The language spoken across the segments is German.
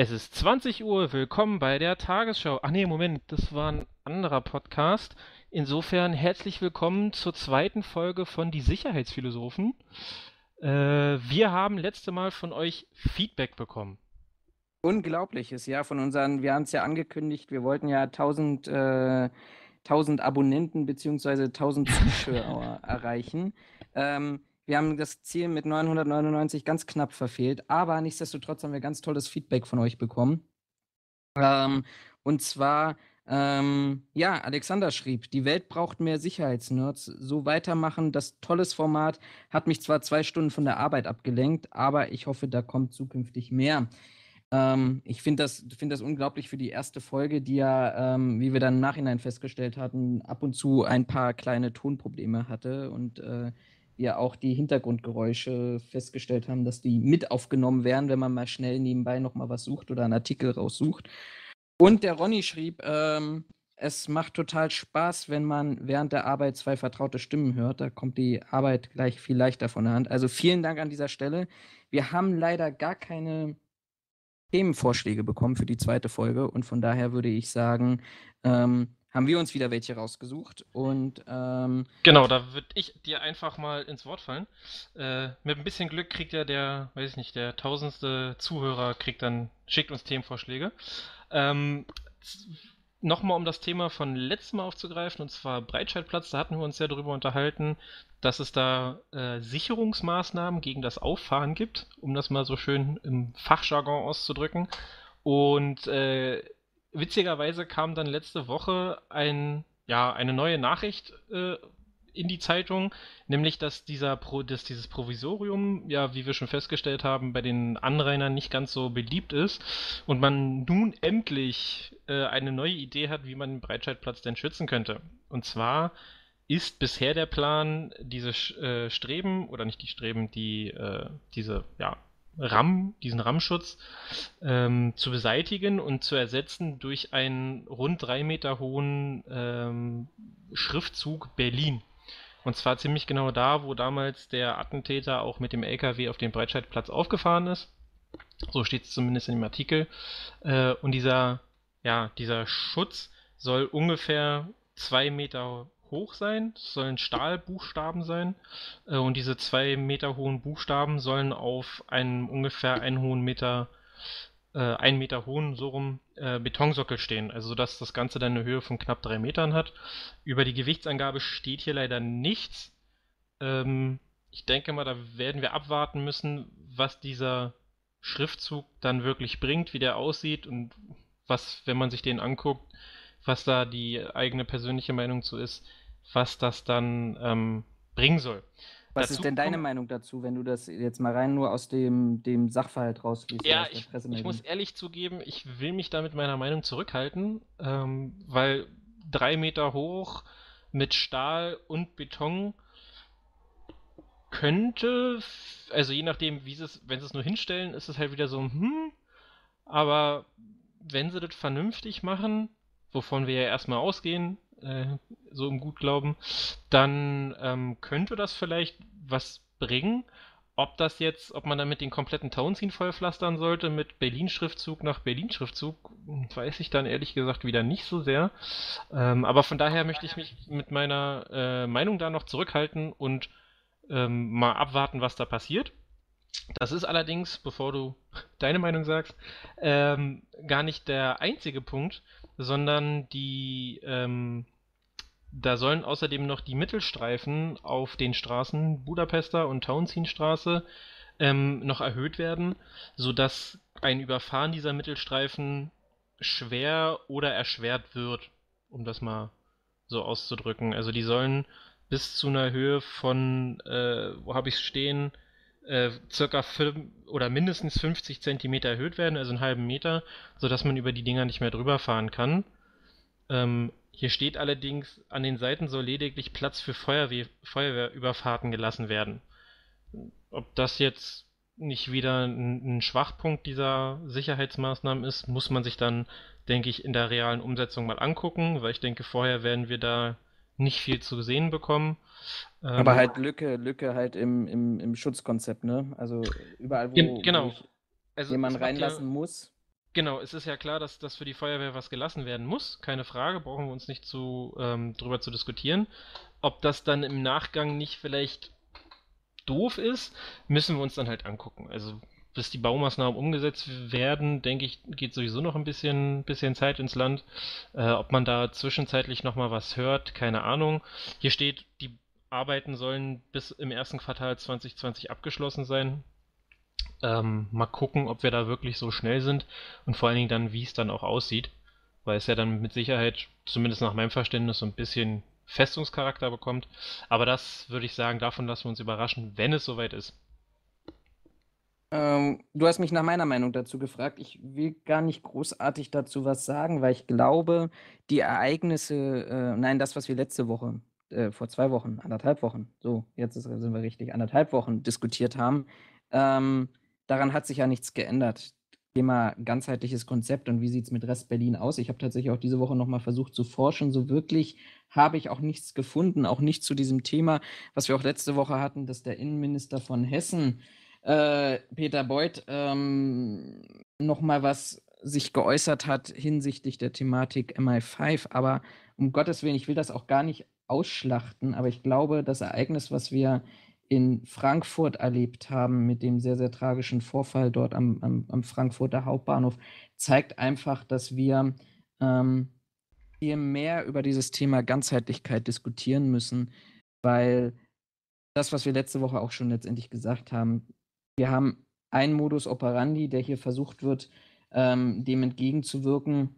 Es ist 20 Uhr, willkommen bei der Tagesschau. Ach nee, Moment, das war ein anderer Podcast. Insofern herzlich willkommen zur zweiten Folge von Die Sicherheitsphilosophen. Äh, wir haben letzte Mal von euch Feedback bekommen. Unglaubliches, ja, von unseren, wir haben es ja angekündigt, wir wollten ja 1000, äh, 1000 Abonnenten bzw. 1000 Zuschauer erreichen. Ähm, wir haben das Ziel mit 999 ganz knapp verfehlt, aber nichtsdestotrotz haben wir ganz tolles Feedback von euch bekommen. Ähm, und zwar, ähm, ja, Alexander schrieb, die Welt braucht mehr Sicherheitsnerds. So weitermachen, das tolles Format hat mich zwar zwei Stunden von der Arbeit abgelenkt, aber ich hoffe, da kommt zukünftig mehr. Ähm, ich finde das, find das unglaublich für die erste Folge, die ja, ähm, wie wir dann im Nachhinein festgestellt hatten, ab und zu ein paar kleine Tonprobleme hatte und äh, wir auch die Hintergrundgeräusche festgestellt haben, dass die mit aufgenommen werden, wenn man mal schnell nebenbei nochmal was sucht oder einen Artikel raussucht. Und der Ronny schrieb, ähm, es macht total Spaß, wenn man während der Arbeit zwei vertraute Stimmen hört. Da kommt die Arbeit gleich viel leichter von der Hand. Also vielen Dank an dieser Stelle. Wir haben leider gar keine Themenvorschläge bekommen für die zweite Folge und von daher würde ich sagen, ähm, haben wir uns wieder welche rausgesucht und ähm, genau, da würde ich dir einfach mal ins Wort fallen. Äh, mit ein bisschen Glück kriegt ja der, weiß ich nicht, der tausendste Zuhörer kriegt dann schickt uns Themenvorschläge. Ähm, Nochmal um das Thema von letztem Mal aufzugreifen, und zwar Breitscheidplatz, da hatten wir uns ja darüber unterhalten, dass es da äh, Sicherungsmaßnahmen gegen das Auffahren gibt, um das mal so schön im Fachjargon auszudrücken. Und äh, witzigerweise kam dann letzte Woche ein, ja, eine neue Nachricht äh, in die Zeitung, nämlich dass dieser Pro, dass dieses Provisorium, ja, wie wir schon festgestellt haben, bei den Anrainern nicht ganz so beliebt ist und man nun endlich äh, eine neue Idee hat, wie man den Breitscheidplatz denn schützen könnte. Und zwar ist bisher der Plan, diese äh, Streben, oder nicht die Streben, die, äh, diese, ja, RAM, diesen RAM-Schutz, ähm, zu beseitigen und zu ersetzen durch einen rund drei Meter hohen ähm, Schriftzug Berlin. Und zwar ziemlich genau da, wo damals der Attentäter auch mit dem LKW auf den Breitscheidplatz aufgefahren ist. So steht es zumindest in dem Artikel. Äh, und dieser, ja, dieser Schutz soll ungefähr zwei Meter hoch sein. Sollen Stahlbuchstaben sein. Äh, und diese zwei Meter hohen Buchstaben sollen auf einem ungefähr einen hohen Meter, äh, einen Meter hohen, so rum, äh, Betonsockel stehen. Also dass das Ganze dann eine Höhe von knapp drei Metern hat. Über die Gewichtsangabe steht hier leider nichts. Ähm, ich denke mal, da werden wir abwarten müssen, was dieser Schriftzug dann wirklich bringt, wie der aussieht und was, wenn man sich den anguckt, was da die eigene persönliche Meinung zu ist, was das dann ähm, bringen soll. Was dazu ist denn deine Meinung dazu, wenn du das jetzt mal rein nur aus dem, dem Sachverhalt rausliest? Ja, ich, ich, muss ehrlich zugeben, ich will mich da mit meiner Meinung zurückhalten, ähm, weil drei Meter hoch mit Stahl und Beton könnte, also je nachdem, wie sie es, wenn sie es nur hinstellen, ist es halt wieder so, hm, aber wenn sie das vernünftig machen, wovon wir ja erstmal ausgehen, äh, so im Gutglauben, dann ähm, könnte das vielleicht was bringen. Ob das jetzt, ob man damit den kompletten Townsend vollpflastern sollte mit Berlin-Schriftzug nach Berlin-Schriftzug, weiß ich dann ehrlich gesagt wieder nicht so sehr. Ähm, aber von daher möchte ich mich mit meiner äh, Meinung da noch zurückhalten und ähm, mal abwarten, was da passiert. Das ist allerdings, bevor du deine Meinung sagst, ähm, gar nicht der einzige Punkt, sondern die, ähm, da sollen außerdem noch die Mittelstreifen auf den Straßen Budapester und Townsendstraße ähm, noch erhöht werden, sodass ein Überfahren dieser Mittelstreifen schwer oder erschwert wird, um das mal so auszudrücken. Also die sollen bis zu einer Höhe von, äh, wo habe ich es stehen, äh, circa oder mindestens 50 Zentimeter erhöht werden, also einen halben Meter, sodass man über die Dinger nicht mehr drüber fahren kann. Ähm, hier steht allerdings, an den Seiten soll lediglich Platz für Feuerwehr, Feuerwehrüberfahrten gelassen werden. Ob das jetzt nicht wieder ein, ein, Schwachpunkt dieser Sicherheitsmaßnahmen ist, muss man sich dann, denke ich, in der realen Umsetzung mal angucken, weil ich denke, vorher werden wir da nicht viel zu sehen bekommen. Aber ähm, halt Lücke, Lücke halt im, im, im Schutzkonzept, ne? Also überall, wo, genau. wo also, jemand reinlassen ja, muss. Genau, es ist ja klar, dass, dass für die Feuerwehr was gelassen werden muss. Keine Frage, brauchen wir uns nicht zu, ähm, drüber zu diskutieren. Ob das dann im Nachgang nicht vielleicht doof ist, müssen wir uns dann halt angucken. Also bis die Baumaßnahmen umgesetzt werden, denke ich, geht sowieso noch ein bisschen, bisschen Zeit ins Land. Äh, ob man da zwischenzeitlich nochmal was hört, keine Ahnung. Hier steht, die Arbeiten sollen bis im ersten Quartal 2020 abgeschlossen sein. Ähm, mal gucken, ob wir da wirklich so schnell sind und vor allen Dingen dann, wie es dann auch aussieht. Weil es ja dann mit Sicherheit, zumindest nach meinem Verständnis, so ein bisschen Festungscharakter bekommt. Aber das würde ich sagen, davon lassen wir uns überraschen, wenn es soweit ist. Ähm, du hast mich nach meiner Meinung dazu gefragt. Ich will gar nicht großartig dazu was sagen, weil ich glaube, die Ereignisse, äh, nein, das, was wir letzte Woche, äh, vor zwei Wochen, anderthalb Wochen, so, jetzt ist, sind wir richtig, anderthalb Wochen diskutiert haben, ähm, daran hat sich ja nichts geändert. Thema ganzheitliches Konzept und wie sieht es mit Rest Berlin aus? Ich habe tatsächlich auch diese Woche nochmal versucht zu forschen. So wirklich habe ich auch nichts gefunden, auch nicht zu diesem Thema, was wir auch letzte Woche hatten, dass der Innenminister von Hessen äh, Peter Beuth ähm, nochmal was sich geäußert hat hinsichtlich der Thematik MI5. Aber um Gottes Willen, ich will das auch gar nicht ausschlachten, aber ich glaube, das Ereignis, was wir in Frankfurt erlebt haben mit dem sehr, sehr tragischen Vorfall dort am, am, am Frankfurter Hauptbahnhof, zeigt einfach, dass wir ähm, hier mehr über dieses Thema Ganzheitlichkeit diskutieren müssen, weil das, was wir letzte Woche auch schon letztendlich gesagt haben, wir haben einen Modus operandi, der hier versucht wird, ähm, dem entgegenzuwirken.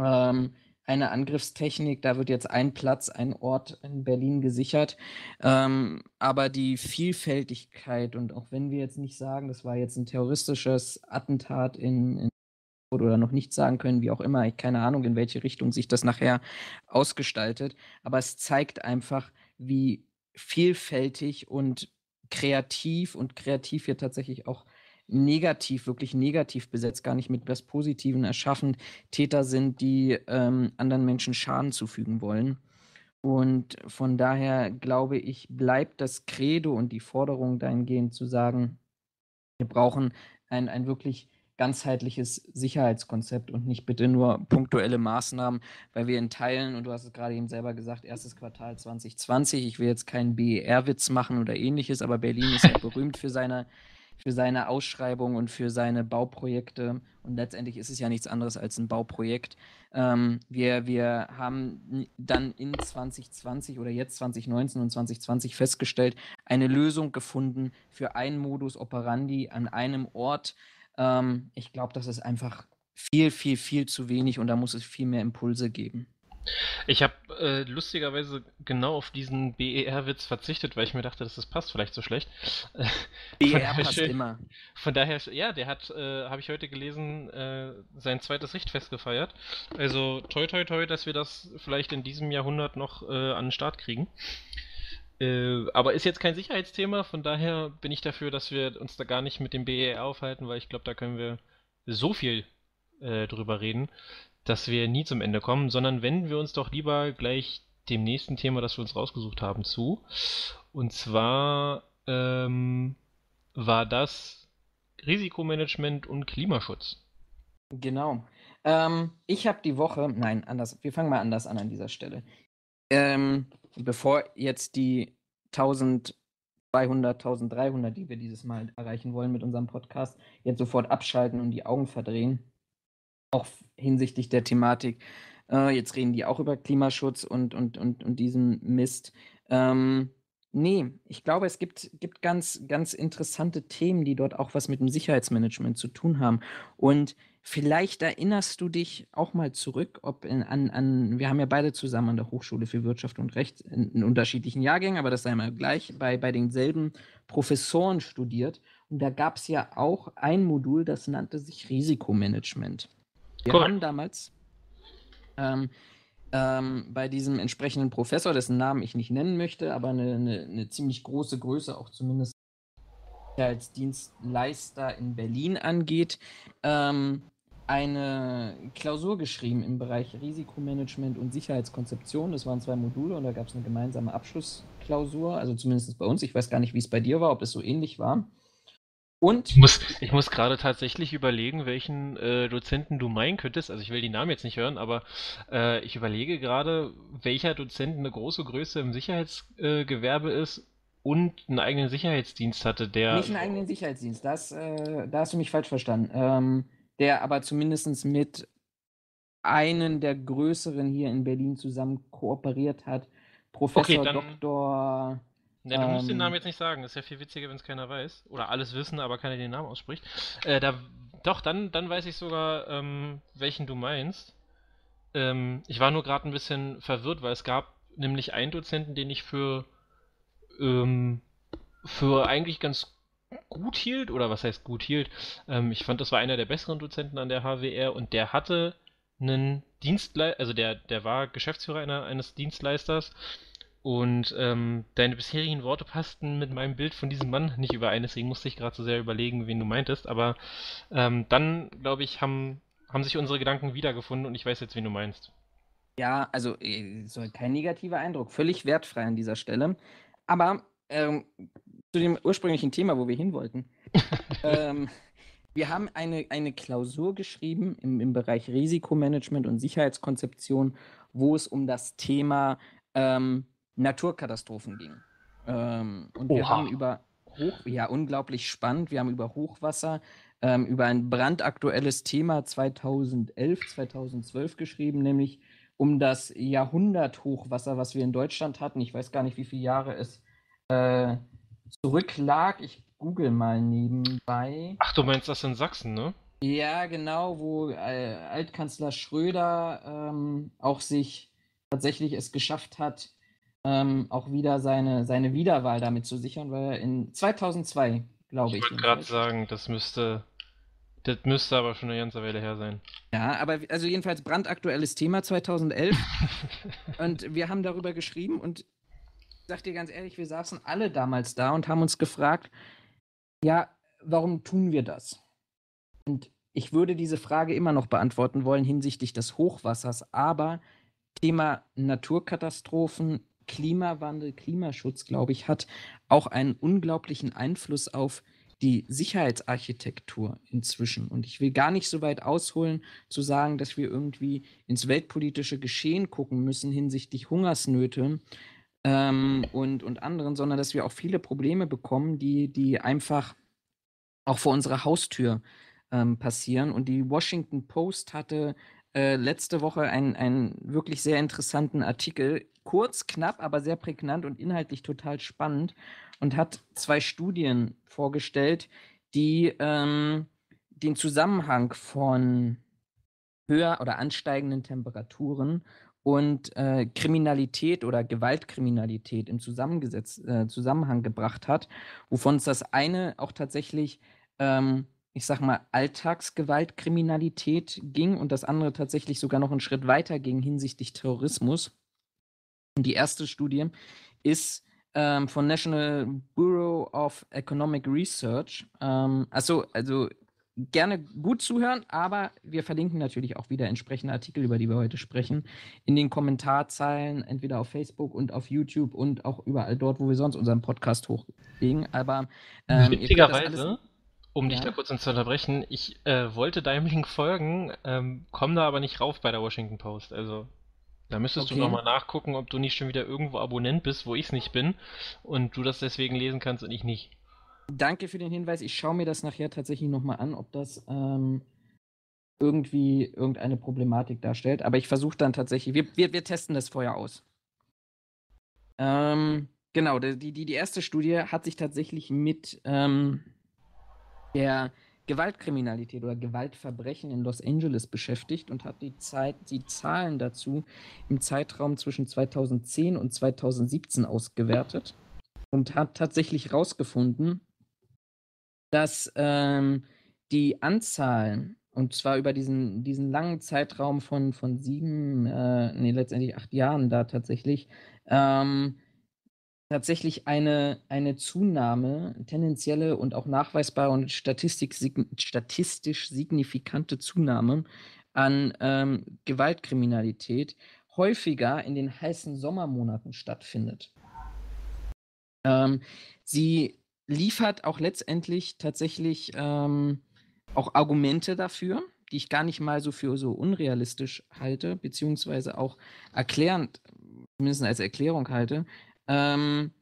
Ähm, eine Angriffstechnik, da wird jetzt ein Platz, ein Ort in Berlin gesichert. Ähm, aber die Vielfältigkeit und auch wenn wir jetzt nicht sagen, das war jetzt ein terroristisches Attentat in, in oder noch nicht sagen können, wie auch immer, ich keine Ahnung, in welche Richtung sich das nachher ausgestaltet. Aber es zeigt einfach, wie vielfältig und kreativ und kreativ hier tatsächlich auch negativ, wirklich negativ besetzt, gar nicht mit was Positiven erschaffen, Täter sind, die ähm, anderen Menschen Schaden zufügen wollen. Und von daher glaube ich, bleibt das Credo und die Forderung dahingehend zu sagen, wir brauchen ein, ein wirklich ganzheitliches Sicherheitskonzept und nicht bitte nur punktuelle Maßnahmen, weil wir in Teilen, und du hast es gerade eben selber gesagt, erstes Quartal 2020, ich will jetzt keinen BER-Witz machen oder ähnliches, aber Berlin ist ja berühmt für seine, für seine Ausschreibung und für seine Bauprojekte und letztendlich ist es ja nichts anderes als ein Bauprojekt. Ähm, wir, wir haben dann in 2020 oder jetzt 2019 und 2020 festgestellt, eine Lösung gefunden für einen Modus operandi an einem Ort, ähm, ich glaube, das ist einfach viel, viel, viel zu wenig und da muss es viel mehr Impulse geben. Ich habe äh, lustigerweise genau auf diesen BER-Witz verzichtet, weil ich mir dachte, dass das passt vielleicht so schlecht. BER passt schön, immer. Von daher, ja, der hat, äh, habe ich heute gelesen, äh, sein zweites Richtfest gefeiert. Also toi toi toi, dass wir das vielleicht in diesem Jahrhundert noch äh, an den Start kriegen. Äh, aber ist jetzt kein Sicherheitsthema, von daher bin ich dafür, dass wir uns da gar nicht mit dem BER aufhalten, weil ich glaube, da können wir so viel äh, drüber reden, dass wir nie zum Ende kommen, sondern wenden wir uns doch lieber gleich dem nächsten Thema, das wir uns rausgesucht haben, zu. Und zwar ähm, war das Risikomanagement und Klimaschutz. Genau. Ähm, ich habe die Woche, nein, anders, wir fangen mal anders an an dieser Stelle. Ähm, bevor jetzt die 1200, 1300, die wir dieses Mal erreichen wollen mit unserem Podcast, jetzt sofort abschalten und die Augen verdrehen, auch hinsichtlich der Thematik. Äh, jetzt reden die auch über Klimaschutz und, und, und, und diesen Mist. Ähm, nee, ich glaube, es gibt, gibt ganz, ganz interessante Themen, die dort auch was mit dem Sicherheitsmanagement zu tun haben. Und Vielleicht erinnerst du dich auch mal zurück, ob in, an, an, wir haben ja beide zusammen an der Hochschule für Wirtschaft und Recht in, in unterschiedlichen Jahrgängen, aber das sei mal gleich, bei, bei denselben Professoren studiert. Und da gab es ja auch ein Modul, das nannte sich Risikomanagement. Wir cool. haben damals ähm, ähm, bei diesem entsprechenden Professor, dessen Namen ich nicht nennen möchte, aber eine, eine, eine ziemlich große Größe, auch zumindest als Dienstleister in Berlin angeht, ähm, eine Klausur geschrieben im Bereich Risikomanagement und Sicherheitskonzeption. Das waren zwei Module und da gab es eine gemeinsame Abschlussklausur, also zumindest bei uns. Ich weiß gar nicht, wie es bei dir war, ob es so ähnlich war. Und ich muss, ich muss gerade tatsächlich überlegen, welchen äh, Dozenten du meinen könntest. Also ich will die Namen jetzt nicht hören, aber äh, ich überlege gerade, welcher Dozent eine große Größe im Sicherheitsgewerbe äh, ist und einen eigenen Sicherheitsdienst hatte, der. Nicht einen eigenen Sicherheitsdienst, das, äh, da hast du mich falsch verstanden. Ähm, der aber zumindest mit einen der größeren hier in Berlin zusammen kooperiert hat. Professor okay, dann, Ne, du ähm, musst den Namen ähm. jetzt nicht sagen. Das ist ja viel witziger, wenn es keiner weiß. Oder alles wissen, aber keiner den Namen ausspricht. Äh, da, doch, dann, dann weiß ich sogar, ähm, welchen du meinst. Ähm, ich war nur gerade ein bisschen verwirrt, weil es gab nämlich einen Dozenten, den ich für, ähm, für eigentlich ganz gut hielt. Oder was heißt gut hielt? Ähm, ich fand, das war einer der besseren Dozenten an der HWR und der hatte einen Dienstleister, also der, der war Geschäftsführer einer, eines Dienstleisters und ähm, deine bisherigen Worte passten mit meinem Bild von diesem Mann nicht überein, deswegen musste ich gerade so sehr überlegen, wen du meintest. Aber ähm, dann, glaube ich, haben, haben sich unsere Gedanken wiedergefunden und ich weiß jetzt, wen du meinst. Ja, also äh, soll kein negativer Eindruck, völlig wertfrei an dieser Stelle. Aber ähm, zu dem ursprünglichen Thema, wo wir hin wollten. ähm, wir haben eine, eine Klausur geschrieben im, im Bereich Risikomanagement und Sicherheitskonzeption, wo es um das Thema ähm, Naturkatastrophen ging. Ähm, und Oha. wir haben über Hoch, ja, unglaublich spannend. Wir haben über Hochwasser, ähm, über ein brandaktuelles Thema 2011, 2012 geschrieben, nämlich um das Jahrhunderthochwasser, was wir in Deutschland hatten. Ich weiß gar nicht, wie viele Jahre es äh, zurücklag. Ich google mal nebenbei. Ach, du meinst das in Sachsen, ne? Ja, genau, wo äh, Altkanzler Schröder ähm, auch sich tatsächlich es geschafft hat, ähm, auch wieder seine, seine Wiederwahl damit zu sichern, weil er in 2002, glaube ich. Ich wollte gerade sagen, das müsste, das müsste aber schon eine ganze Weile her sein. Ja, aber also jedenfalls brandaktuelles Thema 2011. und wir haben darüber geschrieben und ich sag dir ganz ehrlich, wir saßen alle damals da und haben uns gefragt, ja, warum tun wir das? Und ich würde diese Frage immer noch beantworten wollen hinsichtlich des Hochwassers, aber Thema Naturkatastrophen Klimawandel, Klimaschutz, glaube ich, hat auch einen unglaublichen Einfluss auf die Sicherheitsarchitektur inzwischen. Und ich will gar nicht so weit ausholen, zu sagen, dass wir irgendwie ins weltpolitische Geschehen gucken müssen hinsichtlich Hungersnöte ähm, und, und anderen, sondern dass wir auch viele Probleme bekommen, die, die einfach auch vor unserer Haustür ähm, passieren. Und die Washington Post hatte äh, letzte Woche einen, einen wirklich sehr interessanten Artikel kurz, knapp, aber sehr prägnant und inhaltlich total spannend und hat zwei Studien vorgestellt, die ähm, den Zusammenhang von höher oder ansteigenden Temperaturen und äh, Kriminalität oder Gewaltkriminalität im äh, Zusammenhang gebracht hat, wovon es das eine auch tatsächlich, ähm, ich sag mal, Alltagsgewaltkriminalität ging und das andere tatsächlich sogar noch einen Schritt weiter ging hinsichtlich Terrorismus. Die erste Studie ist ähm, von National Bureau of Economic Research. Ähm, also, also gerne gut zuhören, aber wir verlinken natürlich auch wieder entsprechende Artikel, über die wir heute sprechen, in den Kommentarzeilen, entweder auf Facebook und auf YouTube und auch überall dort, wo wir sonst unseren Podcast hochlegen. Aber ähm, witzigerweise, um dich ja? da kurz zu unterbrechen, ich äh, wollte deinem Link folgen, ähm, komme da aber nicht rauf bei der Washington Post. Also da müsstest okay. du nochmal nachgucken, ob du nicht schon wieder irgendwo Abonnent bist, wo ich es nicht bin und du das deswegen lesen kannst und ich nicht. Danke für den Hinweis. Ich schaue mir das nachher tatsächlich nochmal an, ob das ähm, irgendwie irgendeine Problematik darstellt. Aber ich versuche dann tatsächlich, wir, wir, wir testen das vorher aus. Ähm, genau, die, die, die erste Studie hat sich tatsächlich mit ähm, der Gewaltkriminalität oder Gewaltverbrechen in Los Angeles beschäftigt und hat die, Zeit, die Zahlen dazu im Zeitraum zwischen 2010 und 2017 ausgewertet und hat tatsächlich herausgefunden, dass ähm, die Anzahl, und zwar über diesen, diesen langen Zeitraum von, von sieben, äh, nee, letztendlich acht Jahren da tatsächlich, ähm, tatsächlich eine, eine Zunahme, tendenzielle und auch nachweisbare und statistisch signifikante Zunahme an ähm, Gewaltkriminalität häufiger in den heißen Sommermonaten stattfindet. Ähm, sie liefert auch letztendlich tatsächlich ähm, auch Argumente dafür, die ich gar nicht mal so für so unrealistisch halte, beziehungsweise auch erklärend, zumindest als Erklärung halte. Ähm,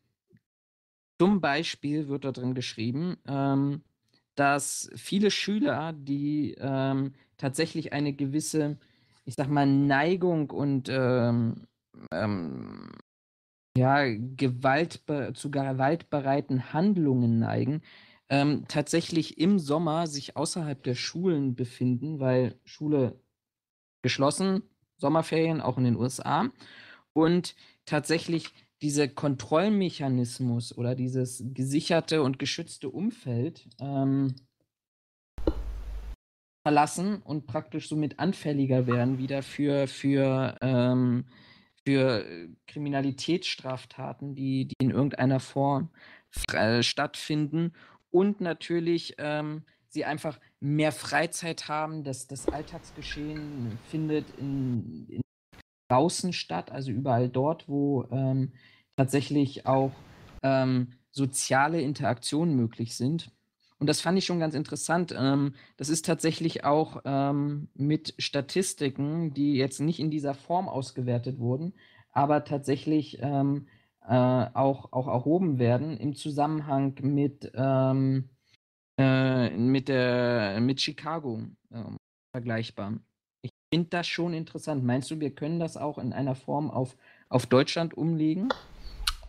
zum Beispiel wird da drin geschrieben, ähm, dass viele Schüler, die ähm, tatsächlich eine gewisse, ich sag mal, Neigung und ähm, ähm, ja, Gewalt, zu gewaltbereiten Handlungen neigen, ähm, tatsächlich im Sommer sich außerhalb der Schulen befinden, weil Schule geschlossen, Sommerferien auch in den USA und tatsächlich dieser Kontrollmechanismus oder dieses gesicherte und geschützte Umfeld ähm, verlassen und praktisch somit anfälliger werden wieder für, für, ähm, für Kriminalitätsstraftaten, die, die in irgendeiner Form äh, stattfinden und natürlich ähm, sie einfach mehr Freizeit haben, dass das Alltagsgeschehen findet in, in draußen statt, also überall dort, wo ähm, tatsächlich auch ähm, soziale Interaktionen möglich sind. Und das fand ich schon ganz interessant. Ähm, das ist tatsächlich auch ähm, mit Statistiken, die jetzt nicht in dieser Form ausgewertet wurden, aber tatsächlich ähm, äh, auch, auch erhoben werden im Zusammenhang mit, äh, mit, der, mit Chicago vergleichbar. Finde das schon interessant. Meinst du, wir können das auch in einer Form auf, auf Deutschland umlegen?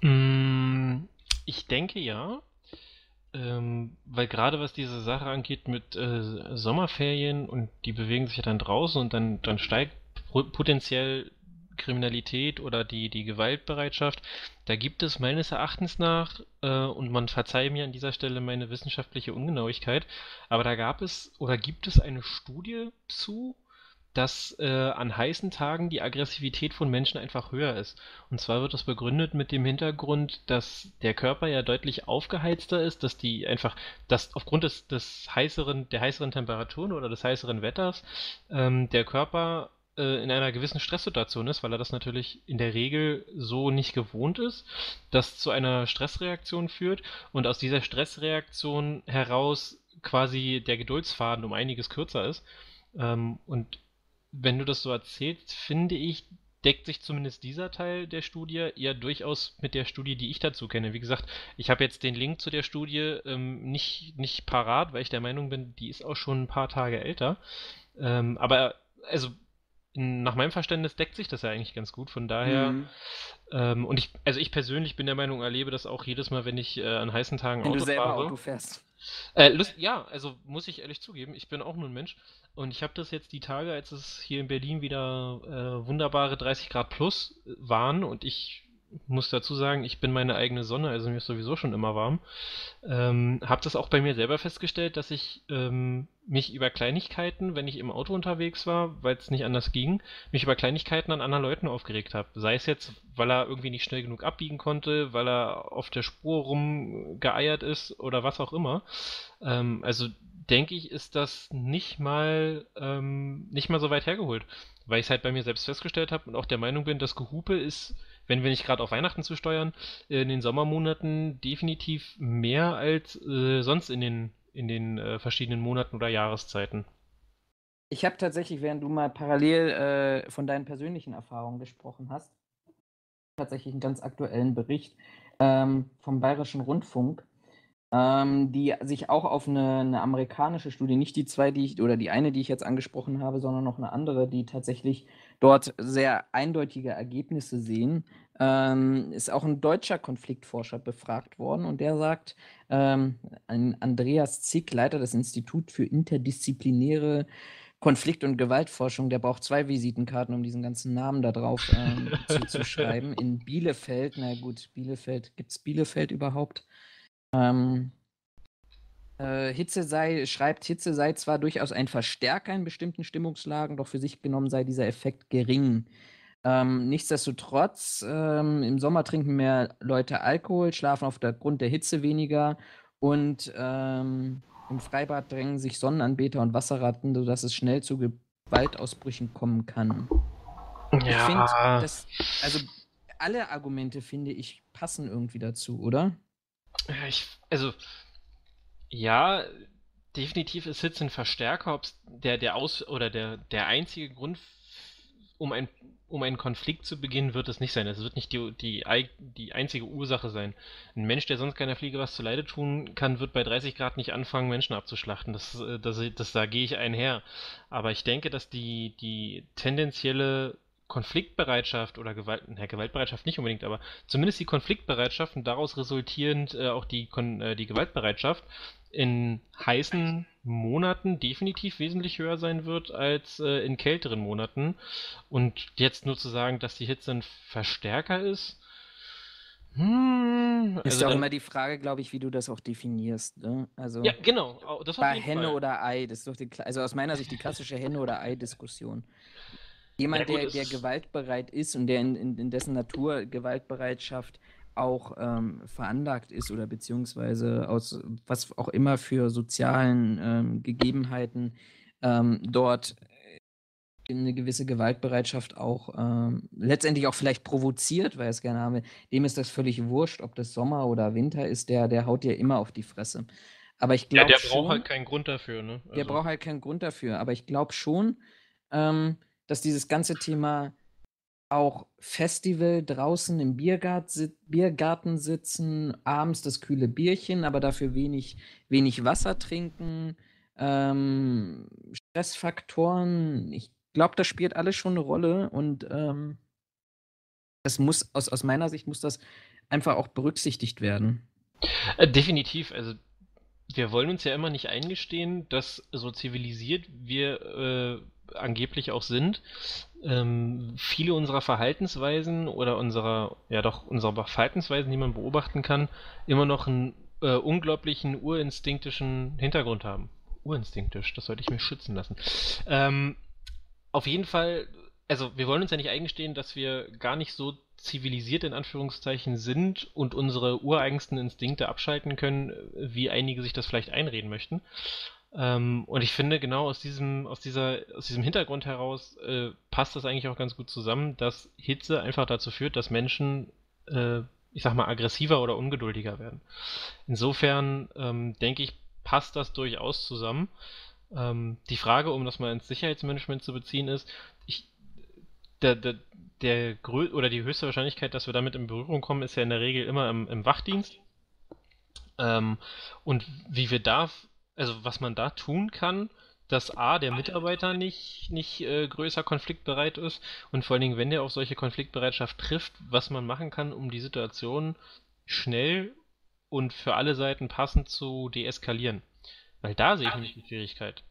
Mm, ich denke ja. Ähm, weil gerade was diese Sache angeht mit äh, Sommerferien und die bewegen sich ja dann draußen und dann, dann steigt potenziell Kriminalität oder die, die Gewaltbereitschaft, da gibt es meines Erachtens nach, äh, und man verzeihe mir an dieser Stelle meine wissenschaftliche Ungenauigkeit, aber da gab es oder gibt es eine Studie zu, dass äh, an heißen Tagen die Aggressivität von Menschen einfach höher ist. Und zwar wird das begründet mit dem Hintergrund, dass der Körper ja deutlich aufgeheizter ist, dass die einfach, dass aufgrund des, des heißeren, der heißeren Temperaturen oder des heißeren Wetters ähm, der Körper äh, in einer gewissen Stresssituation ist, weil er das natürlich in der Regel so nicht gewohnt ist, das zu einer Stressreaktion führt und aus dieser Stressreaktion heraus quasi der Geduldsfaden um einiges kürzer ist. Ähm, und wenn du das so erzählst, finde ich, deckt sich zumindest dieser Teil der Studie ja durchaus mit der Studie, die ich dazu kenne. Wie gesagt, ich habe jetzt den Link zu der Studie ähm, nicht, nicht parat, weil ich der Meinung bin, die ist auch schon ein paar Tage älter. Ähm, aber also nach meinem Verständnis deckt sich das ja eigentlich ganz gut. Von daher, mhm. ähm, und ich, also ich persönlich bin der Meinung, erlebe das auch jedes Mal, wenn ich äh, an heißen Tagen wenn Auto du selber fahre. Auto fährst. Äh, Lust, ja, also muss ich ehrlich zugeben, ich bin auch nur ein Mensch und ich habe das jetzt die Tage, als es hier in Berlin wieder äh, wunderbare 30 Grad plus waren und ich muss dazu sagen, ich bin meine eigene Sonne, also mir ist sowieso schon immer warm. Ähm, habe das auch bei mir selber festgestellt, dass ich ähm, mich über Kleinigkeiten, wenn ich im Auto unterwegs war, weil es nicht anders ging, mich über Kleinigkeiten an anderen Leuten aufgeregt habe. Sei es jetzt, weil er irgendwie nicht schnell genug abbiegen konnte, weil er auf der Spur rumgeeiert ist oder was auch immer. Ähm, also denke ich, ist das nicht mal ähm, nicht mal so weit hergeholt, weil ich es halt bei mir selbst festgestellt habe und auch der Meinung bin, das Gehupe ist wenn wir nicht gerade auf Weihnachten zu steuern, in den Sommermonaten definitiv mehr als äh, sonst in den, in den äh, verschiedenen Monaten oder Jahreszeiten. Ich habe tatsächlich, während du mal parallel äh, von deinen persönlichen Erfahrungen gesprochen hast, tatsächlich einen ganz aktuellen Bericht ähm, vom Bayerischen Rundfunk, ähm, die sich auch auf eine, eine, amerikanische Studie, nicht die zwei, die ich, oder die eine, die ich jetzt angesprochen habe, sondern noch eine andere, die tatsächlich dort sehr eindeutige Ergebnisse sehen, ähm, ist auch ein deutscher Konfliktforscher befragt worden und der sagt, ähm, Andreas Zick, Leiter des Instituts für interdisziplinäre Konflikt- und Gewaltforschung, der braucht zwei Visitenkarten, um diesen ganzen Namen da drauf ähm, zu, schreiben. In Bielefeld, na gut, Bielefeld, gibt es Bielefeld überhaupt? Ähm, äh, Hitze sei, schreibt, Hitze sei zwar durchaus ein Verstärker in bestimmten Stimmungslagen, doch für sich genommen sei dieser Effekt gering. Ähm, nichtsdestotrotz, ähm, im Sommer trinken mehr Leute Alkohol, schlafen aufgrund der Hitze weniger und ähm, im Freibad drängen sich Sonnenanbeter und Wasserratten, sodass es schnell zu Gewaltausbrüchen kommen kann. Ja. Ich finde, also alle Argumente, finde ich, passen irgendwie dazu, oder? Ich, also, ja, definitiv ist Hitze ein Verstärker, ob der, der Aus- oder der, der einzige Grund, um ein um einen Konflikt zu beginnen, wird es nicht sein. Es wird nicht die, die, die einzige Ursache sein. Ein Mensch, der sonst keiner Fliege was zu Leide tun kann, wird bei 30 Grad nicht anfangen, Menschen abzuschlachten. Das, äh, das, das, da gehe ich einher. Aber ich denke, dass die, die tendenzielle Konfliktbereitschaft oder Gewalt, na, Gewaltbereitschaft nicht unbedingt, aber zumindest die Konfliktbereitschaft und daraus resultierend äh, auch die, äh, die Gewaltbereitschaft in heißen Monaten definitiv wesentlich höher sein wird als äh, in kälteren Monaten. Und jetzt nur zu sagen, dass die Hitze ein Verstärker ist. Hm, ist also auch immer die Frage, glaube ich, wie du das auch definierst. Ne? Also ja, genau. bei Henne Fall. oder Ei, das ist doch die, also aus meiner Sicht die klassische Henne oder Ei-Diskussion. Jemand, ja, gut, der, der gewaltbereit ist und der in, in, in dessen Natur Gewaltbereitschaft auch ähm, veranlagt ist oder beziehungsweise aus was auch immer für sozialen ähm, Gegebenheiten ähm, dort eine gewisse Gewaltbereitschaft auch ähm, letztendlich auch vielleicht provoziert, weil er es gerne haben will, dem ist das völlig wurscht, ob das Sommer oder Winter ist, der, der haut dir immer auf die Fresse. Aber ich glaube. Ja, der braucht halt keinen Grund dafür, ne? Also. Der braucht halt keinen Grund dafür. Aber ich glaube schon, ähm, dass dieses ganze Thema auch Festival draußen im Biergart, Biergarten sitzen, abends das kühle Bierchen, aber dafür wenig, wenig Wasser trinken, ähm, Stressfaktoren. Ich glaube, das spielt alles schon eine Rolle und ähm, das muss, aus, aus meiner Sicht muss das einfach auch berücksichtigt werden. Äh, definitiv, also wir wollen uns ja immer nicht eingestehen, dass so zivilisiert wir äh, angeblich auch sind, ähm, viele unserer Verhaltensweisen oder unserer, ja doch, unserer Verhaltensweisen, die man beobachten kann, immer noch einen äh, unglaublichen urinstinktischen Hintergrund haben. Urinstinktisch, das sollte ich mir schützen lassen. Ähm, auf jeden Fall, also wir wollen uns ja nicht eingestehen, dass wir gar nicht so zivilisiert in Anführungszeichen sind und unsere ureigensten Instinkte abschalten können, wie einige sich das vielleicht einreden möchten. Ähm, und ich finde, genau aus diesem, aus dieser, aus diesem Hintergrund heraus äh, passt das eigentlich auch ganz gut zusammen, dass Hitze einfach dazu führt, dass Menschen, äh, ich sag mal, aggressiver oder ungeduldiger werden. Insofern ähm, denke ich, passt das durchaus zusammen. Ähm, die Frage, um das mal ins Sicherheitsmanagement zu beziehen, ist, ich, der, der, der oder die höchste Wahrscheinlichkeit, dass wir damit in Berührung kommen, ist ja in der Regel immer im, im Wachdienst. Ähm, und wie wir da also was man da tun kann, dass A, der Mitarbeiter nicht, nicht äh, größer konfliktbereit ist und vor allen Dingen, wenn der auf solche Konfliktbereitschaft trifft, was man machen kann, um die Situation schnell und für alle Seiten passend zu deeskalieren. Weil da sehe ich nämlich die Schwierigkeit.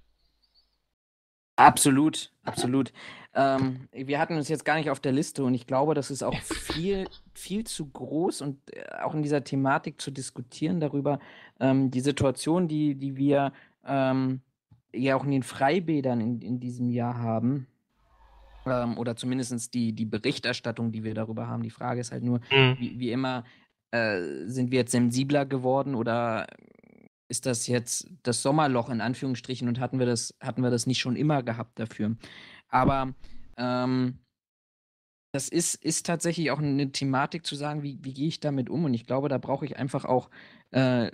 Absolut, absolut. Ähm, wir hatten uns jetzt gar nicht auf der Liste und ich glaube, das ist auch viel, viel zu groß und äh, auch in dieser Thematik zu diskutieren darüber, ähm, die Situation, die, die wir ähm, ja auch in den Freibädern in, in diesem Jahr haben, ähm, oder zumindest die, die Berichterstattung, die wir darüber haben. Die Frage ist halt nur, mhm. wie, wie immer, äh, sind wir jetzt sensibler geworden oder ist das jetzt das Sommerloch in Anführungsstrichen und hatten wir das, hatten wir das nicht schon immer gehabt dafür. Aber ähm, das ist, ist tatsächlich auch eine Thematik zu sagen, wie, wie gehe ich damit um? Und ich glaube, da brauche ich einfach auch, äh,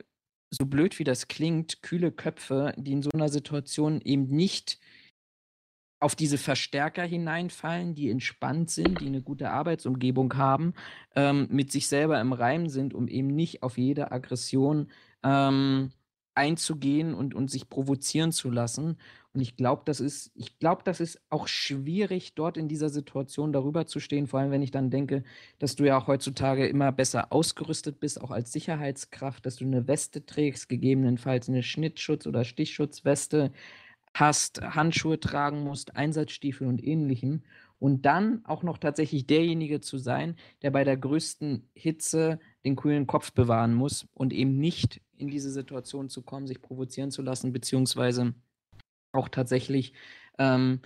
so blöd wie das klingt, kühle Köpfe, die in so einer Situation eben nicht auf diese Verstärker hineinfallen, die entspannt sind, die eine gute Arbeitsumgebung haben, ähm, mit sich selber im Reim sind, um eben nicht auf jede Aggression ähm, einzugehen und, und sich provozieren zu lassen. Und ich glaube, das ist, ich glaube, das ist auch schwierig, dort in dieser Situation darüber zu stehen, vor allem wenn ich dann denke, dass du ja auch heutzutage immer besser ausgerüstet bist, auch als Sicherheitskraft, dass du eine Weste trägst, gegebenenfalls eine Schnittschutz- oder Stichschutzweste hast, Handschuhe tragen musst, Einsatzstiefel und ähnlichem. Und dann auch noch tatsächlich derjenige zu sein, der bei der größten Hitze den kühlen Kopf bewahren muss und eben nicht in diese Situation zu kommen, sich provozieren zu lassen, beziehungsweise auch tatsächlich, ähm,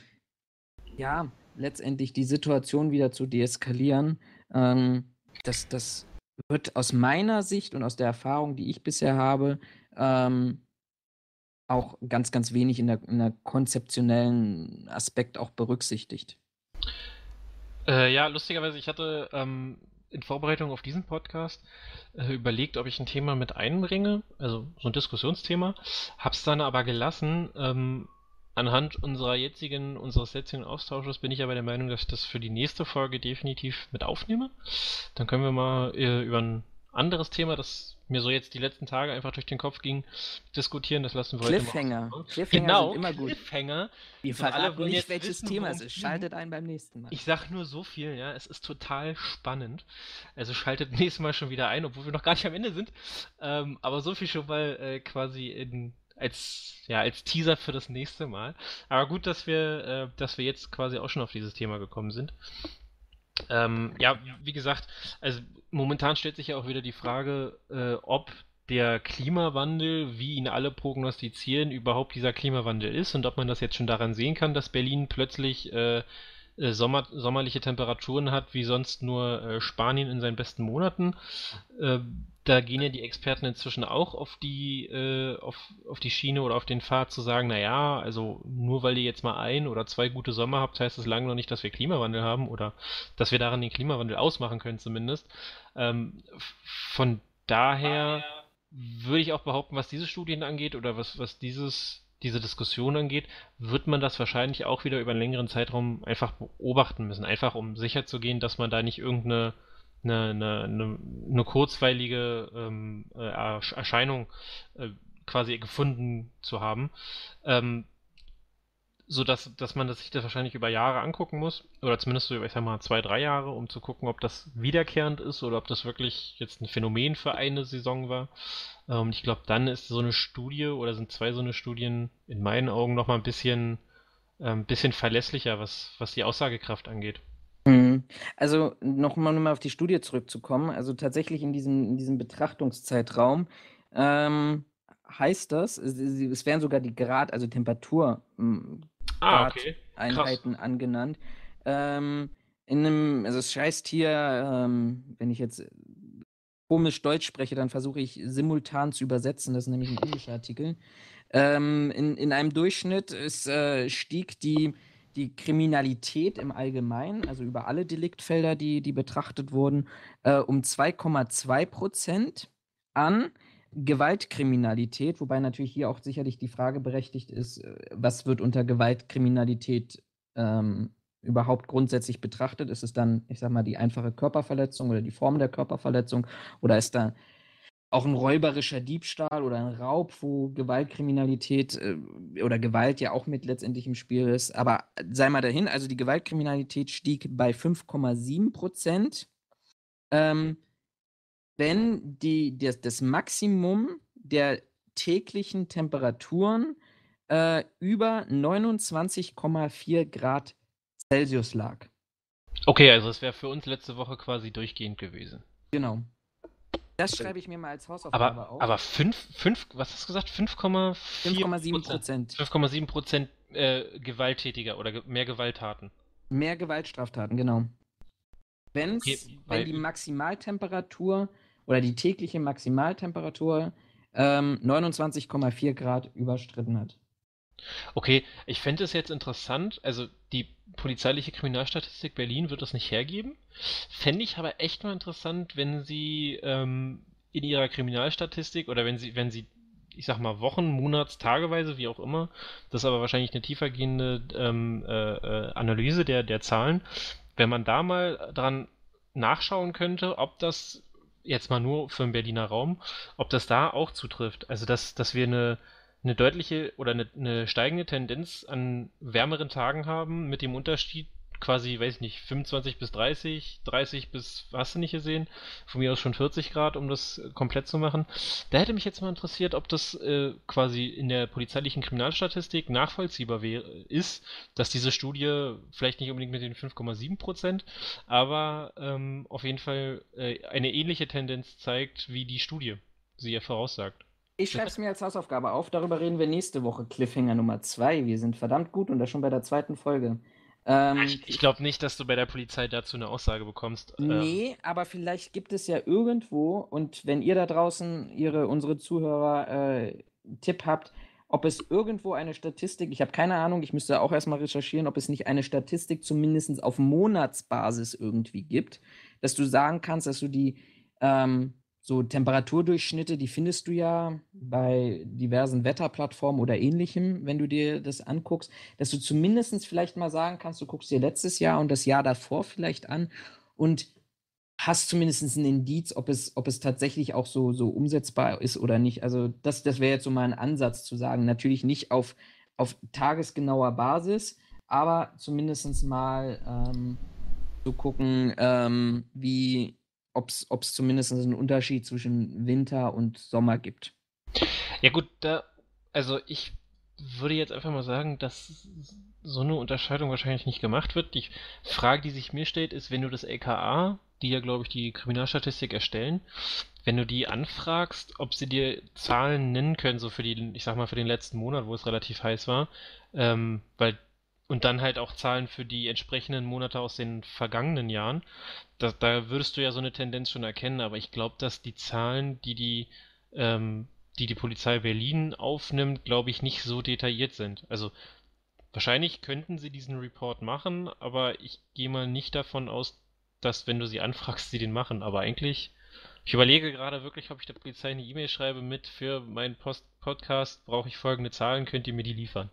ja, letztendlich die Situation wieder zu deeskalieren. Ähm, das, das wird aus meiner Sicht und aus der Erfahrung, die ich bisher habe, ähm, auch ganz, ganz wenig in der, in der konzeptionellen Aspekt auch berücksichtigt. Äh, ja, lustigerweise, ich hatte ähm, in Vorbereitung auf diesen Podcast äh, überlegt, ob ich ein Thema mit einbringe, also so ein Diskussionsthema, hab's dann aber gelassen. Ähm, anhand unserer jetzigen, unseres jetzigen Austausches bin ich aber der Meinung, dass ich das für die nächste Folge definitiv mit aufnehme. Dann können wir mal äh, über ein anderes Thema, das mir so jetzt die letzten Tage einfach durch den Kopf ging, diskutieren. Das lassen wir Cliffhanger. heute mal. Cliffhanger genau, sind immer gut. Cliffhanger. Wir verraten nicht, welches wissen, Thema es ist. Schaltet ein beim nächsten Mal. Ich sag nur so viel, ja, es ist total spannend. Also schaltet nächstes Mal schon wieder ein, obwohl wir noch gar nicht am Ende sind. Ähm, aber so viel schon mal äh, quasi in als ja als Teaser für das nächste Mal. Aber gut, dass wir äh, dass wir jetzt quasi auch schon auf dieses Thema gekommen sind. Ähm, ja, wie gesagt, also momentan stellt sich ja auch wieder die Frage, äh, ob der Klimawandel, wie ihn alle prognostizieren, überhaupt dieser Klimawandel ist und ob man das jetzt schon daran sehen kann, dass Berlin plötzlich äh, äh, Sommer, sommerliche Temperaturen hat, wie sonst nur äh, Spanien in seinen besten Monaten. Äh, da gehen ja die Experten inzwischen auch auf die, äh, auf, auf die Schiene oder auf den Pfad zu sagen, naja, also nur weil ihr jetzt mal ein oder zwei gute Sommer habt, heißt das lange noch nicht, dass wir Klimawandel haben oder dass wir daran den Klimawandel ausmachen können zumindest. Ähm, von daher würde ich auch behaupten, was diese Studien angeht oder was, was dieses, diese Diskussion angeht, wird man das wahrscheinlich auch wieder über einen längeren Zeitraum einfach beobachten müssen. Einfach um sicherzugehen, dass man da nicht irgendeine eine, eine, eine, kurzweilige ähm, äh, Ersch- Erscheinung äh, quasi gefunden zu haben. Ähm, so dass, dass man das sich das wahrscheinlich über Jahre angucken muss, oder zumindest so über, ich sag mal, zwei, drei Jahre, um zu gucken, ob das wiederkehrend ist oder ob das wirklich jetzt ein Phänomen für eine Saison war. Ähm, ich glaube, dann ist so eine Studie oder sind zwei so eine Studien in meinen Augen nochmal ein bisschen, ähm, bisschen verlässlicher, was, was die Aussagekraft angeht. Mhm. Also nochmal um auf die Studie zurückzukommen, also tatsächlich in diesem, in diesem Betrachtungszeitraum ähm, heißt das, es, es werden sogar die Grad, also Temperatur, m, Ah, okay. Krass. Einheiten angenannt. Ähm, in einem, also es heißt hier, ähm, wenn ich jetzt komisch Deutsch spreche, dann versuche ich simultan zu übersetzen, das ist nämlich ein englischer Artikel. Ähm, in, in einem Durchschnitt ist, äh, stieg die, die Kriminalität im Allgemeinen, also über alle Deliktfelder, die, die betrachtet wurden, äh, um 2,2 Prozent an. Gewaltkriminalität, wobei natürlich hier auch sicherlich die Frage berechtigt ist, äh, was wird unter Gewaltkriminalität ähm, überhaupt grundsätzlich betrachtet? Ist es dann, ich sag mal, die einfache Körperverletzung oder die Form der Körperverletzung oder ist da auch ein räuberischer Diebstahl oder ein Raub, wo Gewaltkriminalität äh, oder Gewalt ja auch mit letztendlich im Spiel ist. Aber sei mal dahin, also die Gewaltkriminalität stieg bei 5,7 Prozent. Ähm, wenn die, das, das Maximum der täglichen Temperaturen äh, über 29,4 Grad Celsius lag. Okay, also es wäre für uns letzte Woche quasi durchgehend gewesen. Genau. Das schreibe ich mir mal als Hausaufgabe Aber, auf. aber 5, 5, was hast du gesagt? 5,4 5,7 Prozent. 5,7 Prozent äh, gewalttätiger oder ge mehr Gewalttaten. Mehr Gewaltstraftaten, genau. Wenn's, Okay, wenn die Maximaltemperatur oder die tägliche Maximaltemperatur ähm, 29,4 Grad überstritten hat. Okay, ich fände es jetzt interessant, also die polizeiliche Kriminalstatistik Berlin wird das nicht hergeben. Fände ich aber echt mal interessant, wenn sie ähm, in ihrer Kriminalstatistik oder wenn sie, wenn sie, ich sag mal, Wochen, Monats, Tageweise, wie auch immer, das ist aber wahrscheinlich eine tiefergehende ähm, äh, äh, Analyse der, der Zahlen, wenn man da mal dran nachschauen könnte, ob das jetzt mal nur für den Berliner Raum, ob das da auch zutrifft. Also dass, dass wir eine eine deutliche oder eine, eine steigende Tendenz an wärmeren Tagen haben, mit dem Unterschied quasi, weiß ich nicht, 25 bis 30, 30 bis, hast du nicht gesehen, von mir aus schon 40 Grad, um das äh, komplett zu machen. Da hätte mich jetzt mal interessiert, ob das äh, quasi in der polizeilichen Kriminalstatistik nachvollziehbar wäre, ist, dass diese Studie vielleicht nicht unbedingt mit den 5,7 Prozent, aber ähm, auf jeden Fall äh, eine ähnliche Tendenz zeigt, wie die Studie sie ja voraussagt. Ich schreibe es mir als Hausaufgabe auf. Darüber reden wir nächste Woche. Cliffhanger Nummer 2. Wir sind verdammt gut und das schon bei der zweiten Folge. Ähm, Ich, ich glaube nicht, dass du bei der Polizei dazu eine Aussage bekommst. Ähm, Nee, aber vielleicht gibt es ja irgendwo, und wenn ihr da draußen, ihre, unsere Zuhörer, äh, Tipp habt, ob es irgendwo eine Statistik, ich habe keine Ahnung, ich müsste auch erstmal recherchieren, ob es nicht eine Statistik zumindest auf Monatsbasis irgendwie gibt, dass du sagen kannst, dass du die ähm, so Temperaturdurchschnitte, die findest du ja bei diversen Wetterplattformen oder ähnlichem, wenn du dir das anguckst, dass du zumindest vielleicht mal sagen kannst, du guckst dir letztes Jahr und das Jahr davor vielleicht an und hast zumindest ein Indiz, ob es, ob es tatsächlich auch so, so umsetzbar ist oder nicht. Also das, das wäre jetzt so mal ein Ansatz zu sagen. Natürlich nicht auf, auf tagesgenauer Basis, aber zumindest mal ähm, zu gucken, ähm, wie, ob es zumindest einen Unterschied zwischen Winter und Sommer gibt. Ja gut, da, also ich würde jetzt einfach mal sagen, dass so eine Unterscheidung wahrscheinlich nicht gemacht wird. Die Frage, die sich mir stellt, ist, wenn du das LKA, die ja, glaube ich, die Kriminalstatistik erstellen, wenn du die anfragst, ob sie dir Zahlen nennen können, so für die, ich sag mal, für den letzten Monat, wo es relativ heiß war, ähm, weil und dann halt auch Zahlen für die entsprechenden Monate aus den vergangenen Jahren. Da, da würdest du ja so eine Tendenz schon erkennen, aber ich glaube, dass die Zahlen, die die, ähm, die die Polizei Berlin aufnimmt, glaube ich, nicht so detailliert sind. Also wahrscheinlich könnten sie diesen Report machen, aber ich gehe mal nicht davon aus, dass wenn du sie anfragst, sie den machen. Aber eigentlich, ich überlege gerade wirklich, ob ich der Polizei eine E-Mail schreibe mit für meinen Post Podcast brauche ich folgende Zahlen, könnt ihr mir die liefern?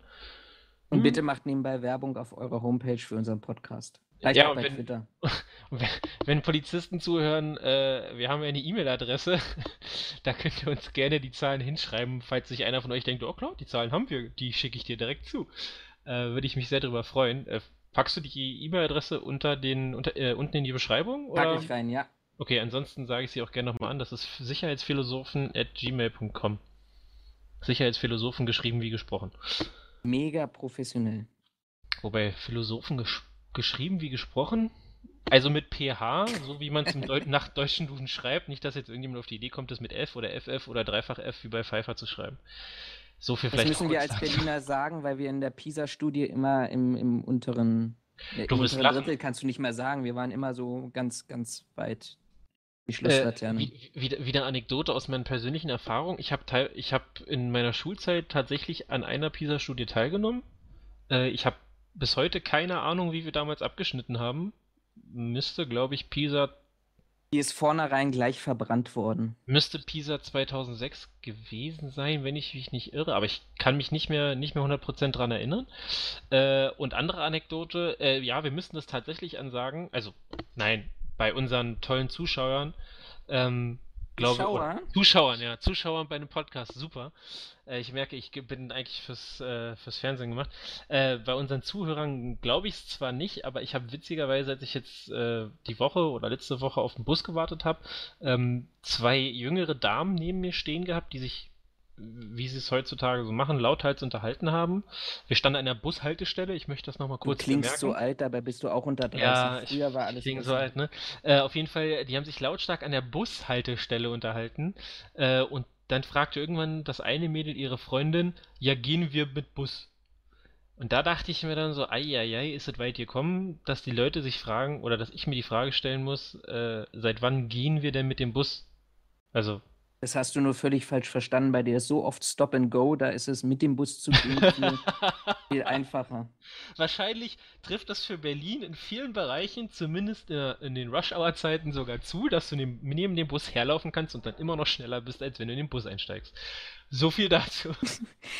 Und hm. bitte macht nebenbei Werbung auf eurer Homepage für unseren Podcast. Vielleicht ja, auch bei wenn, Twitter. Wenn, Polizisten zuhören, äh, wir haben ja eine E-Mail-Adresse, da könnt ihr uns gerne die Zahlen hinschreiben, falls sich einer von euch denkt, oh klar, die Zahlen haben wir, die schicke ich dir direkt zu. Äh, Würde ich mich sehr darüber freuen. Äh, packst du die E-Mail-Adresse unter den, unter, äh, unten in die Beschreibung? Oder? Pack ich rein, ja. Okay, ansonsten sage ich sie auch gerne nochmal an, das ist sicherheitsphilosophen at gmail.com. Sicherheitsphilosophen geschrieben wie gesprochen. Mega professionell. Wobei Philosophen gesch geschrieben wie gesprochen, also mit PH, so wie man es nach deutschen Duden schreibt, nicht, dass jetzt irgendjemand auf die Idee kommt, das mit F oder FF oder dreifach F wie bei Pfeiffer zu schreiben. So viel vielleicht. Das müssen wir als Berliner sagen, weil wir in der PISA-Studie immer im, im unteren, äh, im unteren Drittel kannst du nicht mehr sagen. Wir waren immer so ganz, ganz weit die Schlusslaterne. Äh, wieder, wieder Anekdote aus meinen persönlichen Erfahrungen. Ich habe ich hab in meiner Schulzeit tatsächlich an einer PISA-Studie teilgenommen. Äh, ich habe bis heute keine Ahnung, wie wir damals abgeschnitten haben. Müsste, glaube ich, PISA. Die ist vornherein gleich verbrannt worden. Müsste PISA 2006 gewesen sein, wenn ich mich nicht irre, aber ich kann mich nicht mehr, nicht mehr 100% dran erinnern. Äh, und andere Anekdote, äh, ja, wir müssen das tatsächlich ansagen, also nein, bei unseren tollen Zuschauern, ähm, glaube Zuschauer? Zuschauern, ja, Zuschauern bei einem Podcast, super. Äh, ich merke, ich bin eigentlich fürs, äh, fürs Fernsehen gemacht. Äh, bei unseren Zuhörern glaube ich es zwar nicht, aber ich habe witzigerweise, als ich jetzt äh, die Woche oder letzte Woche auf den Bus gewartet habe, ähm, zwei jüngere Damen neben mir stehen gehabt, die sich wie sie es heutzutage so machen, lauthals unterhalten haben. Wir standen an der Bushaltestelle, ich möchte das nochmal kurz Du klingst bemerken. so alt, dabei bist du auch unter 30. Ja, Früher war alles klingt so alt, ne? Äh, auf jeden Fall, die haben sich lautstark an der Bushaltestelle unterhalten äh, und dann fragte irgendwann das eine Mädel ihre Freundin, ja, gehen wir mit Bus? Und da dachte ich mir dann so, ei, ei, ei, ist es weit gekommen, dass die Leute sich fragen, oder dass ich mir die Frage stellen muss, äh, seit wann gehen wir denn mit dem Bus? Also, das hast du nur völlig falsch verstanden. Bei dir ist so oft Stop and Go, da ist es mit dem Bus zu gehen viel, viel einfacher. Wahrscheinlich trifft das für Berlin in vielen Bereichen, zumindest in, in den Rush-Hour-Zeiten sogar zu, dass du neben dem Bus herlaufen kannst und dann immer noch schneller bist, als wenn du in den Bus einsteigst. So viel dazu.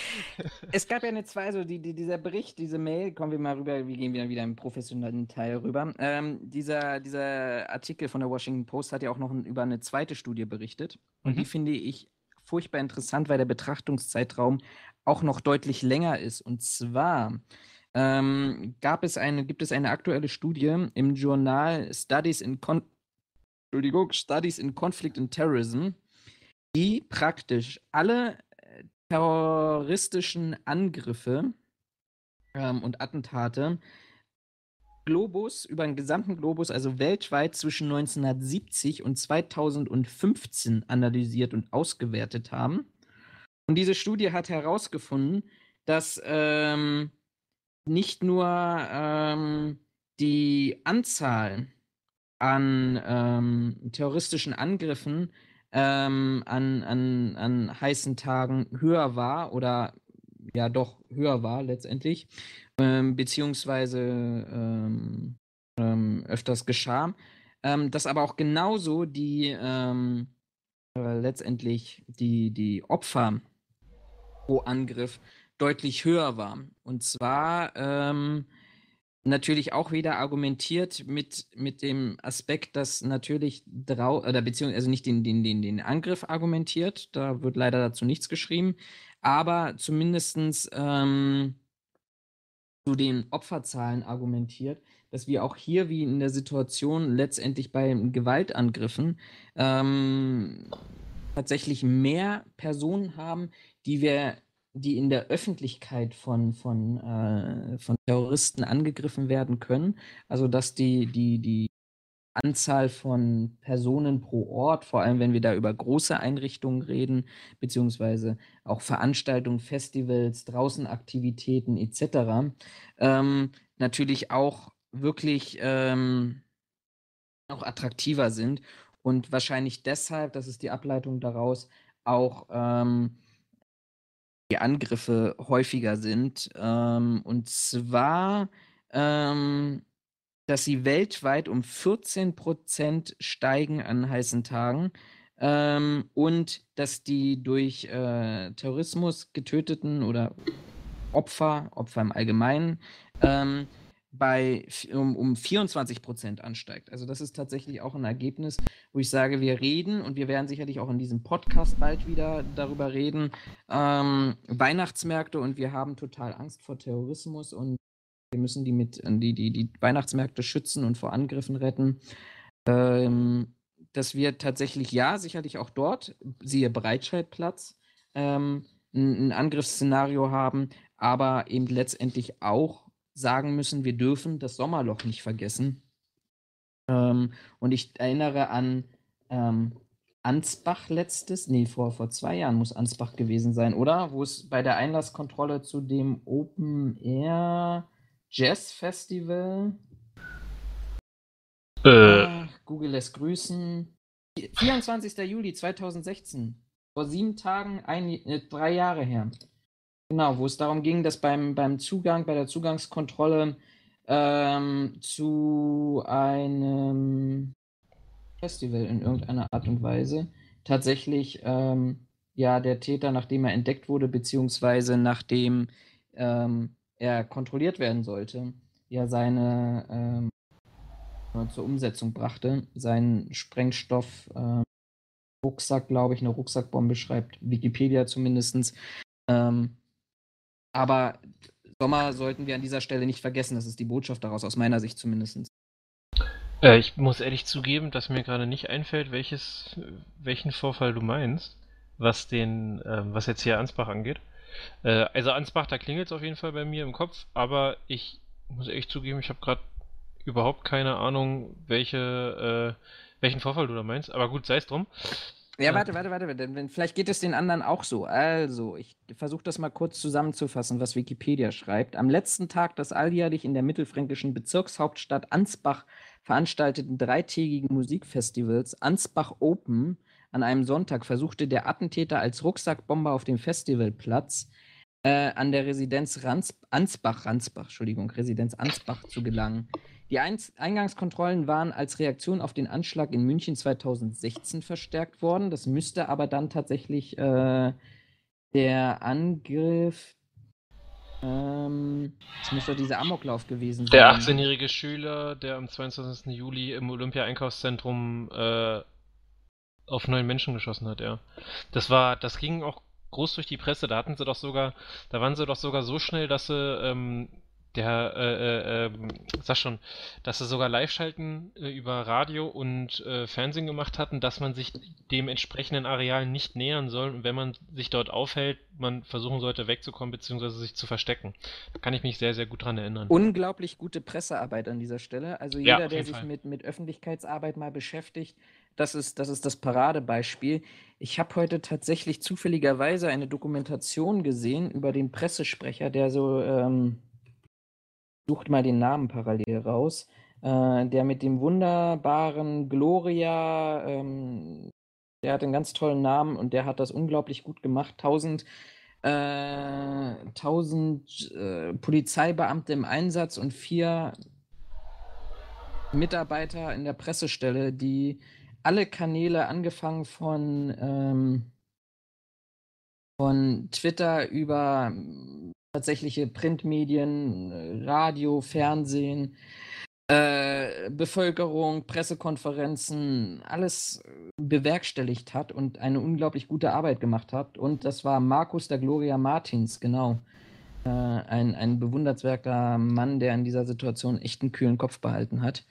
es gab ja eine zwei, so die, die, dieser Bericht, diese Mail, kommen wir mal rüber, wir gehen wieder, wieder im professionellen Teil rüber. Ähm, dieser, dieser Artikel von der Washington Post hat ja auch noch ein, über eine zweite Studie berichtet. Und mhm. die finde ich furchtbar interessant, weil der Betrachtungszeitraum auch noch deutlich länger ist. Und zwar ähm, gab es eine, gibt es eine aktuelle Studie im Journal Studies in Con Entschuldigung, Studies in Conflict and Terrorism die praktisch alle äh, terroristischen Angriffe ähm, und Attentate Globus, über den gesamten Globus, also weltweit zwischen 1970 und 2015 analysiert und ausgewertet haben. Und diese Studie hat herausgefunden, dass ähm, nicht nur ähm, die Anzahl an ähm, terroristischen Angriffen ähm, an, an, an heißen Tagen höher war oder ja doch höher war letztendlich, ähm, beziehungsweise ähm, ähm öfters geschah. ähm, dass aber auch genauso die ähm, äh, letztendlich die, die Opfer pro Angriff deutlich höher war. Und zwar ähm, natürlich auch wieder argumentiert mit, mit dem Aspekt, dass natürlich drau oder beziehungsweise also nicht den, den, den, den Angriff argumentiert, da wird leider dazu nichts geschrieben, aber zumindest ähm, zu den Opferzahlen argumentiert, dass wir auch hier wie in der Situation letztendlich bei Gewaltangriffen ähm, tatsächlich mehr Personen haben, die wir die in der Öffentlichkeit von, von, äh, von Terroristen angegriffen werden können. Also dass die, die, die Anzahl von Personen pro Ort, vor allem wenn wir da über große Einrichtungen reden, beziehungsweise auch Veranstaltungen, Festivals, Draußenaktivitäten etc., ähm, natürlich auch wirklich ähm, auch attraktiver sind und wahrscheinlich deshalb, das ist die Ableitung daraus, auch ähm, die Angriffe häufiger sind. Ähm, und zwar, ähm, dass sie weltweit um 14 Prozent steigen an heißen Tagen ähm, und dass die durch äh, Terrorismus getöteten oder Opfer, Opfer im Allgemeinen, ähm, bei um, um 24 Prozent ansteigt. Also das ist tatsächlich auch ein Ergebnis, wo ich sage, wir reden und wir werden sicherlich auch in diesem Podcast bald wieder darüber reden. Ähm, Weihnachtsmärkte und wir haben total Angst vor Terrorismus und wir müssen die mit die, die, die Weihnachtsmärkte schützen und vor Angriffen retten. Ähm, dass wir tatsächlich, ja, sicherlich auch dort, siehe Breitscheidplatz, ähm, ein, ein Angriffsszenario haben, aber eben letztendlich auch sagen müssen, wir dürfen das Sommerloch nicht vergessen. Ähm, und ich erinnere an ähm, Ansbach letztes, nee, vor, vor zwei Jahren muss Ansbach gewesen sein, oder? Wo es bei der Einlasskontrolle zu dem Open Air Jazz Festival. Äh. Ach, Google lässt grüßen. 24. Juli 2016. Vor sieben Tagen, ein, äh, drei Jahre her. Genau, wo es darum ging, dass beim, beim Zugang, bei der Zugangskontrolle ähm, zu einem Festival in irgendeiner Art und Weise tatsächlich ähm, ja der Täter, nachdem er entdeckt wurde, beziehungsweise nachdem ähm, er kontrolliert werden sollte, ja seine ähm, zur Umsetzung brachte, seinen Sprengstoff äh, Rucksack, glaube ich, eine Rucksackbombe schreibt Wikipedia zumindest, ähm, aber Sommer sollten wir an dieser Stelle nicht vergessen. Das ist die Botschaft daraus, aus meiner Sicht zumindest. Äh, ich muss ehrlich zugeben, dass mir gerade nicht einfällt, welches, welchen Vorfall du meinst, was den, äh, was jetzt hier Ansbach angeht. Äh, also Ansbach, da klingelt es auf jeden Fall bei mir im Kopf, aber ich muss ehrlich zugeben, ich habe gerade überhaupt keine Ahnung, welche, äh, welchen Vorfall du da meinst. Aber gut, sei es drum. Ja, warte, warte, warte, warte. Vielleicht geht es den anderen auch so. Also, ich versuche das mal kurz zusammenzufassen, was Wikipedia schreibt. Am letzten Tag des alljährlich in der mittelfränkischen Bezirkshauptstadt Ansbach veranstalteten dreitägigen Musikfestivals Ansbach Open an einem Sonntag versuchte der Attentäter als Rucksackbomber auf dem Festivalplatz äh, an der Residenz Rans Ansbach, Ransbach, Entschuldigung, Residenz Ansbach zu gelangen. Die Eingangskontrollen waren als Reaktion auf den Anschlag in München 2016 verstärkt worden. Das müsste aber dann tatsächlich äh, der Angriff. Ähm, das müsste dieser Amoklauf gewesen sein. Der 18-jährige Schüler, der am 22. Juli im Olympia-Einkaufszentrum äh, auf neun Menschen geschossen hat, ja. Das war, das ging auch groß durch die Presse. Da hatten sie doch sogar, da waren sie doch sogar so schnell, dass sie ähm, der, äh, äh, ähm, sag schon, dass sie sogar Live-Schalten äh, über Radio und äh, Fernsehen gemacht hatten, dass man sich dem entsprechenden Areal nicht nähern soll und wenn man sich dort aufhält, man versuchen sollte wegzukommen bzw. sich zu verstecken. Da kann ich mich sehr, sehr gut dran erinnern. Unglaublich gute Pressearbeit an dieser Stelle. Also jeder, ja, der sich mit, mit Öffentlichkeitsarbeit mal beschäftigt, das ist, das ist das Paradebeispiel. Ich habe heute tatsächlich zufälligerweise eine Dokumentation gesehen über den Pressesprecher, der so ähm, sucht mal den Namen parallel raus. Äh, der mit dem wunderbaren Gloria, ähm, der hat einen ganz tollen Namen und der hat das unglaublich gut gemacht. 1000 äh, 1000 äh, Polizeibeamte im Einsatz und vier Mitarbeiter in der Pressestelle, die alle Kanäle angefangen von, ähm, von Twitter über tatsächliche Printmedien, Radio, Fernsehen, äh, Bevölkerung, Pressekonferenzen, alles bewerkstelligt hat und eine unglaublich gute Arbeit gemacht hat. Und das war Markus der Gloria Martins, genau. Äh, ein, ein bewundernswerter Mann, der in dieser Situation echt einen kühlen Kopf behalten hat.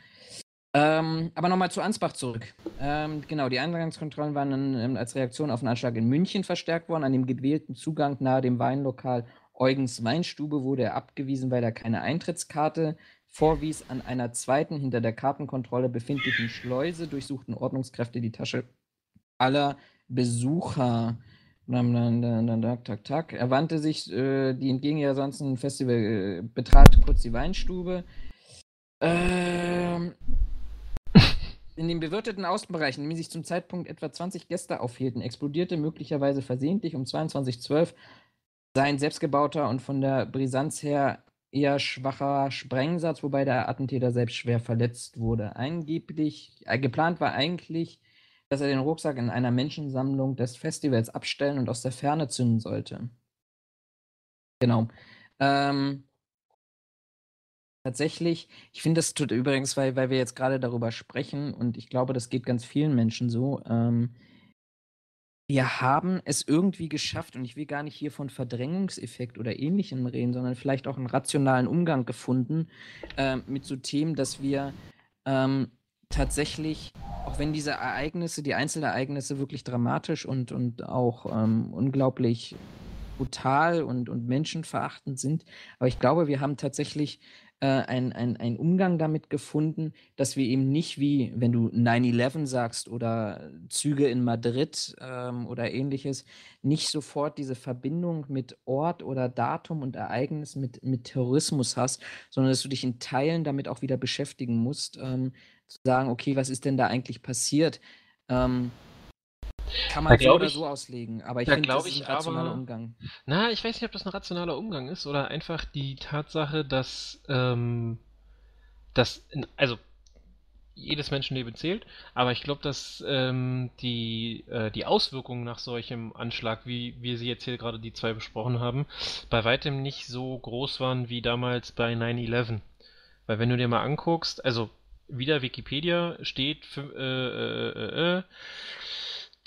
Ähm, aber nochmal zu Ansbach zurück. Ähm, genau, die Eingangskontrollen waren dann, ähm, als Reaktion auf einen Anschlag in München verstärkt worden. An dem gewählten Zugang nahe dem Weinlokal Eugens Weinstube wurde er abgewiesen, weil er keine Eintrittskarte vorwies. An einer zweiten, hinter der Kartenkontrolle befindlichen Schleuse durchsuchten Ordnungskräfte die Tasche aller Besucher. Er wandte sich, äh, die entgegen ja sonst ein Festival, äh, betrat kurz die Weinstube. Ähm, in den bewirteten Außenbereichen, in denen sich zum Zeitpunkt etwa 20 Gäste aufhielten, explodierte möglicherweise versehentlich um 22.12 sein selbstgebauter und von der Brisanz her eher schwacher Sprengsatz, wobei der Attentäter selbst schwer verletzt wurde. Angeblich, äh, geplant war eigentlich, dass er den Rucksack in einer Menschensammlung des Festivals abstellen und aus der Ferne zünden sollte. Genau. Ähm, tatsächlich, ich finde das tut übrigens, weil, weil wir jetzt gerade darüber sprechen und ich glaube, das geht ganz vielen Menschen so. Ähm, wir haben es irgendwie geschafft, und ich will gar nicht hier von Verdrängungseffekt oder Ähnlichem reden, sondern vielleicht auch einen rationalen Umgang gefunden äh, mit so Themen, dass wir ähm, tatsächlich, auch wenn diese Ereignisse, die Einzelereignisse wirklich dramatisch und, und auch ähm, unglaublich brutal und, und menschenverachtend sind, aber ich glaube, wir haben tatsächlich äh, ein, ein, ein Umgang damit gefunden, dass wir eben nicht wie, wenn du 9-11 sagst oder Züge in Madrid ähm, oder ähnliches, nicht sofort diese Verbindung mit Ort oder Datum und Ereignis mit, mit Terrorismus hast, sondern dass du dich in Teilen damit auch wieder beschäftigen musst, ähm, zu sagen, okay, was ist denn da eigentlich passiert? Ähm, kann man so oder so auslegen, aber ich finde, das ist ein rationaler aber, Umgang. Na, ich weiß nicht, ob das ein rationaler Umgang ist oder einfach die Tatsache, dass, ähm, dass also jedes Menschenleben zählt, aber ich glaube, dass ähm, die, äh, die Auswirkungen nach solchem Anschlag, wie wir sie jetzt hier gerade die zwei besprochen haben, bei weitem nicht so groß waren wie damals bei 9-11. Weil wenn du dir mal anguckst, also wieder Wikipedia steht äh, äh, äh, äh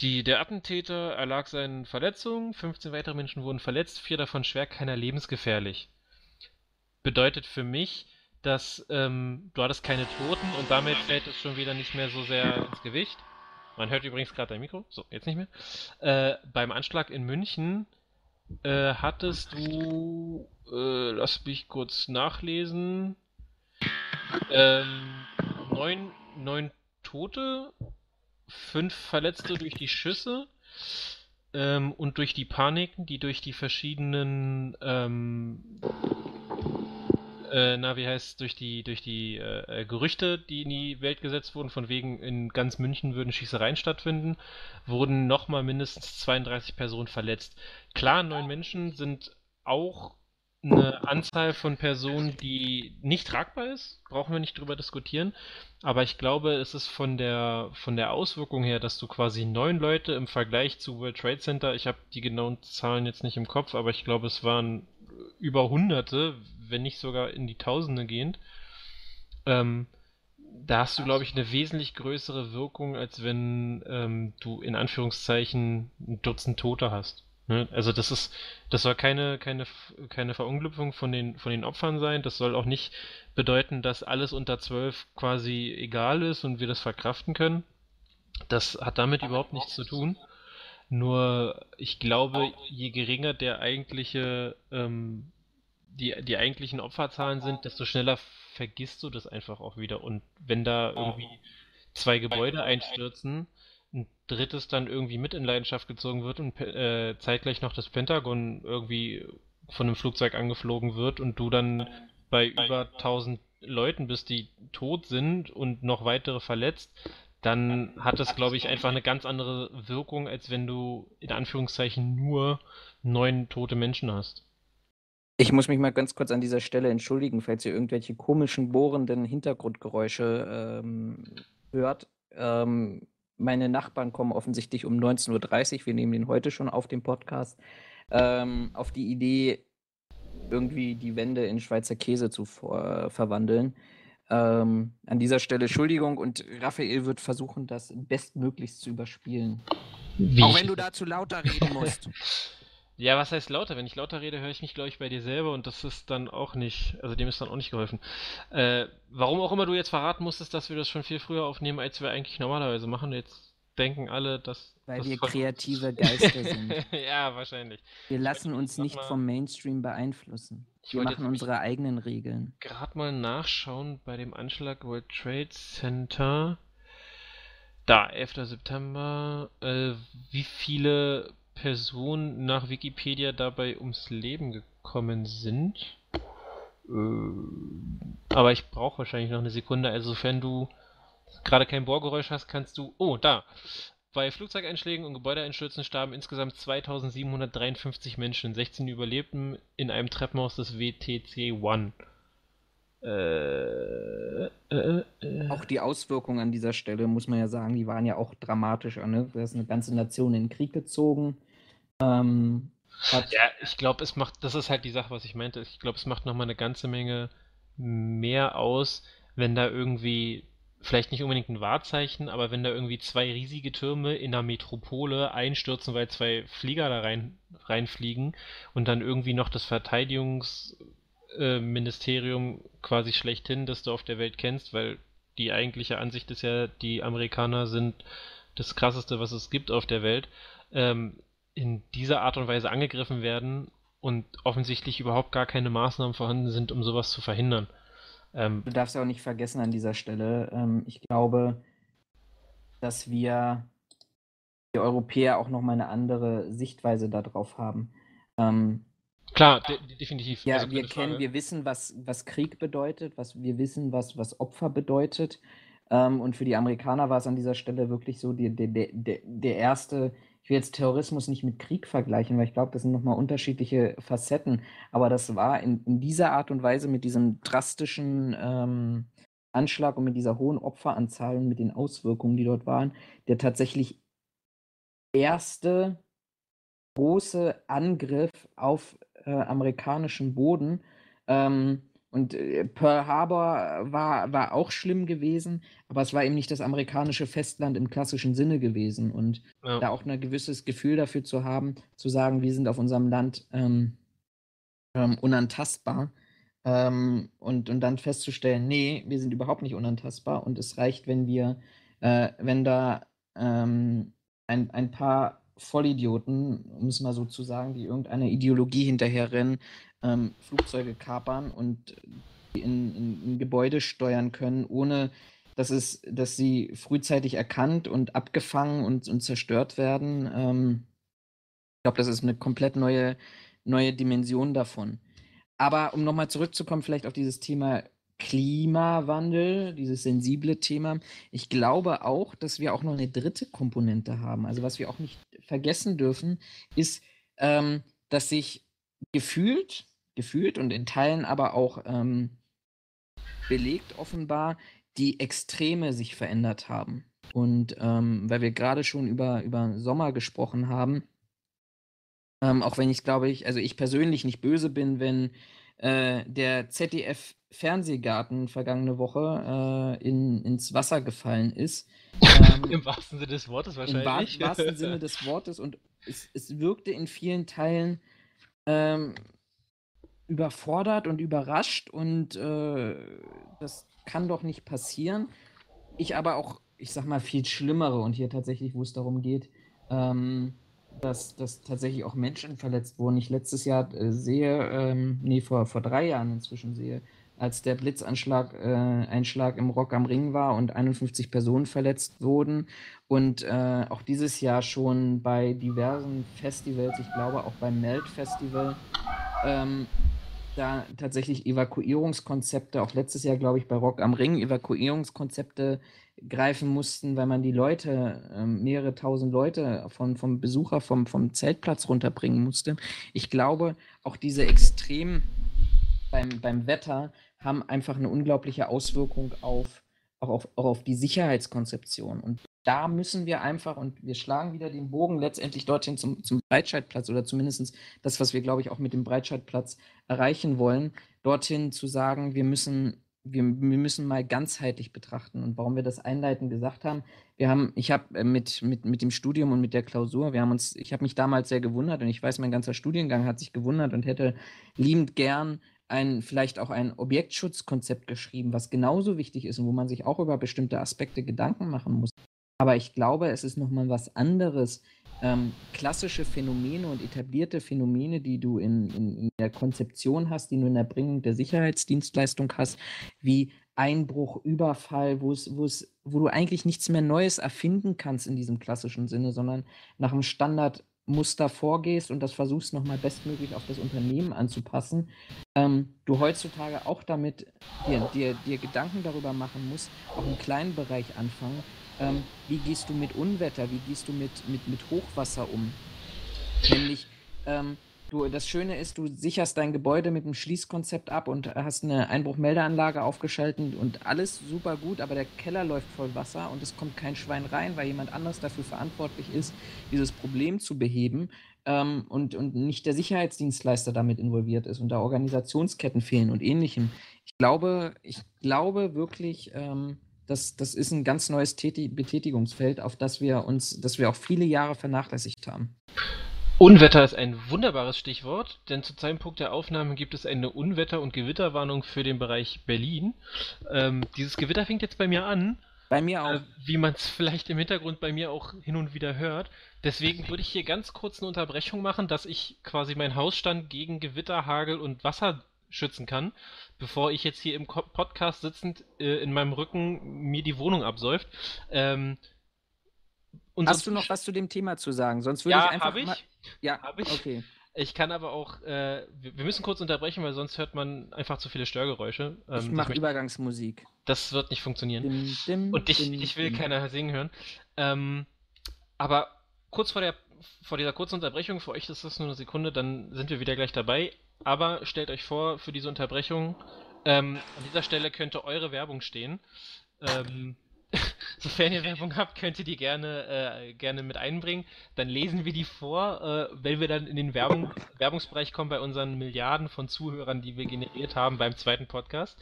die, der Attentäter erlag seinen Verletzungen, 15 weitere Menschen wurden verletzt, vier davon schwer, keiner lebensgefährlich. Bedeutet für mich, dass ähm, du hattest keine Toten und damit fällt es schon wieder nicht mehr so sehr ins Gewicht. Man hört übrigens gerade dein Mikro, so, jetzt nicht mehr. Äh, beim Anschlag in München äh, hattest du, äh, lass mich kurz nachlesen, ähm, neun, neun Tote fünf Verletzte durch die Schüsse ähm, und durch die Paniken, die durch die verschiedenen ähm, äh, na, wie heißt durch die, durch die äh, Gerüchte, die in die Welt gesetzt wurden, von wegen in ganz München würden Schießereien stattfinden, wurden nochmal mindestens 32 Personen verletzt. Klar, neun Menschen sind auch eine Anzahl von Personen, die nicht tragbar ist, brauchen wir nicht drüber diskutieren. Aber ich glaube, es ist von der von der Auswirkung her, dass du quasi neun Leute im Vergleich zu World Trade Center, ich habe die genauen Zahlen jetzt nicht im Kopf, aber ich glaube, es waren über Hunderte, wenn nicht sogar in die Tausende gehend. Ähm, da hast du, glaube ich, eine wesentlich größere Wirkung, als wenn ähm, du in Anführungszeichen ein Dutzend Tote hast. Ne? Also das ist, das soll keine, keine, keine Verunglückung von den, von den Opfern sein. Das soll auch nicht bedeuten, dass alles unter zwölf quasi egal ist und wir das verkraften können. Das hat damit überhaupt nichts zu tun. Nur ich glaube, je geringer der eigentliche, ähm, die, die eigentlichen Opferzahlen sind, desto schneller vergisst du das einfach auch wieder. Und wenn da irgendwie zwei Gebäude einstürzen, ein drittes dann irgendwie mit in Leidenschaft gezogen wird und äh, zeitgleich noch das Pentagon irgendwie von einem Flugzeug angeflogen wird und du dann bei über 1000 Leuten bist, die tot sind und noch weitere verletzt, dann hat das, glaube ich, einfach eine ganz andere Wirkung, als wenn du in Anführungszeichen nur neun tote Menschen hast. Ich muss mich mal ganz kurz an dieser Stelle entschuldigen, falls ihr irgendwelche komischen, bohrenden Hintergrundgeräusche ähm, hört. Ähm, meine Nachbarn kommen offensichtlich um 19.30 Uhr, wir nehmen den heute schon auf dem Podcast, ähm, auf die Idee, irgendwie die Wände in Schweizer Käse zu vor, verwandeln. Ähm, an dieser Stelle Entschuldigung und Raphael wird versuchen, das bestmöglichst zu überspielen. Wie? Auch wenn du dazu lauter reden musst. Ja, was heißt lauter? Wenn ich lauter rede, höre ich mich, glaube ich, bei dir selber und das ist dann auch nicht, also dem ist dann auch nicht geholfen. Äh, warum auch immer du jetzt verraten musstest, dass wir das schon viel früher aufnehmen, als wir eigentlich normalerweise machen. Jetzt denken alle, dass. Weil das wir kreative Geister sind. ja, wahrscheinlich. Wir lassen uns nicht mal, vom Mainstream beeinflussen. Wir machen unsere eigenen Regeln. Gerade mal nachschauen bei dem Anschlag World Trade Center. Da, 11. September. Äh, wie viele Personen nach Wikipedia dabei ums Leben gekommen sind. Äh, aber ich brauche wahrscheinlich noch eine Sekunde. Also, sofern du gerade kein Bohrgeräusch hast, kannst du. Oh, da! Bei Flugzeugeinschlägen und Gebäudeeinstürzen starben insgesamt 2753 Menschen, 16 überlebten in einem Treppenhaus des WTC-1. Äh, äh, äh. Auch die Auswirkungen an dieser Stelle, muss man ja sagen, die waren ja auch dramatischer. Ne? Da ist eine ganze Nation in den Krieg gezogen. Ähm, ja, ich glaube, es macht, das ist halt die Sache, was ich meinte. Ich glaube, es macht nochmal eine ganze Menge mehr aus, wenn da irgendwie, vielleicht nicht unbedingt ein Wahrzeichen, aber wenn da irgendwie zwei riesige Türme in der Metropole einstürzen, weil zwei Flieger da rein, reinfliegen und dann irgendwie noch das Verteidigungsministerium äh, quasi schlechthin, das du auf der Welt kennst, weil die eigentliche Ansicht ist ja, die Amerikaner sind das krasseste, was es gibt auf der Welt. Ähm, in dieser Art und Weise angegriffen werden und offensichtlich überhaupt gar keine Maßnahmen vorhanden sind, um sowas zu verhindern. Ähm, du darfst ja auch nicht vergessen an dieser Stelle, ähm, ich glaube, dass wir, die Europäer, auch nochmal eine andere Sichtweise darauf haben. Ähm, Klar, de definitiv. Ja, also wir kennen, wir wissen, was, was Krieg bedeutet, was wir wissen, was, was Opfer bedeutet. Ähm, und für die Amerikaner war es an dieser Stelle wirklich so die, die, die, der erste will jetzt Terrorismus nicht mit Krieg vergleichen, weil ich glaube, das sind nochmal unterschiedliche Facetten. Aber das war in, in, dieser Art und Weise mit diesem drastischen ähm, Anschlag und mit dieser hohen Opferanzahl und mit den Auswirkungen, die dort waren, der tatsächlich erste große Angriff auf äh, amerikanischen Boden. Ähm, und äh, Pearl Harbor war, war auch schlimm gewesen, aber es war eben nicht das amerikanische Festland im klassischen Sinne gewesen. Und ja. da auch ein gewisses Gefühl dafür zu haben, zu sagen, wir sind auf unserem Land ähm, ähm, unantastbar. Ähm, und, und dann festzustellen, nee, wir sind überhaupt nicht unantastbar und es reicht, wenn wir, äh, wenn da ähm, ein, ein paar Vollidioten, um es mal so zu sagen, die irgendeiner Ideologie hinterherrennen, ähm, Flugzeuge kapern und in, in, in, Gebäude steuern können, ohne dass, es, dass sie frühzeitig erkannt und abgefangen und, und zerstört werden. Ähm, ich glaube, das ist eine komplett neue, neue Dimension davon. Aber um nochmal zurückzukommen, vielleicht auf dieses Thema Klimawandel, dieses sensible Thema. Ich glaube auch, dass wir auch noch eine dritte Komponente haben. Also was wir auch nicht vergessen dürfen, ist, ähm, dass sich gefühlt gefühlt und in Teilen aber auch ähm, belegt offenbar, die Extreme sich verändert haben. Und ähm, weil wir gerade schon über, über Sommer gesprochen haben, ähm, auch wenn ich glaube ich, also ich persönlich nicht böse bin, wenn äh, der ZDF-Fernsehgarten vergangene Woche äh, in, ins Wasser gefallen ist. Ähm, Im wahrsten Sinne des Wortes wahrscheinlich. Im wahrsten Sinne des Wortes und es, es wirkte in vielen Teilen ähm, überfordert und überrascht und äh, das kann doch nicht passieren. Ich aber auch, ich sag mal, viel schlimmere und hier tatsächlich, wo es darum geht, ähm, dass, dass tatsächlich auch Menschen verletzt wurden. Ich letztes Jahr äh, sehe, ähm, nee, vor, vor drei Jahren inzwischen sehe, als der Blitzanschlag äh, Einschlag im Rock am Ring war und 51 Personen verletzt wurden. Und äh, auch dieses Jahr schon bei diversen Festivals, ich glaube auch beim Melt Festival, ähm, da tatsächlich Evakuierungskonzepte, auch letztes Jahr, glaube ich, bei Rock am Ring, Evakuierungskonzepte greifen mussten, weil man die Leute, äh, mehrere tausend Leute von, vom Besucher vom, vom Zeltplatz runterbringen musste. Ich glaube, auch diese Extrem beim, beim Wetter haben einfach eine unglaubliche Auswirkung auf, auch auf, auch auf die Sicherheitskonzeption. Und da müssen wir einfach, und wir schlagen wieder den Bogen letztendlich dorthin zum, zum Breitscheidplatz oder zumindest das, was wir, glaube ich, auch mit dem Breitscheidplatz erreichen wollen, dorthin zu sagen, wir müssen, wir, wir müssen mal ganzheitlich betrachten. Und warum wir das einleitend gesagt haben, wir haben, ich habe äh, mit, mit, mit dem Studium und mit der Klausur, wir haben uns, ich habe mich damals sehr gewundert und ich weiß, mein ganzer Studiengang hat sich gewundert und hätte liebend gern ein, vielleicht auch ein Objektschutzkonzept geschrieben, was genauso wichtig ist und wo man sich auch über bestimmte Aspekte Gedanken machen muss. Aber ich glaube, es ist nochmal was anderes. Ähm, klassische Phänomene und etablierte Phänomene, die du in, in, in, der Konzeption hast, die du in der Bringung der Sicherheitsdienstleistung hast, wie Einbruch, Überfall, wo es, wo du eigentlich nichts mehr Neues erfinden kannst in diesem klassischen Sinne, sondern nach einem Standard Muster vorgehst und das versuchst nochmal bestmöglich auf das Unternehmen anzupassen, ähm, du heutzutage auch damit dir, dir, dir Gedanken darüber machen musst, auch im kleinen Bereich anfangen, ähm, wie gehst du mit Unwetter, wie gehst du mit, mit, mit Hochwasser um? Nämlich, ähm, Du, das Schöne ist, du sicherst dein Gebäude mit einem Schließkonzept ab und hast eine Einbruchmeldeanlage aufgeschaltet und alles super gut, aber der Keller läuft voll Wasser und es kommt kein Schwein rein, weil jemand anders dafür verantwortlich ist, dieses Problem zu beheben ähm, und, und nicht der Sicherheitsdienstleister damit involviert ist und da Organisationsketten fehlen und ähnlichem. Ich glaube, ich glaube wirklich, ähm, das, das ist ein ganz neues Täti Betätigungsfeld, auf das wir uns, das wir auch viele Jahre vernachlässigt haben. Unwetter ist ein wunderbares Stichwort, denn zu Zeitpunkt der Aufnahme gibt es eine Unwetter- und Gewitterwarnung für den Bereich Berlin. Ähm, dieses Gewitter fängt jetzt bei mir an. Bei mir auch. Äh, wie man es vielleicht im Hintergrund bei mir auch hin und wieder hört. Deswegen würde ich hier ganz kurz eine Unterbrechung machen, dass ich quasi meinen Hausstand gegen Gewitter, Hagel und Wasser schützen kann, bevor ich jetzt hier im Podcast sitzend äh, in meinem Rücken mir die Wohnung absäuft. Ähm, Hast du noch was zu dem Thema zu sagen? Sonst würde ja, ich einfach. Hab ich. Mal... Ja, habe ich. Okay. Ich kann aber auch, äh, wir müssen kurz unterbrechen, weil sonst hört man einfach zu viele Störgeräusche. Ähm, ich mache Übergangsmusik. Das wird nicht funktionieren. Dim, dim, Und dich, dim, dich will keiner singen hören. Ähm, aber kurz vor, der, vor dieser kurzen Unterbrechung, für euch ist das nur eine Sekunde, dann sind wir wieder gleich dabei. Aber stellt euch vor, für diese Unterbrechung, ähm, an dieser Stelle könnte eure Werbung stehen. Ähm, Sofern ihr Werbung habt, könnt ihr die gerne, äh, gerne mit einbringen. Dann lesen wir die vor, äh, wenn wir dann in den Werbung, Werbungsbereich kommen bei unseren Milliarden von Zuhörern, die wir generiert haben beim zweiten Podcast.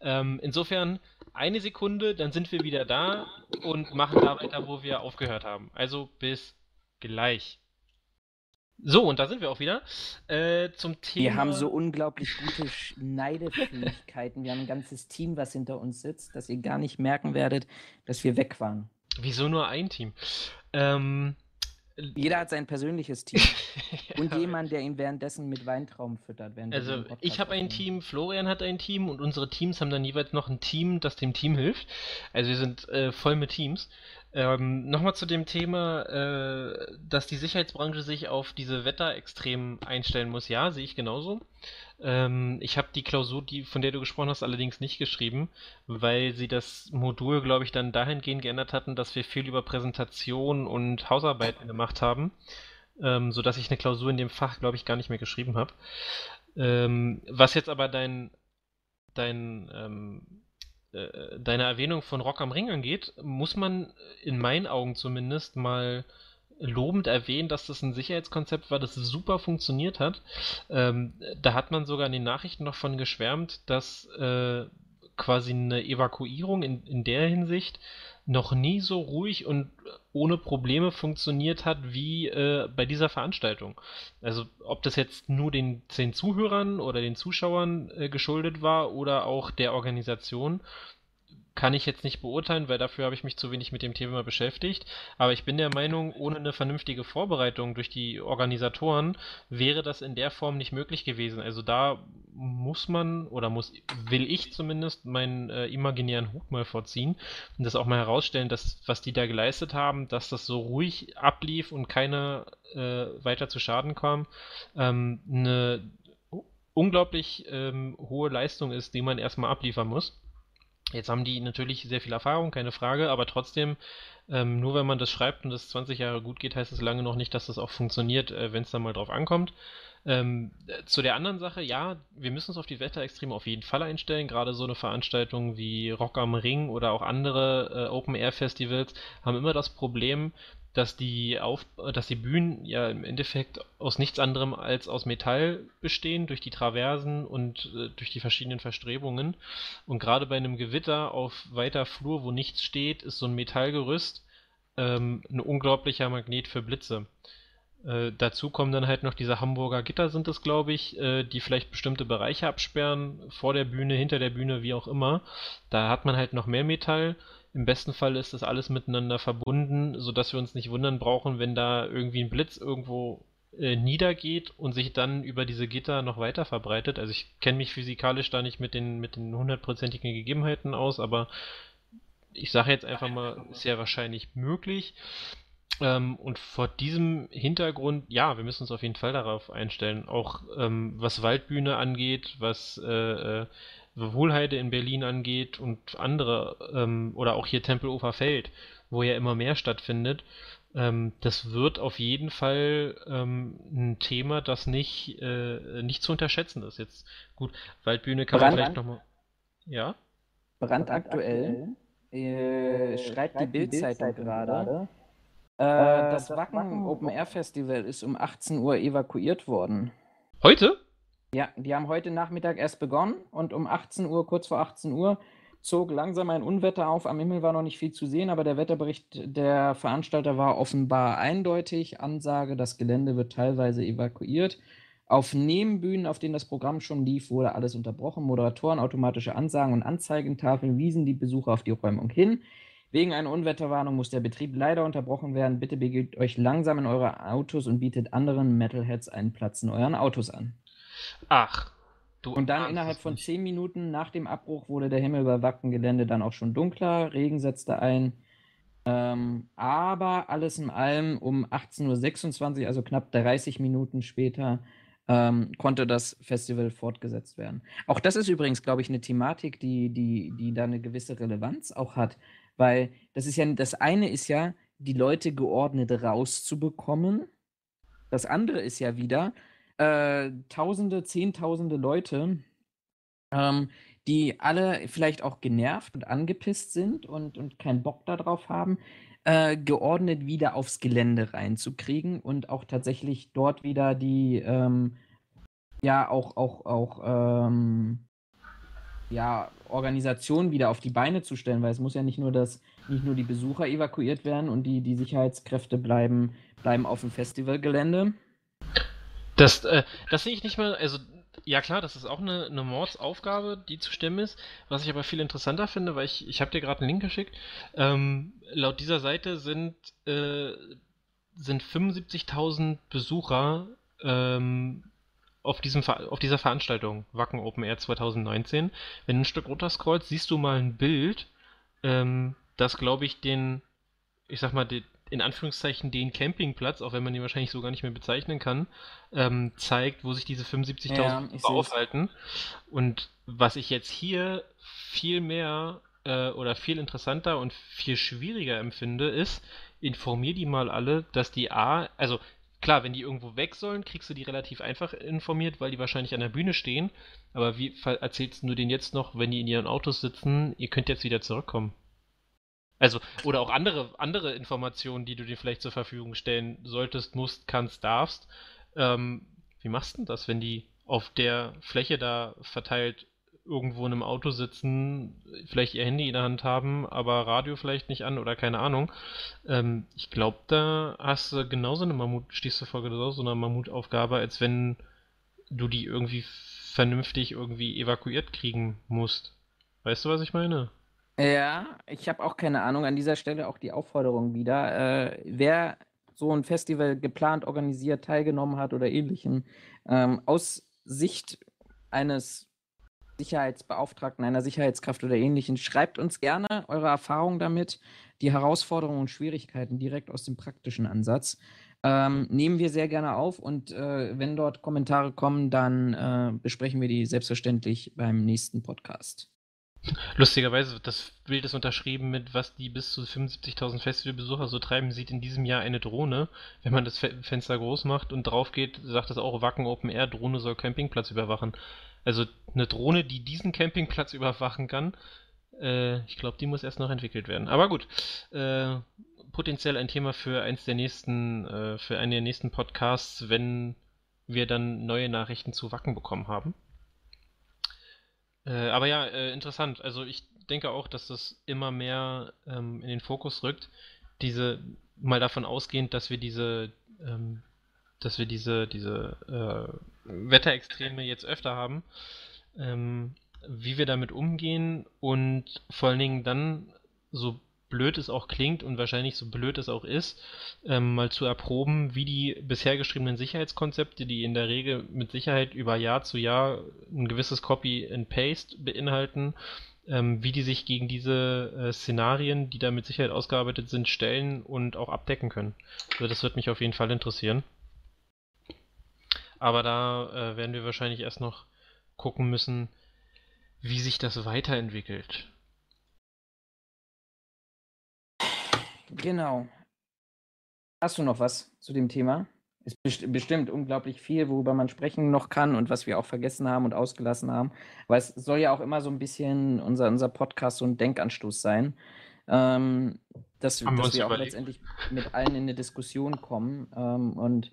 Ähm, insofern eine Sekunde, dann sind wir wieder da und machen da weiter, wo wir aufgehört haben. Also bis gleich. So, und da sind wir auch wieder. Äh, zum Thema. Wir haben so unglaublich gute Schneidefähigkeiten. wir haben ein ganzes Team, was hinter uns sitzt, dass ihr gar nicht merken werdet, dass wir weg waren. Wieso nur ein Team? Ähm, Jeder hat sein persönliches Team. ja, und jemand, der ihn währenddessen mit Weintrauben füttert. also, ich habe ein Team, Florian hat ein Team und unsere Teams haben dann jeweils noch ein Team, das dem Team hilft. Also, wir sind äh, voll mit Teams. Ähm, Nochmal zu dem Thema, äh, dass die Sicherheitsbranche sich auf diese Wetterextremen einstellen muss. Ja, sehe ich genauso. Ähm, ich habe die Klausur, die, von der du gesprochen hast, allerdings nicht geschrieben, weil sie das Modul, glaube ich, dann dahingehend geändert hatten, dass wir viel über Präsentation und Hausarbeiten gemacht haben, ähm, sodass ich eine Klausur in dem Fach, glaube ich, gar nicht mehr geschrieben habe. Ähm, was jetzt aber dein, dein ähm, äh, deine Erwähnung von Rock am Ring angeht, muss man in meinen Augen zumindest mal lobend erwähnen, dass das ein Sicherheitskonzept war, das super funktioniert hat. Ähm, da hat man sogar in den Nachrichten noch von geschwärmt, dass äh, quasi eine Evakuierung in, in der Hinsicht noch nie so ruhig und ohne Probleme funktioniert hat wie äh, bei dieser Veranstaltung. Also ob das jetzt nur den zehn Zuhörern oder den Zuschauern äh, geschuldet war oder auch der Organisation, kann ich jetzt nicht beurteilen, weil dafür habe ich mich zu wenig mit dem Thema beschäftigt. Aber ich bin der Meinung, ohne eine vernünftige Vorbereitung durch die Organisatoren wäre das in der Form nicht möglich gewesen. Also da muss man oder muss will ich zumindest meinen äh, imaginären Hut mal vorziehen und das auch mal herausstellen, dass was die da geleistet haben, dass das so ruhig ablief und keiner äh, weiter zu Schaden kam. Ähm, eine unglaublich ähm, hohe Leistung ist, die man erstmal abliefern muss. Jetzt haben die natürlich sehr viel Erfahrung, keine Frage, aber trotzdem, ähm, nur wenn man das schreibt und das 20 Jahre gut geht, heißt es lange noch nicht, dass das auch funktioniert, äh, wenn es dann mal drauf ankommt. Ähm, zu der anderen Sache, ja, wir müssen uns auf die Wetterextreme auf jeden Fall einstellen. Gerade so eine Veranstaltung wie Rock am Ring oder auch andere äh, Open-Air-Festivals haben immer das Problem, dass die, auf, dass die Bühnen ja im Endeffekt aus nichts anderem als aus Metall bestehen, durch die Traversen und äh, durch die verschiedenen Verstrebungen. Und gerade bei einem Gewitter auf weiter Flur, wo nichts steht, ist so ein Metallgerüst ähm, ein unglaublicher Magnet für Blitze. Äh, dazu kommen dann halt noch diese Hamburger Gitter, sind es, glaube ich, äh, die vielleicht bestimmte Bereiche absperren, vor der Bühne, hinter der Bühne, wie auch immer. Da hat man halt noch mehr Metall. Im besten Fall ist das alles miteinander verbunden, sodass wir uns nicht wundern brauchen, wenn da irgendwie ein Blitz irgendwo äh, niedergeht und sich dann über diese Gitter noch weiter verbreitet. Also ich kenne mich physikalisch da nicht mit den mit den hundertprozentigen Gegebenheiten aus, aber ich sage jetzt einfach mal, sehr wahrscheinlich möglich. Ähm, und vor diesem Hintergrund, ja, wir müssen uns auf jeden Fall darauf einstellen. Auch ähm, was Waldbühne angeht, was äh, äh, Wohlheide in Berlin angeht und andere, ähm, oder auch hier Tempelofer Feld, wo ja immer mehr stattfindet. Ähm, das wird auf jeden Fall ähm, ein Thema, das nicht, äh, nicht zu unterschätzen ist. Jetzt gut, Waldbühne kann Brand, man vielleicht nochmal. Ja? Brandaktuell äh, schreibt die Bildzeitung gerade äh, äh, das, das Wacken, Wacken Open Air Festival ist um 18 Uhr evakuiert worden. Heute? Ja, die haben heute Nachmittag erst begonnen und um 18 Uhr, kurz vor 18 Uhr, zog langsam ein Unwetter auf. Am Himmel war noch nicht viel zu sehen, aber der Wetterbericht der Veranstalter war offenbar eindeutig. Ansage, das Gelände wird teilweise evakuiert. Auf Nebenbühnen, auf denen das Programm schon lief, wurde alles unterbrochen. Moderatoren, automatische Ansagen und Anzeigentafeln wiesen die Besucher auf die Räumung hin. Wegen einer Unwetterwarnung muss der Betrieb leider unterbrochen werden. Bitte begebt euch langsam in eure Autos und bietet anderen Metalheads einen Platz in euren Autos an. Ach. Du und dann innerhalb von zehn Minuten nach dem Abbruch wurde der Himmel über Wackengelände dann auch schon dunkler. Regen setzte ein. Ähm, aber alles in allem um 18.26 Uhr, also knapp 30 Minuten später, ähm, konnte das Festival fortgesetzt werden. Auch das ist übrigens, glaube ich, eine Thematik, die, die, die da eine gewisse Relevanz auch hat. Weil das ist ja, das eine ist ja, die Leute geordnet rauszubekommen. Das andere ist ja wieder, äh, Tausende, Zehntausende Leute, ähm, die alle vielleicht auch genervt und angepisst sind und, und keinen Bock darauf haben, äh, geordnet wieder aufs Gelände reinzukriegen und auch tatsächlich dort wieder die, ähm, ja, auch, auch, auch, ähm, ja, Organisation wieder auf die Beine zu stellen, weil es muss ja nicht nur das, nicht nur die Besucher evakuiert werden und die, die Sicherheitskräfte bleiben, bleiben auf dem Festivalgelände. Das, äh, das sehe ich nicht mal, also ja klar, das ist auch eine, eine Mordsaufgabe, die zu stemmen ist. Was ich aber viel interessanter finde, weil ich, ich habe dir gerade einen Link geschickt. Ähm, laut dieser Seite sind, äh, sind 75.000 Besucher ähm, auf, diesem, auf dieser Veranstaltung, Wacken Open Air 2019. Wenn du ein Stück runterscrollst, siehst du mal ein Bild, ähm, das, glaube ich, den, ich sag mal, den, in Anführungszeichen den Campingplatz, auch wenn man ihn wahrscheinlich so gar nicht mehr bezeichnen kann, ähm, zeigt, wo sich diese 75.000 ja, aufhalten. Und was ich jetzt hier viel mehr äh, oder viel interessanter und viel schwieriger empfinde, ist, informier die mal alle, dass die A, also Klar, wenn die irgendwo weg sollen, kriegst du die relativ einfach informiert, weil die wahrscheinlich an der Bühne stehen. Aber wie erzählst du denen jetzt noch, wenn die in ihren Autos sitzen, ihr könnt jetzt wieder zurückkommen? Also, oder auch andere, andere Informationen, die du dir vielleicht zur Verfügung stellen solltest, musst, kannst, darfst. Ähm, wie machst du denn das, wenn die auf der Fläche da verteilt irgendwo in einem Auto sitzen, vielleicht ihr Handy in der Hand haben, aber Radio vielleicht nicht an oder keine Ahnung. Ähm, ich glaube, da hast du genauso eine Mammut, stehst du vor genauso einer Mammutaufgabe, als wenn du die irgendwie vernünftig irgendwie evakuiert kriegen musst. Weißt du, was ich meine? Ja, ich habe auch keine Ahnung. An dieser Stelle auch die Aufforderung wieder. Äh, wer so ein Festival geplant, organisiert, teilgenommen hat oder ähnlichem, ähm, aus Sicht eines Sicherheitsbeauftragten, einer Sicherheitskraft oder ähnlichen. Schreibt uns gerne eure Erfahrungen damit, die Herausforderungen und Schwierigkeiten direkt aus dem praktischen Ansatz. Ähm, nehmen wir sehr gerne auf und äh, wenn dort Kommentare kommen, dann äh, besprechen wir die selbstverständlich beim nächsten Podcast. Lustigerweise, das Bild ist unterschrieben mit, was die bis zu 75.000 Festivalbesucher so treiben, sieht in diesem Jahr eine Drohne. Wenn man das Fenster groß macht und drauf geht, sagt das auch Wacken Open Air, Drohne soll Campingplatz überwachen. Also eine Drohne, die diesen Campingplatz überwachen kann, äh, ich glaube, die muss erst noch entwickelt werden. Aber gut, äh, potenziell ein Thema für eins der nächsten, äh, für einen der nächsten Podcasts, wenn wir dann neue Nachrichten zu Wacken bekommen haben. Äh, aber ja, äh, interessant. Also ich denke auch, dass das immer mehr ähm, in den Fokus rückt. Diese, mal davon ausgehend, dass wir diese, ähm, dass wir diese, diese äh, Wetterextreme jetzt öfter haben. Ähm, wie wir damit umgehen und vor allen Dingen dann, so blöd es auch klingt und wahrscheinlich so blöd es auch ist, ähm, mal zu erproben, wie die bisher geschriebenen Sicherheitskonzepte, die in der Regel mit Sicherheit über Jahr zu Jahr ein gewisses Copy and Paste beinhalten, ähm, wie die sich gegen diese äh, Szenarien, die da mit Sicherheit ausgearbeitet sind, stellen und auch abdecken können. Also das wird mich auf jeden Fall interessieren. Aber da äh, werden wir wahrscheinlich erst noch gucken müssen, wie sich das weiterentwickelt. Genau. Hast du noch was zu dem Thema? Ist bestimmt unglaublich viel, worüber man sprechen noch kann und was wir auch vergessen haben und ausgelassen haben. Aber es soll ja auch immer so ein bisschen unser, unser Podcast so ein Denkanstoß sein, ähm, dass, dass wir, auch letztendlich mit allen in eine Diskussion kommen. Ähm, und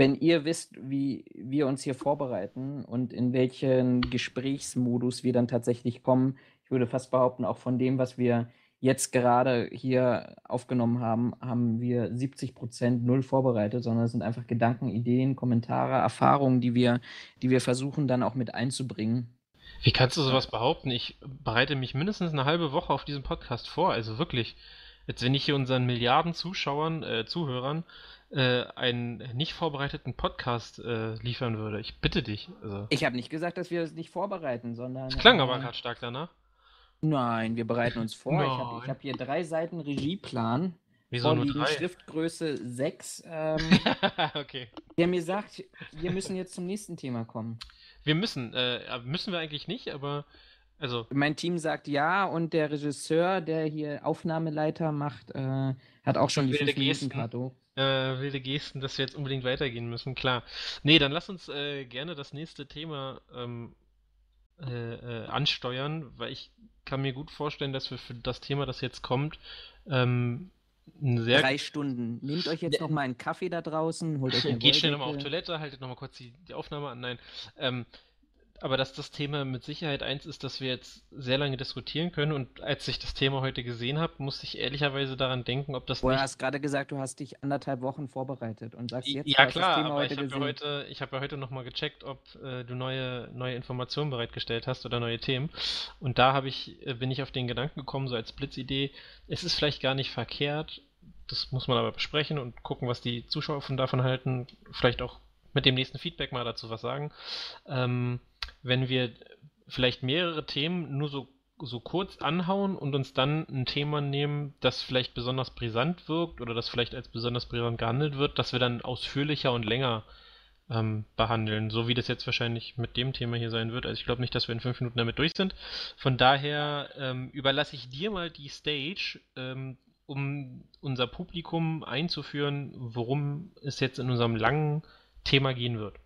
wenn ihr wisst, wie wir uns hier vorbereiten und in welchen Gesprächsmodus wir dann tatsächlich kommen, ich würde fast behaupten, auch von dem, was wir jetzt gerade hier aufgenommen haben, haben wir 70 Prozent null vorbereitet, sondern es sind einfach Gedanken, Ideen, Kommentare, Erfahrungen, die wir, die wir versuchen dann auch mit einzubringen. Wie kannst du sowas behaupten? Ich bereite mich mindestens eine halbe Woche auf diesen Podcast vor, also wirklich. Jetzt, wenn ich hier unseren Milliarden Zuschauern, äh, Zuhörern äh, einen nicht vorbereiteten Podcast äh, liefern würde. Ich bitte dich. Also. Ich habe nicht gesagt, dass wir es nicht vorbereiten, sondern. Es klang aber gerade stark danach. Nein, wir bereiten uns vor. Nein. Ich habe hab hier drei Seiten Regieplan. Wieso nur drei? Schriftgröße 6. Ähm, okay. Der mir sagt, wir müssen jetzt zum nächsten Thema kommen. Wir müssen. Äh, müssen wir eigentlich nicht, aber. Also. Mein Team sagt ja und der Regisseur, der hier Aufnahmeleiter macht, äh, hat auch schon die 5 Minuten Karte äh, wilde Gesten, dass wir jetzt unbedingt weitergehen müssen, klar. Nee, dann lass uns äh, gerne das nächste Thema ähm, äh, äh, ansteuern, weil ich kann mir gut vorstellen, dass wir für das Thema, das jetzt kommt, ähm, sehr Drei Stunden. Nehmt euch jetzt ja. noch mal einen Kaffee da draußen, holt euch eine Geht schnell nochmal auf Toilette, haltet nochmal kurz die, die Aufnahme an. Nein. Ähm, aber dass das Thema mit Sicherheit eins ist, das wir jetzt sehr lange diskutieren können. Und als ich das Thema heute gesehen habe, musste ich ehrlicherweise daran denken, ob das. Du hast gerade gesagt, du hast dich anderthalb Wochen vorbereitet und sagst jetzt, ja klar, das Thema aber heute ich habe ja heute, ich habe ja heute nochmal gecheckt, ob äh, du neue, neue Informationen bereitgestellt hast oder neue Themen. Und da habe ich, äh, bin ich auf den Gedanken gekommen, so als Blitzidee, es ist vielleicht gar nicht verkehrt. Das muss man aber besprechen und gucken, was die Zuschauer von davon halten. Vielleicht auch mit dem nächsten Feedback mal dazu was sagen. Ähm, wenn wir vielleicht mehrere Themen nur so, so kurz anhauen und uns dann ein Thema nehmen, das vielleicht besonders brisant wirkt oder das vielleicht als besonders brisant gehandelt wird, dass wir dann ausführlicher und länger ähm, behandeln, so wie das jetzt wahrscheinlich mit dem Thema hier sein wird. Also ich glaube nicht, dass wir in fünf Minuten damit durch sind. Von daher ähm, überlasse ich dir mal die Stage, ähm, um unser Publikum einzuführen, worum es jetzt in unserem langen Thema gehen wird.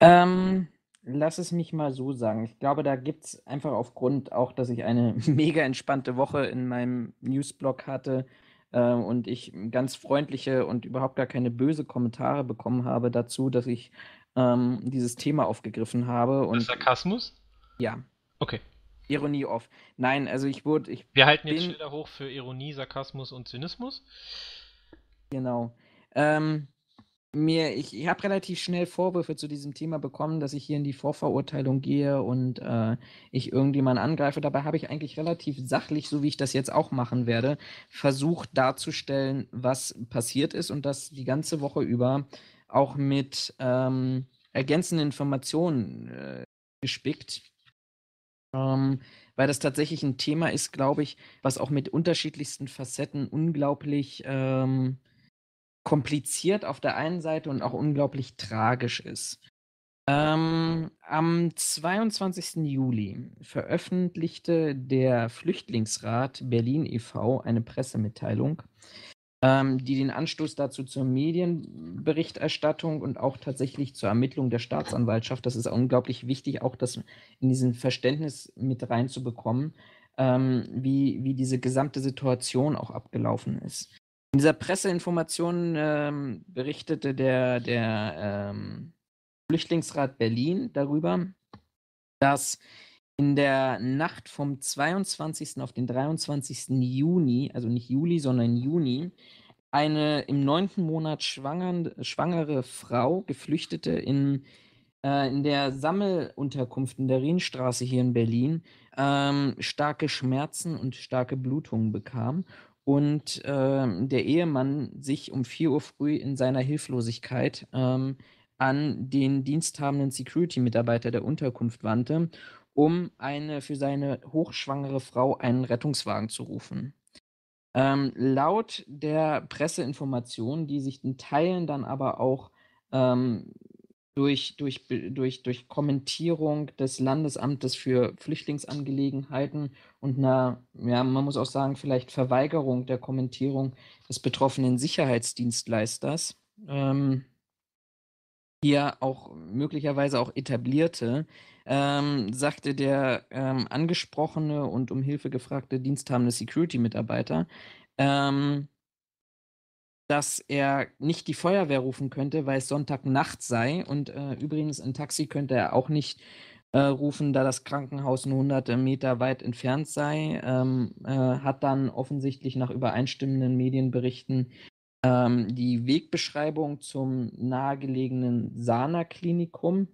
Ähm, Lass es mich mal so sagen. Ich glaube, da gibt es einfach aufgrund auch, dass ich eine mega entspannte Woche in meinem Newsblog hatte äh, und ich ganz freundliche und überhaupt gar keine böse Kommentare bekommen habe dazu, dass ich ähm, dieses Thema aufgegriffen habe. Und Sarkasmus? Ja. Okay. Ironie off. Nein, also ich wurde. Ich Wir halten jetzt Schilder hoch für Ironie, Sarkasmus und Zynismus. Genau. Ähm, mir, ich, ich habe relativ schnell Vorwürfe zu diesem Thema bekommen, dass ich hier in die Vorverurteilung gehe und äh, ich irgendjemanden angreife. Dabei habe ich eigentlich relativ sachlich, so wie ich das jetzt auch machen werde, versucht darzustellen, was passiert ist und das die ganze Woche über auch mit ähm, ergänzenden Informationen äh, gespickt. Ähm, weil das tatsächlich ein Thema ist, glaube ich, was auch mit unterschiedlichsten Facetten unglaublich ähm, kompliziert auf der einen Seite und auch unglaublich tragisch ist. Ähm, am 22. Juli veröffentlichte der Flüchtlingsrat Berlin e.V. eine Pressemitteilung, ähm, die den Anstoß dazu zur Medienberichterstattung und auch tatsächlich zur Ermittlung der Staatsanwaltschaft, das ist unglaublich wichtig, auch das in diesen Verständnis mit reinzubekommen, ähm, wie, wie diese gesamte Situation auch abgelaufen ist. In dieser Presseinformation ähm, berichtete der, der ähm, Flüchtlingsrat Berlin darüber, dass in der Nacht vom 22. auf den 23. Juni, also nicht Juli, sondern Juni, eine im neunten Monat schwangere Frau, Geflüchtete in, äh, in der Sammelunterkunft in der Rienstraße hier in Berlin, ähm, starke Schmerzen und starke Blutungen bekam und ähm, der Ehemann sich um 4 Uhr früh in seiner Hilflosigkeit ähm, an den diensthabenden Security-Mitarbeiter der Unterkunft wandte, um eine für seine hochschwangere Frau einen Rettungswagen zu rufen. Ähm, laut der Presseinformation, die sich in Teilen dann aber auch ähm, durch, durch, durch, durch Kommentierung des Landesamtes für Flüchtlingsangelegenheiten und einer, ja, man muss auch sagen, vielleicht Verweigerung der Kommentierung des betroffenen Sicherheitsdienstleisters, ähm, hier auch möglicherweise auch etablierte, ähm, sagte der ähm, angesprochene und um Hilfe gefragte diensthabende Security-Mitarbeiter, ähm, dass er nicht die Feuerwehr rufen könnte, weil es Sonntagnacht sei. Und äh, übrigens ein Taxi könnte er auch nicht äh, rufen, da das Krankenhaus nur hunderte Meter weit entfernt sei. Ähm, äh, hat dann offensichtlich nach übereinstimmenden Medienberichten ähm, die Wegbeschreibung zum nahegelegenen Sana-Klinikum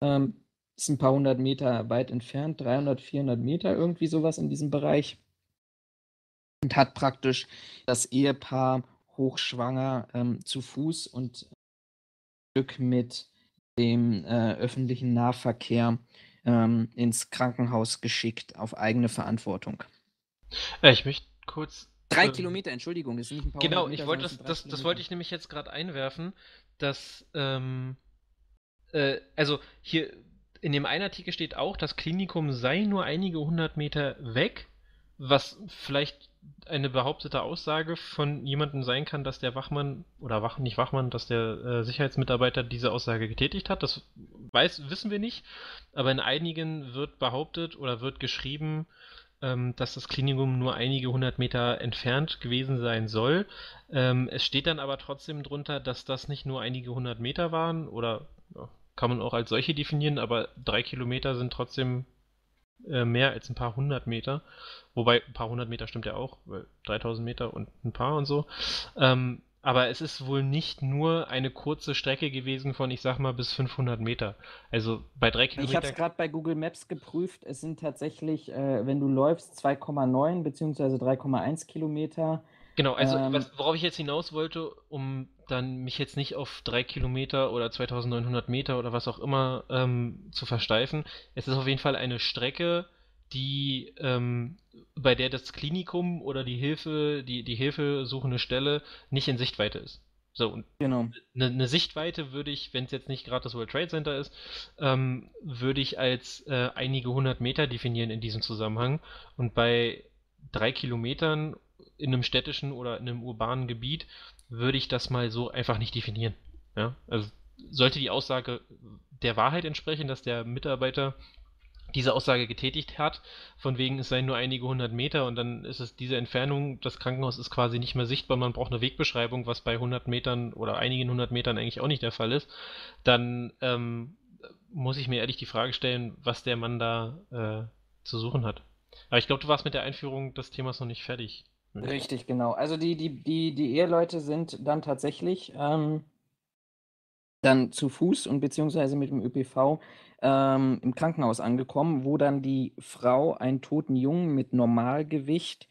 ähm, ist ein paar hundert Meter weit entfernt, 300, 400 Meter, irgendwie sowas in diesem Bereich. Und hat praktisch das Ehepaar hochschwanger ähm, zu Fuß und Stück mit dem äh, öffentlichen Nahverkehr ähm, ins Krankenhaus geschickt, auf eigene Verantwortung. Äh, ich möchte kurz Drei ähm, Kilometer, Entschuldigung, das sind nicht ein paar Genau, ich wollte das, das, das, wollte ich nämlich jetzt gerade einwerfen, dass, ähm, äh, also hier in dem einen Artikel steht auch, das Klinikum sei nur einige hundert Meter weg, was vielleicht eine behauptete Aussage von jemandem sein kann, dass der Wachmann oder Wach, nicht Wachmann, dass der äh, Sicherheitsmitarbeiter diese Aussage getätigt hat. Das weiß, wissen wir nicht, aber in einigen wird behauptet oder wird geschrieben, ähm, dass das Klinikum nur einige hundert Meter entfernt gewesen sein soll. Ähm, es steht dann aber trotzdem drunter, dass das nicht nur einige hundert Meter waren oder ja, kann man auch als solche definieren, aber drei Kilometer sind trotzdem äh, mehr als ein paar hundert Meter. Wobei ein paar hundert Meter stimmt ja auch, weil 3000 Meter und ein paar und so. Ähm, aber es ist wohl nicht nur eine kurze Strecke gewesen von, ich sag mal, bis 500 Meter. Also bei drei Kilometern. Ich habe es gerade bei Google Maps geprüft. Es sind tatsächlich, äh, wenn du läufst, 2,9 bzw. 3,1 Kilometer. Genau, also ähm, was, worauf ich jetzt hinaus wollte, um dann mich jetzt nicht auf drei Kilometer oder 2900 Meter oder was auch immer ähm, zu versteifen. Es ist auf jeden Fall eine Strecke, die ähm, bei der das Klinikum oder die Hilfe, die, die hilfesuchende Stelle nicht in Sichtweite ist. So, und genau. eine, eine Sichtweite würde ich, wenn es jetzt nicht gerade das World Trade Center ist, ähm, würde ich als äh, einige hundert Meter definieren in diesem Zusammenhang. Und bei drei Kilometern in einem städtischen oder in einem urbanen Gebiet würde ich das mal so einfach nicht definieren. Ja, also sollte die Aussage der Wahrheit entsprechen, dass der Mitarbeiter diese Aussage getätigt hat, von wegen es seien nur einige hundert Meter und dann ist es diese Entfernung, das Krankenhaus ist quasi nicht mehr sichtbar, man braucht eine Wegbeschreibung, was bei 100 Metern oder einigen hundert Metern eigentlich auch nicht der Fall ist, dann ähm, muss ich mir ehrlich die Frage stellen, was der Mann da äh, zu suchen hat. Aber ich glaube, du warst mit der Einführung des Themas noch nicht fertig. Richtig, genau. Also die, die, die, die Eheleute sind dann tatsächlich ähm, dann zu Fuß und beziehungsweise mit dem ÖPV ähm, im Krankenhaus angekommen, wo dann die Frau einen toten Jungen mit Normalgewicht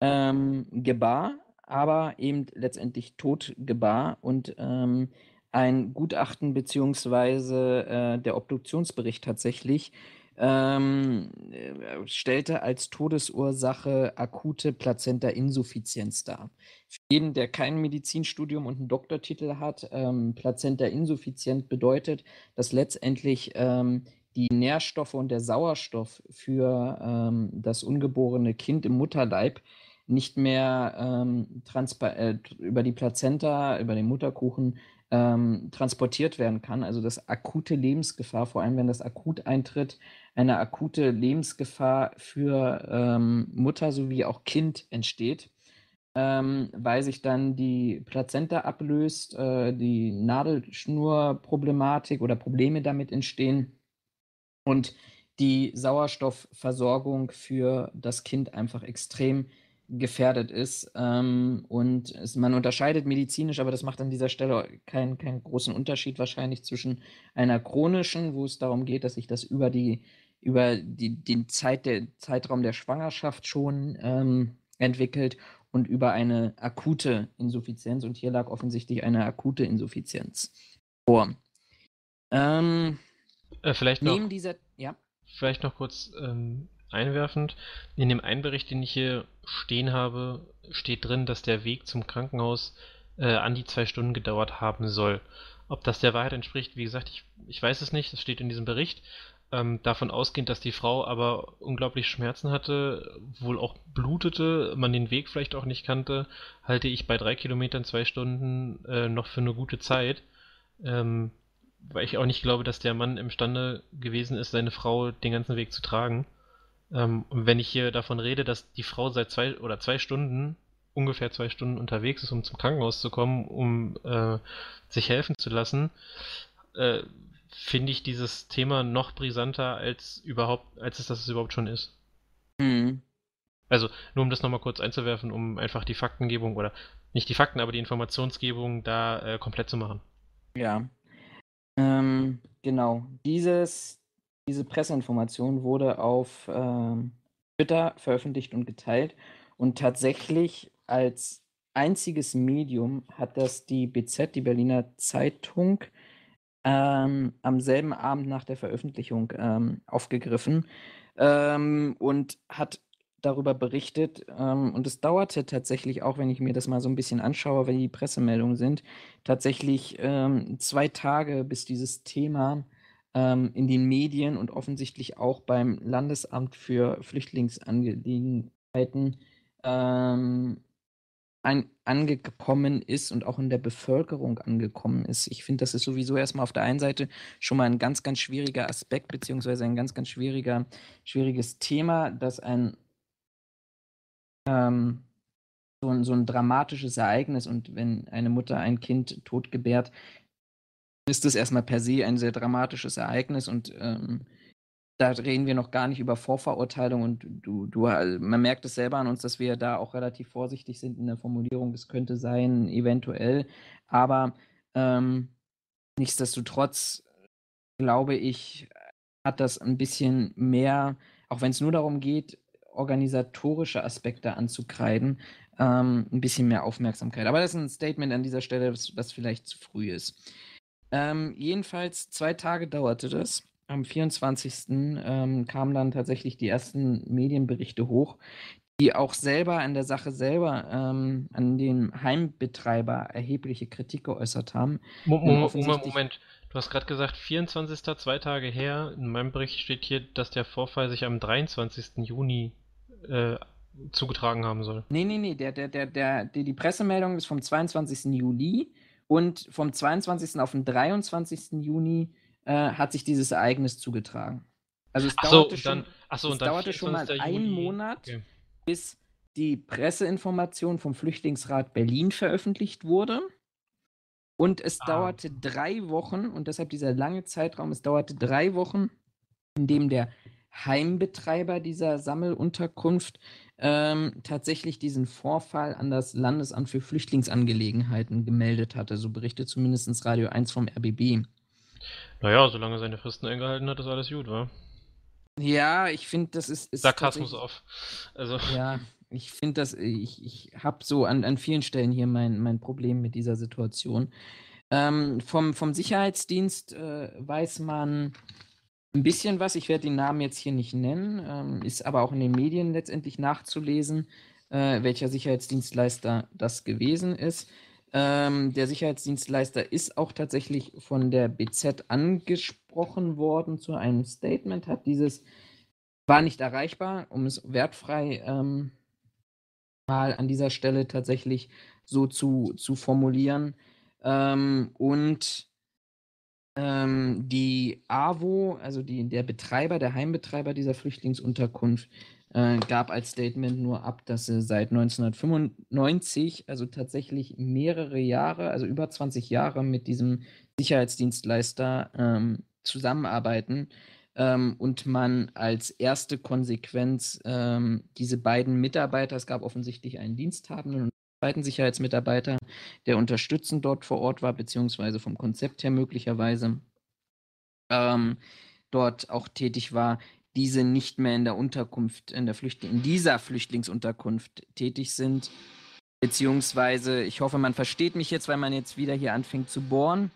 ähm, gebar, aber eben letztendlich tot gebar und ähm, ein Gutachten beziehungsweise äh, der Obduktionsbericht tatsächlich ähm, äh, stellte als Todesursache akute Plazenta-Insuffizienz dar. Für jeden, der kein Medizinstudium und einen Doktortitel hat, ähm, Plazenta-Insuffizient bedeutet, dass letztendlich ähm, die Nährstoffe und der Sauerstoff für ähm, das ungeborene Kind im Mutterleib nicht mehr ähm, äh, über die Plazenta, über den Mutterkuchen ähm, transportiert werden kann. Also dass akute Lebensgefahr, vor allem wenn das akut eintritt, eine akute Lebensgefahr für ähm, Mutter sowie auch Kind entsteht, ähm, weil sich dann die Plazenta ablöst, äh, die Nadelschnurproblematik oder Probleme damit entstehen und die Sauerstoffversorgung für das Kind einfach extrem gefährdet ist. Ähm, und es, man unterscheidet medizinisch, aber das macht an dieser Stelle keinen, keinen großen Unterschied wahrscheinlich zwischen einer chronischen, wo es darum geht, dass sich das über die über die, den Zeit der, Zeitraum der Schwangerschaft schon ähm, entwickelt und über eine akute Insuffizienz. Und hier lag offensichtlich eine akute Insuffizienz vor. Ähm, äh, vielleicht noch, dieser, ja. Vielleicht noch kurz ähm, einwerfend. In dem einen Bericht, den ich hier stehen habe, steht drin, dass der Weg zum Krankenhaus äh, an die zwei Stunden gedauert haben soll. Ob das der Wahrheit entspricht, wie gesagt, ich, ich weiß es nicht, das steht in diesem Bericht. Ähm, davon ausgehend, dass die Frau aber unglaublich Schmerzen hatte, wohl auch blutete, man den Weg vielleicht auch nicht kannte, halte ich bei drei Kilometern zwei Stunden äh, noch für eine gute Zeit. Ähm, weil ich auch nicht glaube, dass der Mann imstande gewesen ist, seine Frau den ganzen Weg zu tragen. Ähm, und wenn ich hier davon rede, dass die Frau seit zwei oder zwei Stunden, ungefähr zwei Stunden unterwegs ist, um zum Krankenhaus zu kommen, um äh, sich helfen zu lassen, äh, finde ich dieses Thema noch brisanter als überhaupt, als es das überhaupt schon ist. Mhm. Also, nur um das nochmal kurz einzuwerfen, um einfach die Faktengebung oder nicht die Fakten, aber die Informationsgebung da äh, komplett zu machen. Ja. Ähm, genau. Dieses, diese Presseinformation wurde auf ähm, Twitter veröffentlicht und geteilt. Und tatsächlich als einziges Medium hat das die BZ, die Berliner Zeitung, ähm, am selben Abend nach der Veröffentlichung ähm, aufgegriffen ähm, und hat darüber berichtet. Ähm, und es dauerte tatsächlich auch, wenn ich mir das mal so ein bisschen anschaue, wenn die Pressemeldungen sind, tatsächlich ähm, zwei Tage, bis dieses Thema ähm, in den Medien und offensichtlich auch beim Landesamt für Flüchtlingsangelegenheiten ein, angekommen ist und auch in der Bevölkerung angekommen ist. Ich finde, das ist sowieso erstmal auf der einen Seite schon mal ein ganz, ganz schwieriger Aspekt, beziehungsweise ein ganz, ganz schwieriger, schwieriges Thema, dass ein ähm, so, ein so ein dramatisches Ereignis und wenn eine Mutter ein Kind tot gebärt, ist das erstmal per se ein sehr dramatisches Ereignis und ähm, da reden wir noch gar nicht über Vorverurteilung und du, du, man merkt es selber an uns, dass wir da auch relativ vorsichtig sind in der Formulierung. Das könnte sein, eventuell, aber ähm, nichtsdestotrotz glaube ich, hat das ein bisschen mehr, auch wenn es nur darum geht, organisatorische Aspekte anzukreiden, ähm, ein bisschen mehr Aufmerksamkeit. Aber das ist ein Statement an dieser Stelle, was, was vielleicht zu früh ist. Ähm, jedenfalls zwei Tage dauerte das. Am 24. Ähm, kamen dann tatsächlich die ersten Medienberichte hoch, die auch selber an der Sache selber, ähm, an den Heimbetreiber erhebliche Kritik geäußert haben. Moment, Moment, Moment. Du hast gerade gesagt, 24. zwei Tage her. In meinem Bericht steht hier, dass der Vorfall sich am 23. Juni äh, zugetragen haben soll. Nee, nee, nee. Der, der, der, der, die Pressemeldung ist vom 22. Juli. Und vom 22. auf den 23. Juni äh, hat sich dieses Ereignis zugetragen. Also es dauerte, so, schon, dann, ach so, es dauerte schon mal einen Monat, okay. bis die Presseinformation vom Flüchtlingsrat Berlin veröffentlicht wurde. Und es ah. dauerte drei Wochen, und deshalb dieser lange Zeitraum, es dauerte drei Wochen, in dem der Heimbetreiber dieser Sammelunterkunft ähm, tatsächlich diesen Vorfall an das Landesamt für Flüchtlingsangelegenheiten gemeldet hatte. So berichtet zumindest Radio 1 vom RBB. Naja, solange seine Fristen eingehalten hat, ist alles gut, wa? Ja, ich finde, das ist. ist Sarkasmus auf. Also. Ja, ich finde das, ich, ich habe so an, an vielen Stellen hier mein, mein Problem mit dieser Situation. Ähm, vom, vom Sicherheitsdienst äh, weiß man Ein bisschen was, ich werde den Namen jetzt hier nicht nennen, ähm, ist aber auch in den Medien letztendlich nachzulesen, äh, welcher Sicherheitsdienstleister das gewesen ist. Ähm, der Sicherheitsdienstleister ist auch tatsächlich von der BZ angesprochen worden zu einem Statement, hat dieses war nicht erreichbar, um es wertfrei ähm, mal an dieser Stelle tatsächlich so zu, zu formulieren. Ähm, und ähm, die AWO, also die, der Betreiber, der Heimbetreiber dieser Flüchtlingsunterkunft, äh, gab als Statement nur ab, dass sie seit 1995, also tatsächlich mehrere Jahre, also über 20 Jahre mit diesem Sicherheitsdienstleister ähm, zusammenarbeiten ähm, und man als erste Konsequenz ähm, diese beiden Mitarbeiter, es gab offensichtlich einen Diensthabenden und einen zweiten Sicherheitsmitarbeiter, der unterstützend dort vor Ort war, beziehungsweise vom Konzept her möglicherweise ähm, dort auch tätig war, diese nicht mehr in der Unterkunft, in der Flüchtling, in dieser Flüchtlingsunterkunft tätig sind. Beziehungsweise, ich hoffe, man versteht mich jetzt, weil man jetzt wieder hier anfängt zu bohren.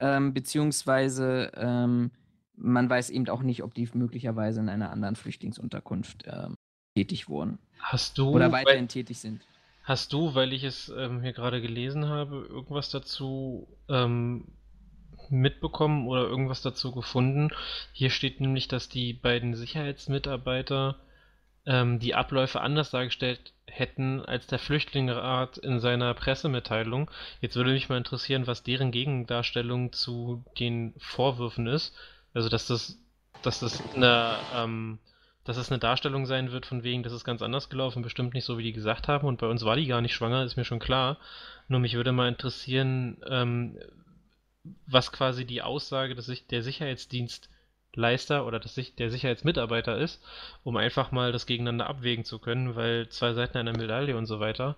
Ähm, beziehungsweise ähm, man weiß eben auch nicht, ob die möglicherweise in einer anderen Flüchtlingsunterkunft ähm, tätig wurden. Hast du. Oder weiterhin weil, tätig sind. Hast du, weil ich es ähm, hier gerade gelesen habe, irgendwas dazu ähm, mitbekommen oder irgendwas dazu gefunden? Hier steht nämlich, dass die beiden Sicherheitsmitarbeiter ähm, die Abläufe anders dargestellt hätten als der Flüchtlingsrat in seiner Pressemitteilung. Jetzt würde mich mal interessieren, was deren Gegendarstellung zu den Vorwürfen ist. Also, dass das, dass das eine, ähm, dass es eine Darstellung sein wird, von wegen, das ist ganz anders gelaufen, bestimmt nicht so, wie die gesagt haben. Und bei uns war die gar nicht schwanger, ist mir schon klar. Nur mich würde mal interessieren, ähm, was quasi die Aussage des, der Sicherheitsdienstleister oder des, der Sicherheitsmitarbeiter ist, um einfach mal das gegeneinander abwägen zu können, weil zwei Seiten einer Medaille und so weiter.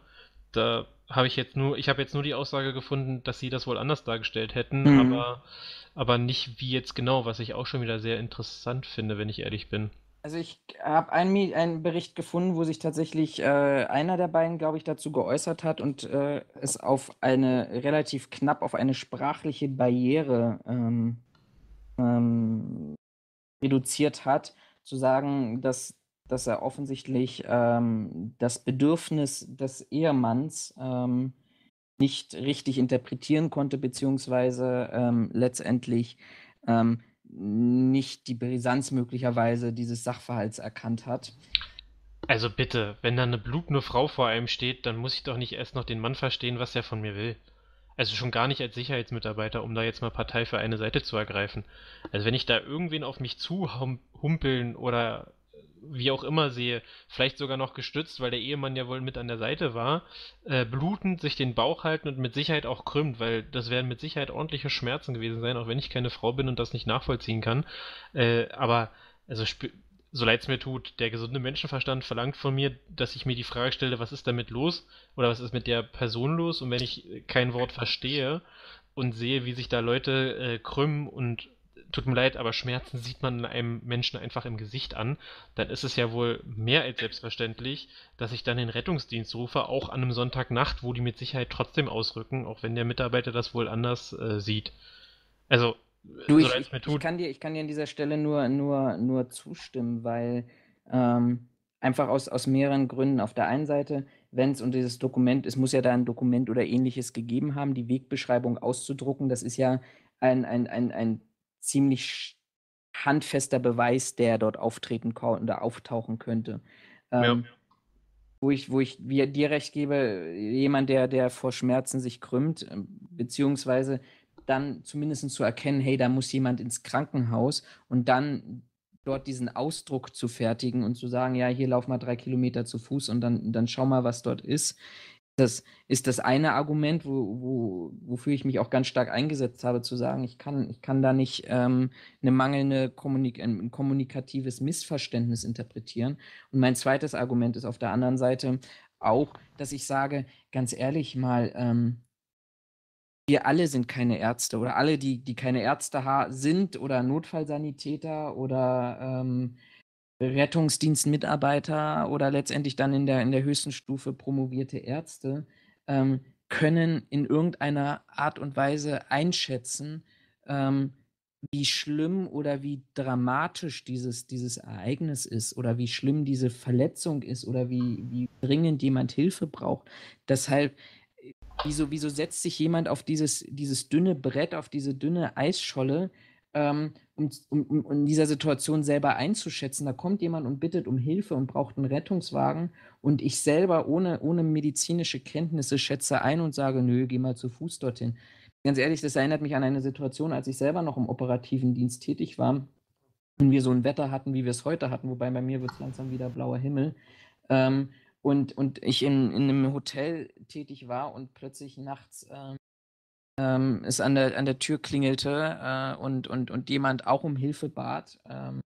Da habe ich jetzt nur, ich habe jetzt nur die Aussage gefunden, dass sie das wohl anders dargestellt hätten, mhm. aber aber nicht wie jetzt genau, was ich auch schon wieder sehr interessant finde, wenn ich ehrlich bin. Also ich habe einen, einen Bericht gefunden, wo sich tatsächlich äh, einer der beiden, glaube ich, dazu geäußert hat und äh, es auf eine relativ knapp auf eine sprachliche Barriere ähm, ähm, reduziert hat, zu sagen, dass, dass er offensichtlich ähm, das Bedürfnis des Ehemanns ähm, nicht richtig interpretieren konnte, beziehungsweise ähm, letztendlich ähm, nicht die Brisanz möglicherweise dieses Sachverhalts erkannt hat. Also bitte, wenn da eine blutende Frau vor einem steht, dann muss ich doch nicht erst noch den Mann verstehen, was er von mir will. Also schon gar nicht als Sicherheitsmitarbeiter, um da jetzt mal Partei für eine Seite zu ergreifen. Also wenn ich da irgendwen auf mich zuhumpeln oder wie auch immer sehe, vielleicht sogar noch gestützt, weil der Ehemann ja wohl mit an der Seite war, äh, blutend sich den Bauch halten und mit Sicherheit auch krümmt, weil das werden mit Sicherheit ordentliche Schmerzen gewesen sein, auch wenn ich keine Frau bin und das nicht nachvollziehen kann. Äh, aber, also, so leid es mir tut, der gesunde Menschenverstand verlangt von mir, dass ich mir die Frage stelle, was ist damit los oder was ist mit der Person los und wenn ich kein Wort verstehe und sehe, wie sich da Leute äh, krümmen und tut mir leid, aber Schmerzen sieht man einem Menschen einfach im Gesicht an, dann ist es ja wohl mehr als selbstverständlich, dass ich dann den Rettungsdienst rufe, auch an einem Sonntagnacht, wo die mit Sicherheit trotzdem ausrücken, auch wenn der Mitarbeiter das wohl anders äh, sieht. Also, du, ich, tut. Ich kann, dir, ich kann dir an dieser Stelle nur, nur, nur zustimmen, weil ähm, einfach aus, aus mehreren Gründen. Auf der einen Seite, wenn es und dieses Dokument, es muss ja da ein Dokument oder ähnliches gegeben haben, die Wegbeschreibung auszudrucken, das ist ja ein, ein, ein, ein ziemlich handfester Beweis, der dort auftreten oder auftauchen könnte. Ähm, ja. Wo ich, wo ich dir recht gebe, jemand, der, der vor Schmerzen sich krümmt, ähm, beziehungsweise dann zumindest zu erkennen, hey, da muss jemand ins Krankenhaus und dann dort diesen Ausdruck zu fertigen und zu sagen, ja, hier lauf mal drei Kilometer zu Fuß und dann, dann schau mal, was dort ist, das ist das eine Argument, wo, wo, wofür ich mich auch ganz stark eingesetzt habe, zu sagen, ich kann, ich kann da nicht ähm, eine mangelnde Kommunik ein kommunikatives Missverständnis interpretieren. Und mein zweites Argument ist auf der anderen Seite auch, dass ich sage, ganz ehrlich mal, ähm, wir alle sind keine Ärzte oder alle, die, die keine Ärzte sind oder Notfallsanitäter oder ähm, Rettungsdienstmitarbeiter oder letztendlich dann in der, in der höchsten Stufe promovierte Ärzte ähm, können in irgendeiner Art und Weise einschätzen, ähm, wie schlimm oder wie dramatisch dieses, dieses Ereignis ist oder wie schlimm diese Verletzung ist oder wie, wie dringend jemand Hilfe braucht. Deshalb, äh, wieso, wieso setzt sich jemand auf dieses, dieses dünne Brett, auf diese dünne Eisscholle, ähm, um, um, um in dieser Situation selber einzuschätzen? Da kommt jemand und bittet um Hilfe und braucht einen Rettungswagen und ich selber ohne, ohne medizinische Kenntnisse schätze ein und sage, nö, geh mal zu Fuß dorthin ganz ehrlich, das erinnert mich an eine Situation, als ich selber noch im operativen Dienst tätig war und wir so ein Wetter hatten, wie wir es heute hatten, wobei bei mir wird es langsam wieder blauer Himmel. Ähm, und, und ich in, in einem Hotel tätig war und plötzlich nachts ähm, ähm, es an der, an der Tür klingelte äh, und, und, und jemand auch um Hilfe bat, ähm,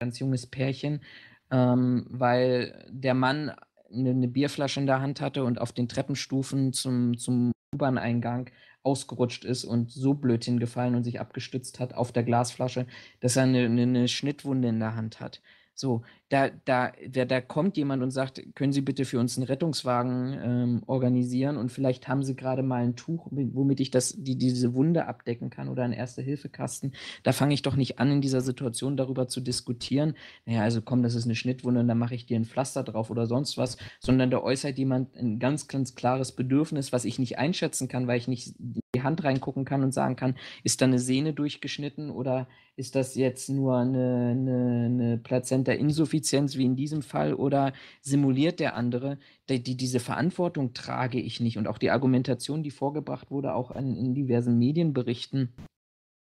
ganz junges Pärchen, ähm, weil der Mann eine, eine, Bierflasche in der Hand hatte und auf den Treppenstufen zum, zum U-Bahn-Eingang ausgerutscht ist und so blöd hingefallen und sich abgestützt hat auf der Glasflasche, dass er eine, eine, eine Schnittwunde in der Hand hat. So, da, da, da, da kommt jemand und sagt, können Sie bitte für uns einen Rettungswagen ähm, organisieren und vielleicht haben Sie gerade mal ein Tuch, womit ich das, die, diese Wunde abdecken kann oder einen Erste-Hilfe-Kasten. Da fange ich doch nicht an, in dieser Situation darüber zu diskutieren. Naja, also komm, das ist eine Schnittwunde und dann mache ich dir ein Pflaster drauf oder sonst was, sondern da äußert jemand ein ganz, ganz klares Bedürfnis, was ich nicht einschätzen kann, weil ich nicht die Hand reingucken kann und sagen kann, ist da eine Sehne durchgeschnitten oder ist das jetzt nur eine, eine, eine Plazenta-Insuffizienz wie in diesem Fall oder simuliert der andere? Die, die, diese Verantwortung trage ich nicht. Und auch die Argumentation, die vorgebracht wurde, auch an, in diversen Medienberichten,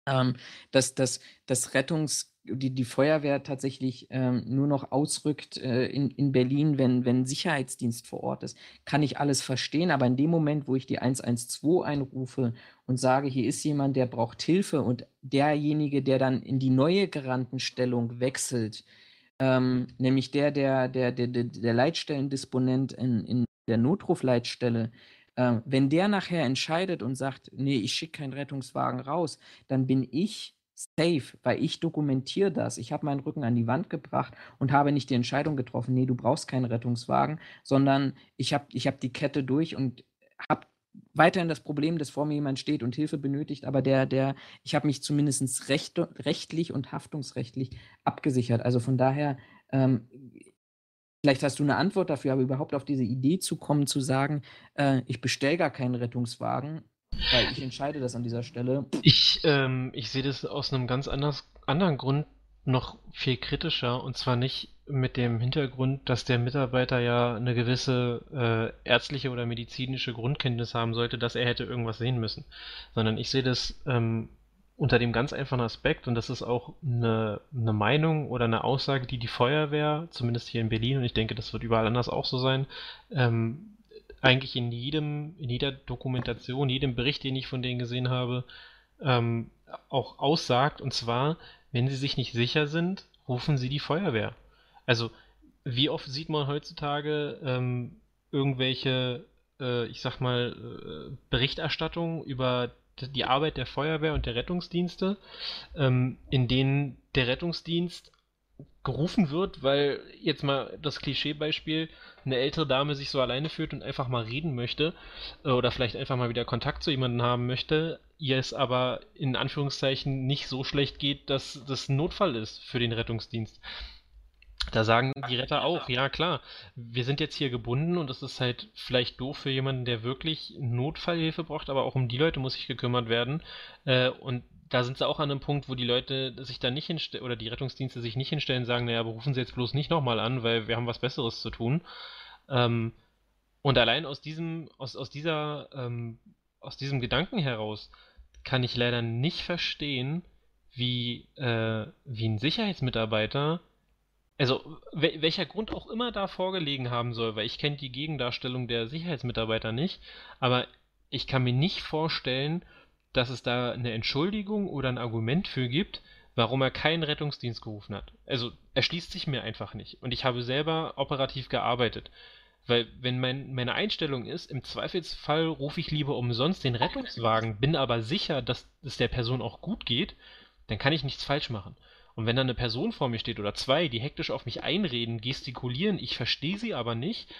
ähm, dass, dass Rettungs- die, die Feuerwehr tatsächlich ähm, nur noch ausrückt äh, in, in Berlin, wenn, wenn Sicherheitsdienst vor Ort ist, kann ich alles verstehen. Aber in dem Moment, wo ich die 112 einrufe und sage, hier ist jemand, der braucht Hilfe und derjenige, der dann in die neue Garantenstellung wechselt, ähm, nämlich der, der, der, der, der Leitstellendisponent in, in der Notrufleitstelle, äh, wenn der nachher entscheidet und sagt, nee, ich schicke keinen Rettungswagen raus, dann bin ich safe, weil ich dokumentiere das. Ich habe meinen Rücken an die Wand gebracht und habe nicht die Entscheidung getroffen, nee, du brauchst keinen Rettungswagen, sondern ich habe ich hab die Kette durch und habe weiterhin das Problem, dass vor mir jemand steht und Hilfe benötigt, aber der, der, ich habe mich zumindest recht, rechtlich und haftungsrechtlich abgesichert. Also von daher, ähm, vielleicht hast du eine Antwort dafür, aber überhaupt auf diese Idee zu kommen, zu sagen, äh, ich bestelle gar keinen Rettungswagen, weil ich entscheide das an dieser Stelle. Ich, ähm, ich sehe das aus einem ganz anders, anderen Grund noch viel kritischer und zwar nicht mit dem Hintergrund, dass der Mitarbeiter ja eine gewisse äh, ärztliche oder medizinische Grundkenntnis haben sollte, dass er hätte irgendwas sehen müssen, sondern ich sehe das ähm, unter dem ganz einfachen Aspekt und das ist auch eine, eine Meinung oder eine Aussage, die die Feuerwehr, zumindest hier in Berlin und ich denke, das wird überall anders auch so sein, ähm, eigentlich in jedem, in jeder Dokumentation, jedem Bericht, den ich von denen gesehen habe, ähm, auch aussagt. Und zwar, wenn sie sich nicht sicher sind, rufen sie die Feuerwehr. Also, wie oft sieht man heutzutage ähm, irgendwelche, äh, ich sag mal, äh, Berichterstattungen über die Arbeit der Feuerwehr und der Rettungsdienste, ähm, in denen der Rettungsdienst gerufen wird, weil jetzt mal das Klischeebeispiel, eine ältere Dame sich so alleine fühlt und einfach mal reden möchte äh, oder vielleicht einfach mal wieder Kontakt zu jemandem haben möchte, ihr es aber in Anführungszeichen nicht so schlecht geht, dass das ein Notfall ist für den Rettungsdienst. Da sagen die Retter auch, ja klar, wir sind jetzt hier gebunden und das ist halt vielleicht doof für jemanden, der wirklich Notfallhilfe braucht, aber auch um die Leute muss sich gekümmert werden. Äh, und da sind sie auch an einem Punkt, wo die Leute sich da nicht hinstellen, oder die Rettungsdienste sich nicht hinstellen und sagen, naja, berufen Sie jetzt bloß nicht nochmal an, weil wir haben was Besseres zu tun. Ähm, und allein aus diesem, aus, aus dieser, ähm, aus diesem Gedanken heraus kann ich leider nicht verstehen, wie, äh, wie ein Sicherheitsmitarbeiter, also wel welcher Grund auch immer da vorgelegen haben soll, weil ich kenne die Gegendarstellung der Sicherheitsmitarbeiter nicht, aber ich kann mir nicht vorstellen, dass es da eine Entschuldigung oder ein Argument für gibt, warum er keinen Rettungsdienst gerufen hat. Also erschließt sich mir einfach nicht. Und ich habe selber operativ gearbeitet. Weil wenn mein, meine Einstellung ist, im Zweifelsfall rufe ich lieber umsonst den Rettungswagen, bin aber sicher, dass es der Person auch gut geht, dann kann ich nichts falsch machen. Und wenn da eine Person vor mir steht oder zwei, die hektisch auf mich einreden, gestikulieren, ich verstehe sie aber nicht,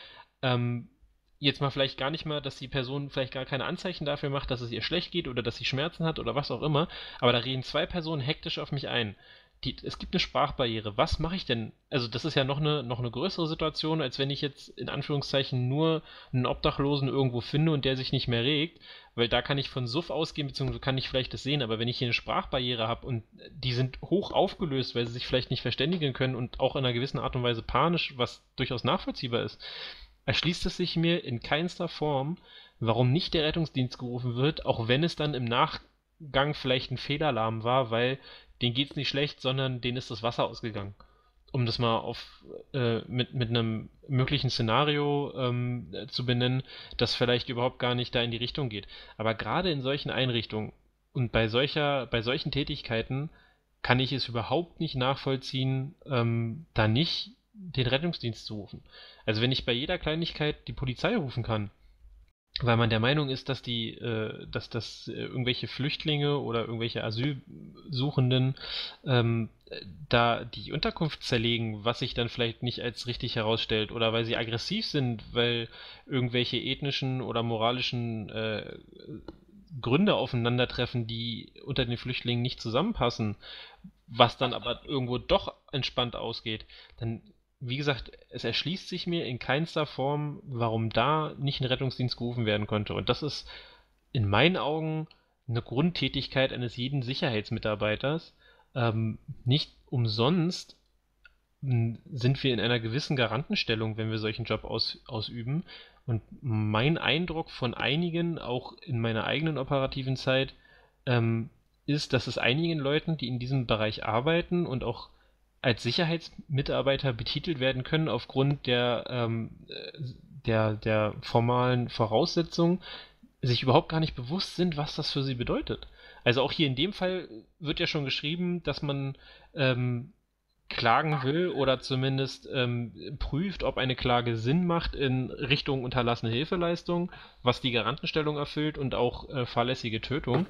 ähm, jetzt mal vielleicht gar nicht mal, dass die Person vielleicht gar keine Anzeichen dafür macht, dass es ihr schlecht geht oder dass sie Schmerzen hat oder was auch immer, aber da reden zwei Personen hektisch auf mich ein. Die, es gibt eine Sprachbarriere. Was mache ich denn? Also das ist ja noch eine, noch eine größere Situation, als wenn ich jetzt in Anführungszeichen nur einen Obdachlosen irgendwo finde und der sich nicht mehr regt, weil da kann ich von Suff ausgehen, beziehungsweise kann ich vielleicht das sehen, aber wenn ich hier eine Sprachbarriere habe und die sind hoch aufgelöst, weil sie sich vielleicht nicht verständigen können und auch in einer gewissen Art und Weise panisch, was durchaus nachvollziehbar ist, erschließt es sich mir in keinster Form, warum nicht der Rettungsdienst gerufen wird, auch wenn es dann im Nachgang vielleicht ein Fehlalarm war, weil denen geht's nicht schlecht, sondern denen ist das Wasser ausgegangen. Um das mal auf äh, mit, mit einem möglichen Szenario ähm, zu benennen, das vielleicht überhaupt gar nicht da in die Richtung geht. Aber gerade in solchen Einrichtungen und bei solcher, bei solchen Tätigkeiten kann ich es überhaupt nicht nachvollziehen, ähm, da nicht den Rettungsdienst zu rufen. Also wenn ich bei jeder Kleinigkeit die Polizei rufen kann, weil man der Meinung ist, dass die, äh, dass das äh, irgendwelche Flüchtlinge oder irgendwelche Asylsuchenden ähm, da die Unterkunft zerlegen, was sich dann vielleicht nicht als richtig herausstellt, oder weil sie aggressiv sind, weil irgendwelche ethnischen oder moralischen äh, Gründe aufeinandertreffen, die unter den Flüchtlingen nicht zusammenpassen, was dann aber irgendwo doch entspannt ausgeht, dann wie gesagt, es erschließt sich mir in keinster Form, warum da nicht ein Rettungsdienst gerufen werden konnte. Und das ist in meinen Augen eine Grundtätigkeit eines jeden Sicherheitsmitarbeiters. Ähm, nicht umsonst sind wir in einer gewissen Garantenstellung, wenn wir solchen Job aus, ausüben. Und mein Eindruck von einigen, auch in meiner eigenen operativen Zeit, ähm, ist, dass es einigen Leuten, die in diesem Bereich arbeiten und auch als Sicherheitsmitarbeiter betitelt werden können aufgrund der, ähm, der, der formalen Voraussetzungen, sich überhaupt gar nicht bewusst sind, was das für sie bedeutet. Also auch hier in dem Fall wird ja schon geschrieben, dass man ähm, klagen will oder zumindest ähm, prüft, ob eine Klage Sinn macht in Richtung unterlassene Hilfeleistung, was die Garantenstellung erfüllt und auch äh, fahrlässige Tötung.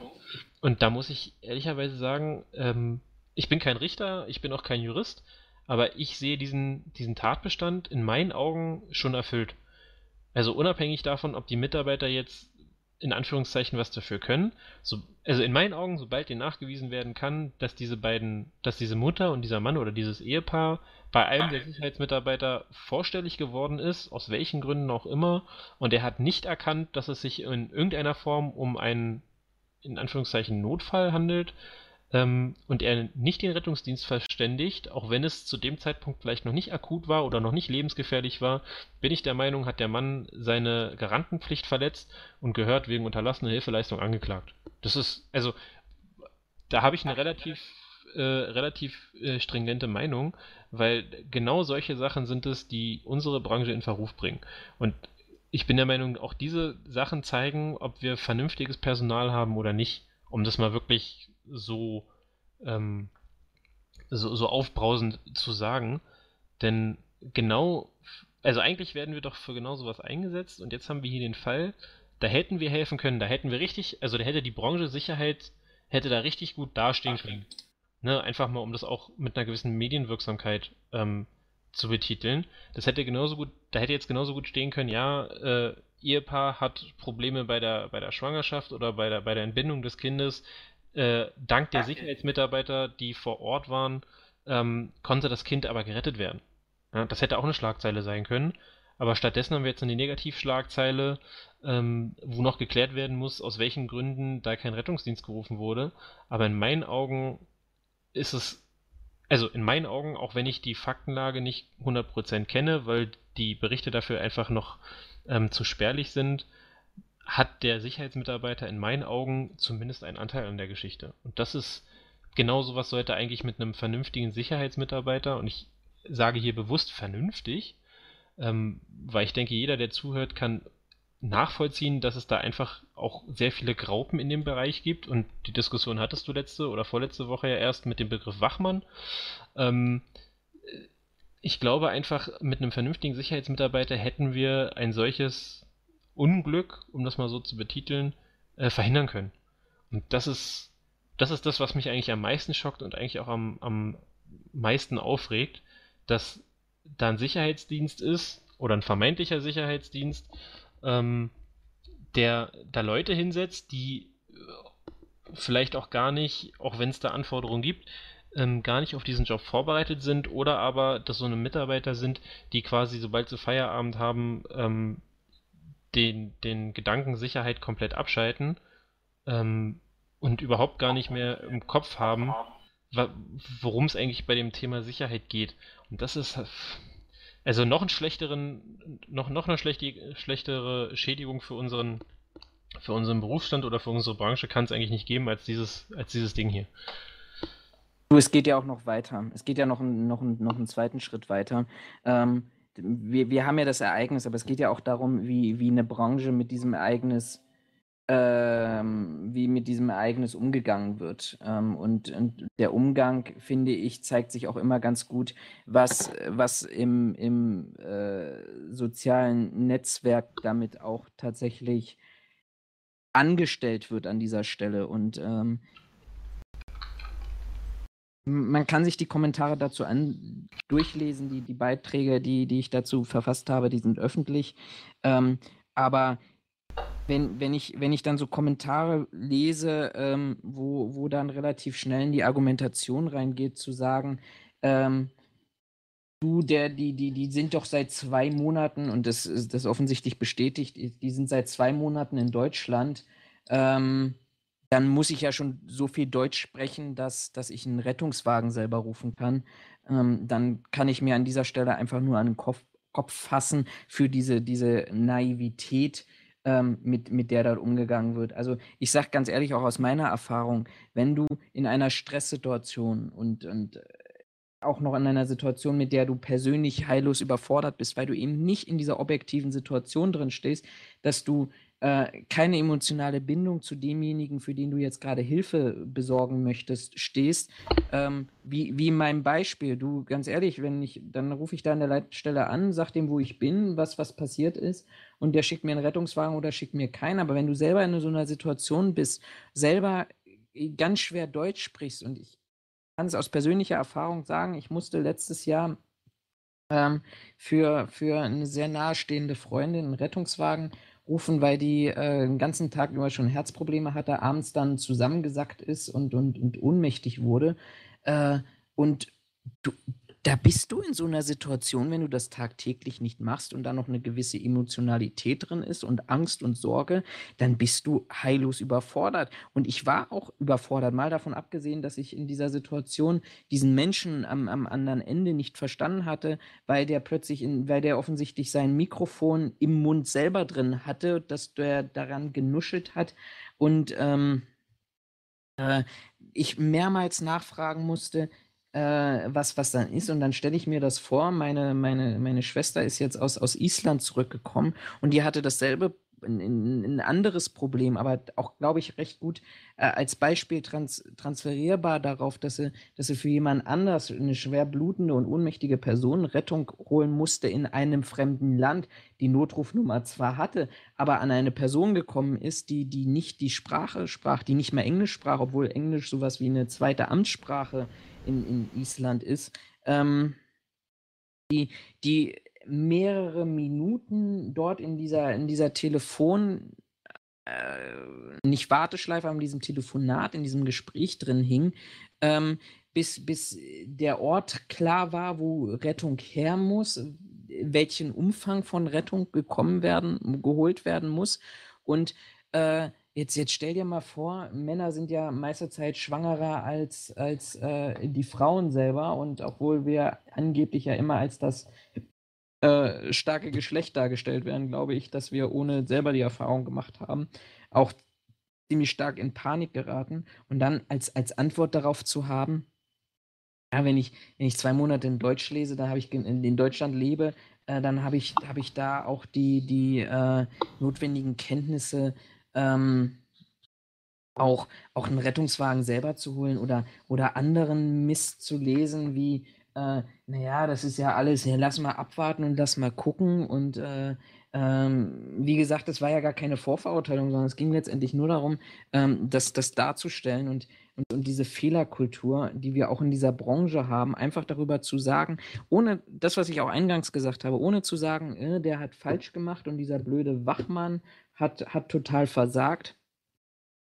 Und da muss ich ehrlicherweise sagen, ähm, ich bin kein Richter, ich bin auch kein Jurist, aber ich sehe diesen, diesen Tatbestand in meinen Augen schon erfüllt. Also unabhängig davon, ob die Mitarbeiter jetzt in Anführungszeichen was dafür können. So, also in meinen Augen, sobald dir nachgewiesen werden kann, dass diese beiden, dass diese Mutter und dieser Mann oder dieses Ehepaar bei einem der Sicherheitsmitarbeiter vorstellig geworden ist, aus welchen Gründen auch immer, und er hat nicht erkannt, dass es sich in irgendeiner Form um einen in Anführungszeichen Notfall handelt, und er nicht den Rettungsdienst verständigt, auch wenn es zu dem Zeitpunkt vielleicht noch nicht akut war oder noch nicht lebensgefährlich war, bin ich der Meinung, hat der Mann seine Garantenpflicht verletzt und gehört wegen unterlassener Hilfeleistung angeklagt. Das ist, also, da habe ich eine relativ, äh, relativ äh, stringente Meinung, weil genau solche Sachen sind es, die unsere Branche in Verruf bringen. Und ich bin der Meinung, auch diese Sachen zeigen, ob wir vernünftiges Personal haben oder nicht, um das mal wirklich so, ähm, so, so aufbrausend zu sagen. Denn genau, also eigentlich werden wir doch für genau sowas eingesetzt und jetzt haben wir hier den Fall, da hätten wir helfen können, da hätten wir richtig, also da hätte die Branche Sicherheit, hätte da richtig gut dastehen können. Ne, einfach mal, um das auch mit einer gewissen Medienwirksamkeit ähm, zu betiteln. Das hätte genauso gut, da hätte jetzt genauso gut stehen können, ja, äh, Ehepaar hat Probleme bei der, bei der Schwangerschaft oder bei der, bei der Entbindung des Kindes, äh, dank der Sicherheitsmitarbeiter, die vor Ort waren, ähm, konnte das Kind aber gerettet werden. Ja, das hätte auch eine Schlagzeile sein können. Aber stattdessen haben wir jetzt eine Negativschlagzeile, ähm, wo noch geklärt werden muss, aus welchen Gründen da kein Rettungsdienst gerufen wurde. Aber in meinen Augen ist es, also in meinen Augen, auch wenn ich die Faktenlage nicht 100% kenne, weil die Berichte dafür einfach noch ähm, zu spärlich sind, hat der Sicherheitsmitarbeiter in meinen Augen zumindest einen Anteil an der Geschichte. Und das ist genau so was sollte eigentlich mit einem vernünftigen Sicherheitsmitarbeiter, und ich sage hier bewusst vernünftig, ähm, weil ich denke, jeder, der zuhört, kann nachvollziehen, dass es da einfach auch sehr viele Graupen in dem Bereich gibt. Und die Diskussion hattest du letzte oder vorletzte Woche ja erst mit dem Begriff Wachmann. Ähm, ich glaube einfach, mit einem vernünftigen Sicherheitsmitarbeiter hätten wir ein solches Unglück, um das mal so zu betiteln, äh, verhindern können. Und das ist, das ist das, was mich eigentlich am meisten schockt und eigentlich auch am, am meisten aufregt, dass da ein Sicherheitsdienst ist oder ein vermeintlicher Sicherheitsdienst, ähm, der da Leute hinsetzt, die äh, vielleicht auch gar nicht, auch wenn es da Anforderungen gibt, ähm, gar nicht auf diesen Job vorbereitet sind oder aber, dass so eine Mitarbeiter sind, die quasi, sobald sie Feierabend haben, ähm, den, den Gedanken Sicherheit komplett abschalten ähm, und überhaupt gar nicht mehr im Kopf haben, worum es eigentlich bei dem Thema Sicherheit geht. Und das ist also noch einen schlechteren, noch, noch eine schlechte, schlechtere Schädigung für unseren, für unseren Berufsstand oder für unsere Branche kann es eigentlich nicht geben als dieses, als dieses Ding hier. Du, es geht ja auch noch weiter. Es geht ja noch, noch, noch einen zweiten Schritt weiter. Ähm, wir, wir haben ja das Ereignis, aber es geht ja auch darum, wie, wie eine Branche mit diesem Ereignis, ähm, wie mit diesem Ereignis umgegangen wird. Ähm, und, und, der Umgang, finde ich, zeigt sich auch immer ganz gut, was, was im, im äh, sozialen Netzwerk damit auch tatsächlich angestellt wird an dieser Stelle. Und ähm, man kann sich die Kommentare dazu an durchlesen, die, die Beiträge, die, die ich dazu verfasst habe, die sind öffentlich. Ähm, aber wenn, wenn, ich, wenn ich dann so Kommentare lese, ähm, wo, wo dann relativ schnell in die Argumentation reingeht, zu sagen, ähm, du, der, die, die, die sind doch seit zwei Monaten, und das ist das offensichtlich bestätigt, die sind seit zwei Monaten in Deutschland, ähm, dann muss ich ja schon so viel Deutsch sprechen, dass, dass ich einen Rettungswagen selber rufen kann. Ähm, dann kann ich mir an dieser Stelle einfach nur an den Kopf, Kopf fassen für diese, diese Naivität, ähm, mit, mit der dort umgegangen wird. Also ich sage ganz ehrlich auch aus meiner Erfahrung, wenn du in einer Stresssituation und, und äh, auch noch in einer Situation, mit der du persönlich heillos überfordert bist, weil du eben nicht in dieser objektiven Situation drin stehst, dass du äh, keine emotionale Bindung zu demjenigen, für den du jetzt gerade Hilfe besorgen möchtest, stehst. Ähm, wie, wie in meinem Beispiel. Du, ganz ehrlich, wenn ich, dann rufe ich da an der Leitstelle an, sag dem, wo ich bin, was, was passiert ist, und der schickt mir einen Rettungswagen oder schickt mir keinen. Aber wenn du selber in so einer Situation bist, selber ganz schwer Deutsch sprichst, und ich kann es aus persönlicher Erfahrung sagen, ich musste letztes Jahr ähm, für, für eine sehr nahestehende Freundin einen Rettungswagen rufen, weil die äh, den ganzen Tag über schon Herzprobleme hatte, abends dann zusammengesackt ist und, und, und ohnmächtig wurde. Äh, und du, da bist du in so einer Situation, wenn du das tagtäglich nicht machst und da noch eine gewisse Emotionalität drin ist und Angst und Sorge, dann bist du heillos überfordert. Und ich war auch überfordert, mal davon abgesehen, dass ich in dieser Situation diesen Menschen am, am anderen Ende nicht verstanden hatte, weil der plötzlich, in, weil der offensichtlich sein Mikrofon im Mund selber drin hatte, dass der daran genuschelt hat und ähm, äh, ich mehrmals nachfragen musste, was, was dann ist. Und dann stelle ich mir das vor, meine, meine, meine Schwester ist jetzt aus, aus Island zurückgekommen und die hatte dasselbe ein, ein anderes Problem, aber auch, glaube ich, recht gut äh, als Beispiel trans transferierbar darauf, dass sie, dass sie für jemand anders, eine schwer blutende und ohnmächtige Person, Rettung holen musste in einem fremden Land, die Notrufnummer zwar hatte, aber an eine Person gekommen ist, die, die nicht die Sprache sprach, die nicht mehr Englisch sprach, obwohl Englisch sowas wie eine zweite Amtssprache in, in Island ist. Ähm, die, die mehrere Minuten dort in dieser, in dieser Telefon, äh, nicht Warteschleife, aber in diesem Telefonat, in diesem Gespräch drin hing, ähm, bis, bis der Ort klar war, wo Rettung her muss, welchen Umfang von Rettung gekommen werden, geholt werden muss. Und äh, Jetzt, jetzt stell dir mal vor, Männer sind ja meiste Zeit schwangerer als, als äh, die Frauen selber. Und obwohl wir angeblich ja immer als das äh, starke Geschlecht dargestellt werden, glaube ich, dass wir ohne selber die Erfahrung gemacht haben, auch ziemlich stark in Panik geraten und dann als, als Antwort darauf zu haben, ja, wenn ich, wenn ich zwei Monate in Deutsch lese, dann habe ich in, Deutschland lebe, äh, dann habe ich, hab ich da auch die, die äh, notwendigen Kenntnisse, ähm, auch, auch einen Rettungswagen selber zu holen oder, oder anderen Mist zu lesen, wie äh, naja, das ist ja alles, ja, lass mal abwarten und lass mal gucken und äh, ähm, wie gesagt, es war ja gar keine Vorverurteilung, sondern es ging letztendlich nur darum, ähm, das, das darzustellen und, und, und diese Fehlerkultur, die wir auch in dieser Branche haben, einfach darüber zu sagen, ohne das, was ich auch eingangs gesagt habe, ohne zu sagen, äh, der hat falsch gemacht und dieser blöde Wachmann hat, hat total versagt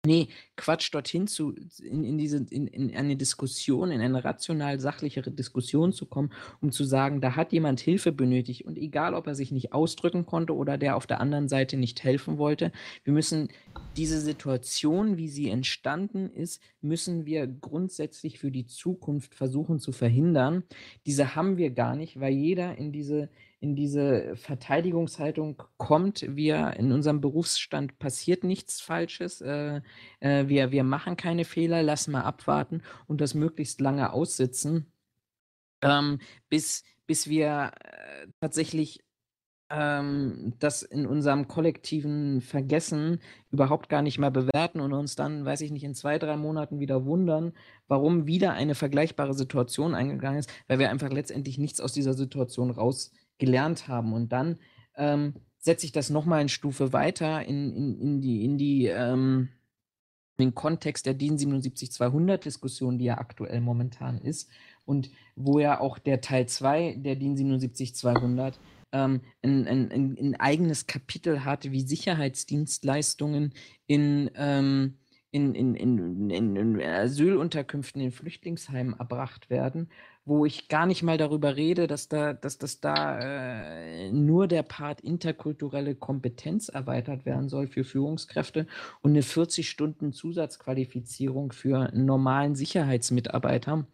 Nee, Quatsch, dorthin zu in in diese in in eine Diskussion, in eine rational sachlichere Diskussion zu kommen, um zu sagen, da hat jemand Hilfe benötigt und egal, ob er sich nicht ausdrücken konnte oder der auf der anderen Seite nicht helfen wollte, wir müssen diese Situation, wie sie entstanden ist, müssen wir grundsätzlich für die Zukunft versuchen zu verhindern. Diese haben wir gar nicht, weil jeder in diese in diese Verteidigungshaltung kommt. Wir in unserem Berufsstand passiert nichts Falsches. Äh, äh, wir, wir machen keine Fehler, lassen mal abwarten und das möglichst lange aussitzen, ähm, bis, bis wir äh, tatsächlich ähm, das in unserem kollektiven Vergessen überhaupt gar nicht mehr bewerten und uns dann, weiß ich nicht, in zwei, drei Monaten wieder wundern, warum wieder eine vergleichbare Situation eingegangen ist, weil wir einfach letztendlich nichts aus dieser Situation raus gelernt haben. Und dann ähm, setze ich das nochmal eine Stufe weiter in, in, in die, in die ähm, den Kontext der DIN 77200-Diskussion, die ja aktuell momentan ist und wo ja auch der Teil 2 der DIN 77200 ähm, ein, ein, ein, eigenes Kapitel hat, wie Sicherheitsdienstleistungen in, ähm, in, in, in, in, Asylunterkünften, in Flüchtlingsheimen erbracht werden wo ich gar nicht mal darüber rede, dass da, dass das da äh, nur der Part interkulturelle Kompetenz erweitert werden soll für Führungskräfte und eine 40 Stunden Zusatzqualifizierung für einen normalen Sicherheitsmitarbeiter,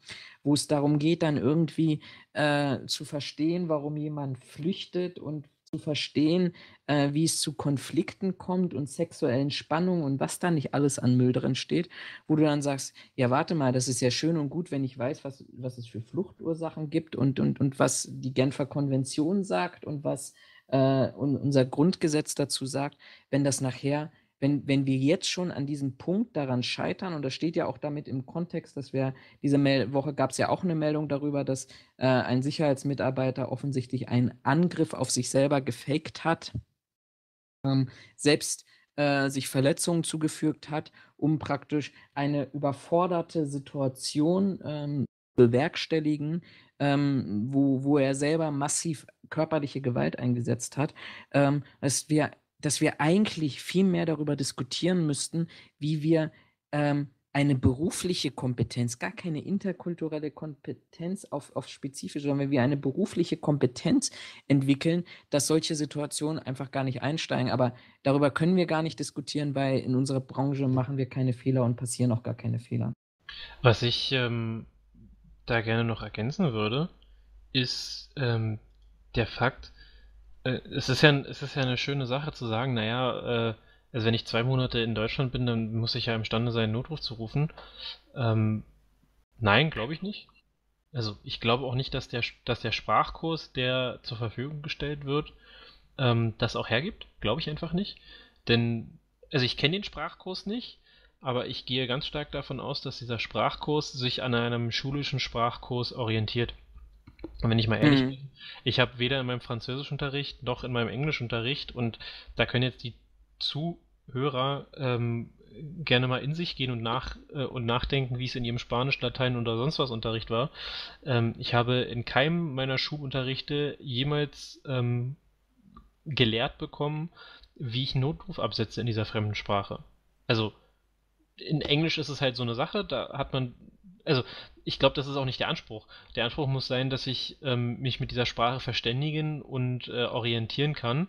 wo es darum geht, dann irgendwie äh, zu verstehen, warum jemand flüchtet und zu verstehen, äh, wie es zu Konflikten kommt und sexuellen Spannungen und was da nicht alles an Müll drin steht, wo du dann sagst, ja, warte mal, das ist ja schön und gut, wenn ich weiß, was, was es für Fluchtursachen gibt und, und, und was die Genfer Konvention sagt und was äh, unser Grundgesetz dazu sagt, wenn das nachher wenn, wenn wir jetzt schon an diesem Punkt daran scheitern, und das steht ja auch damit im Kontext, dass wir diese Mel Woche gab es ja auch eine Meldung darüber, dass äh, ein Sicherheitsmitarbeiter offensichtlich einen Angriff auf sich selber gefaked hat, ähm, selbst äh, sich Verletzungen zugefügt hat, um praktisch eine überforderte Situation ähm, bewerkstelligen, ähm, wo, wo er selber massiv körperliche Gewalt eingesetzt hat, ähm, dass wir dass wir eigentlich viel mehr darüber diskutieren müssten, wie wir ähm, eine berufliche Kompetenz, gar keine interkulturelle Kompetenz auf, auf spezifische, sondern wie wir eine berufliche Kompetenz entwickeln, dass solche Situationen einfach gar nicht einsteigen. Aber darüber können wir gar nicht diskutieren, weil in unserer Branche machen wir keine Fehler und passieren auch gar keine Fehler. Was ich ähm, da gerne noch ergänzen würde, ist ähm, der Fakt, es ist ja, es ist ja eine schöne Sache zu sagen, naja, äh, also wenn ich zwei Monate in Deutschland bin, dann muss ich ja imstande sein, Notruf zu rufen. Ähm, nein, glaube ich nicht. Also ich glaube auch nicht, dass der, dass der Sprachkurs, der zur Verfügung gestellt wird, ähm, das auch hergibt. Glaube ich einfach nicht. Denn, also ich kenne den Sprachkurs nicht, aber ich gehe ganz stark davon aus, dass dieser Sprachkurs sich an einem schulischen Sprachkurs orientiert. Und wenn ich mal ehrlich mhm. bin, ich habe weder in meinem Französischunterricht noch in meinem Englischunterricht und da können jetzt die Zuhörer ähm, gerne mal in sich gehen und nach äh, und nachdenken, wie es in ihrem Spanisch, Latein oder sonst was Unterricht war. Ähm, ich habe in keinem meiner Schulunterrichte jemals ähm, gelehrt bekommen, wie ich Notruf absetze in dieser fremden Sprache. Also in Englisch ist es halt so eine Sache, da hat man also ich glaube, das ist auch nicht der Anspruch. Der Anspruch muss sein, dass ich ähm, mich mit dieser Sprache verständigen und äh, orientieren kann.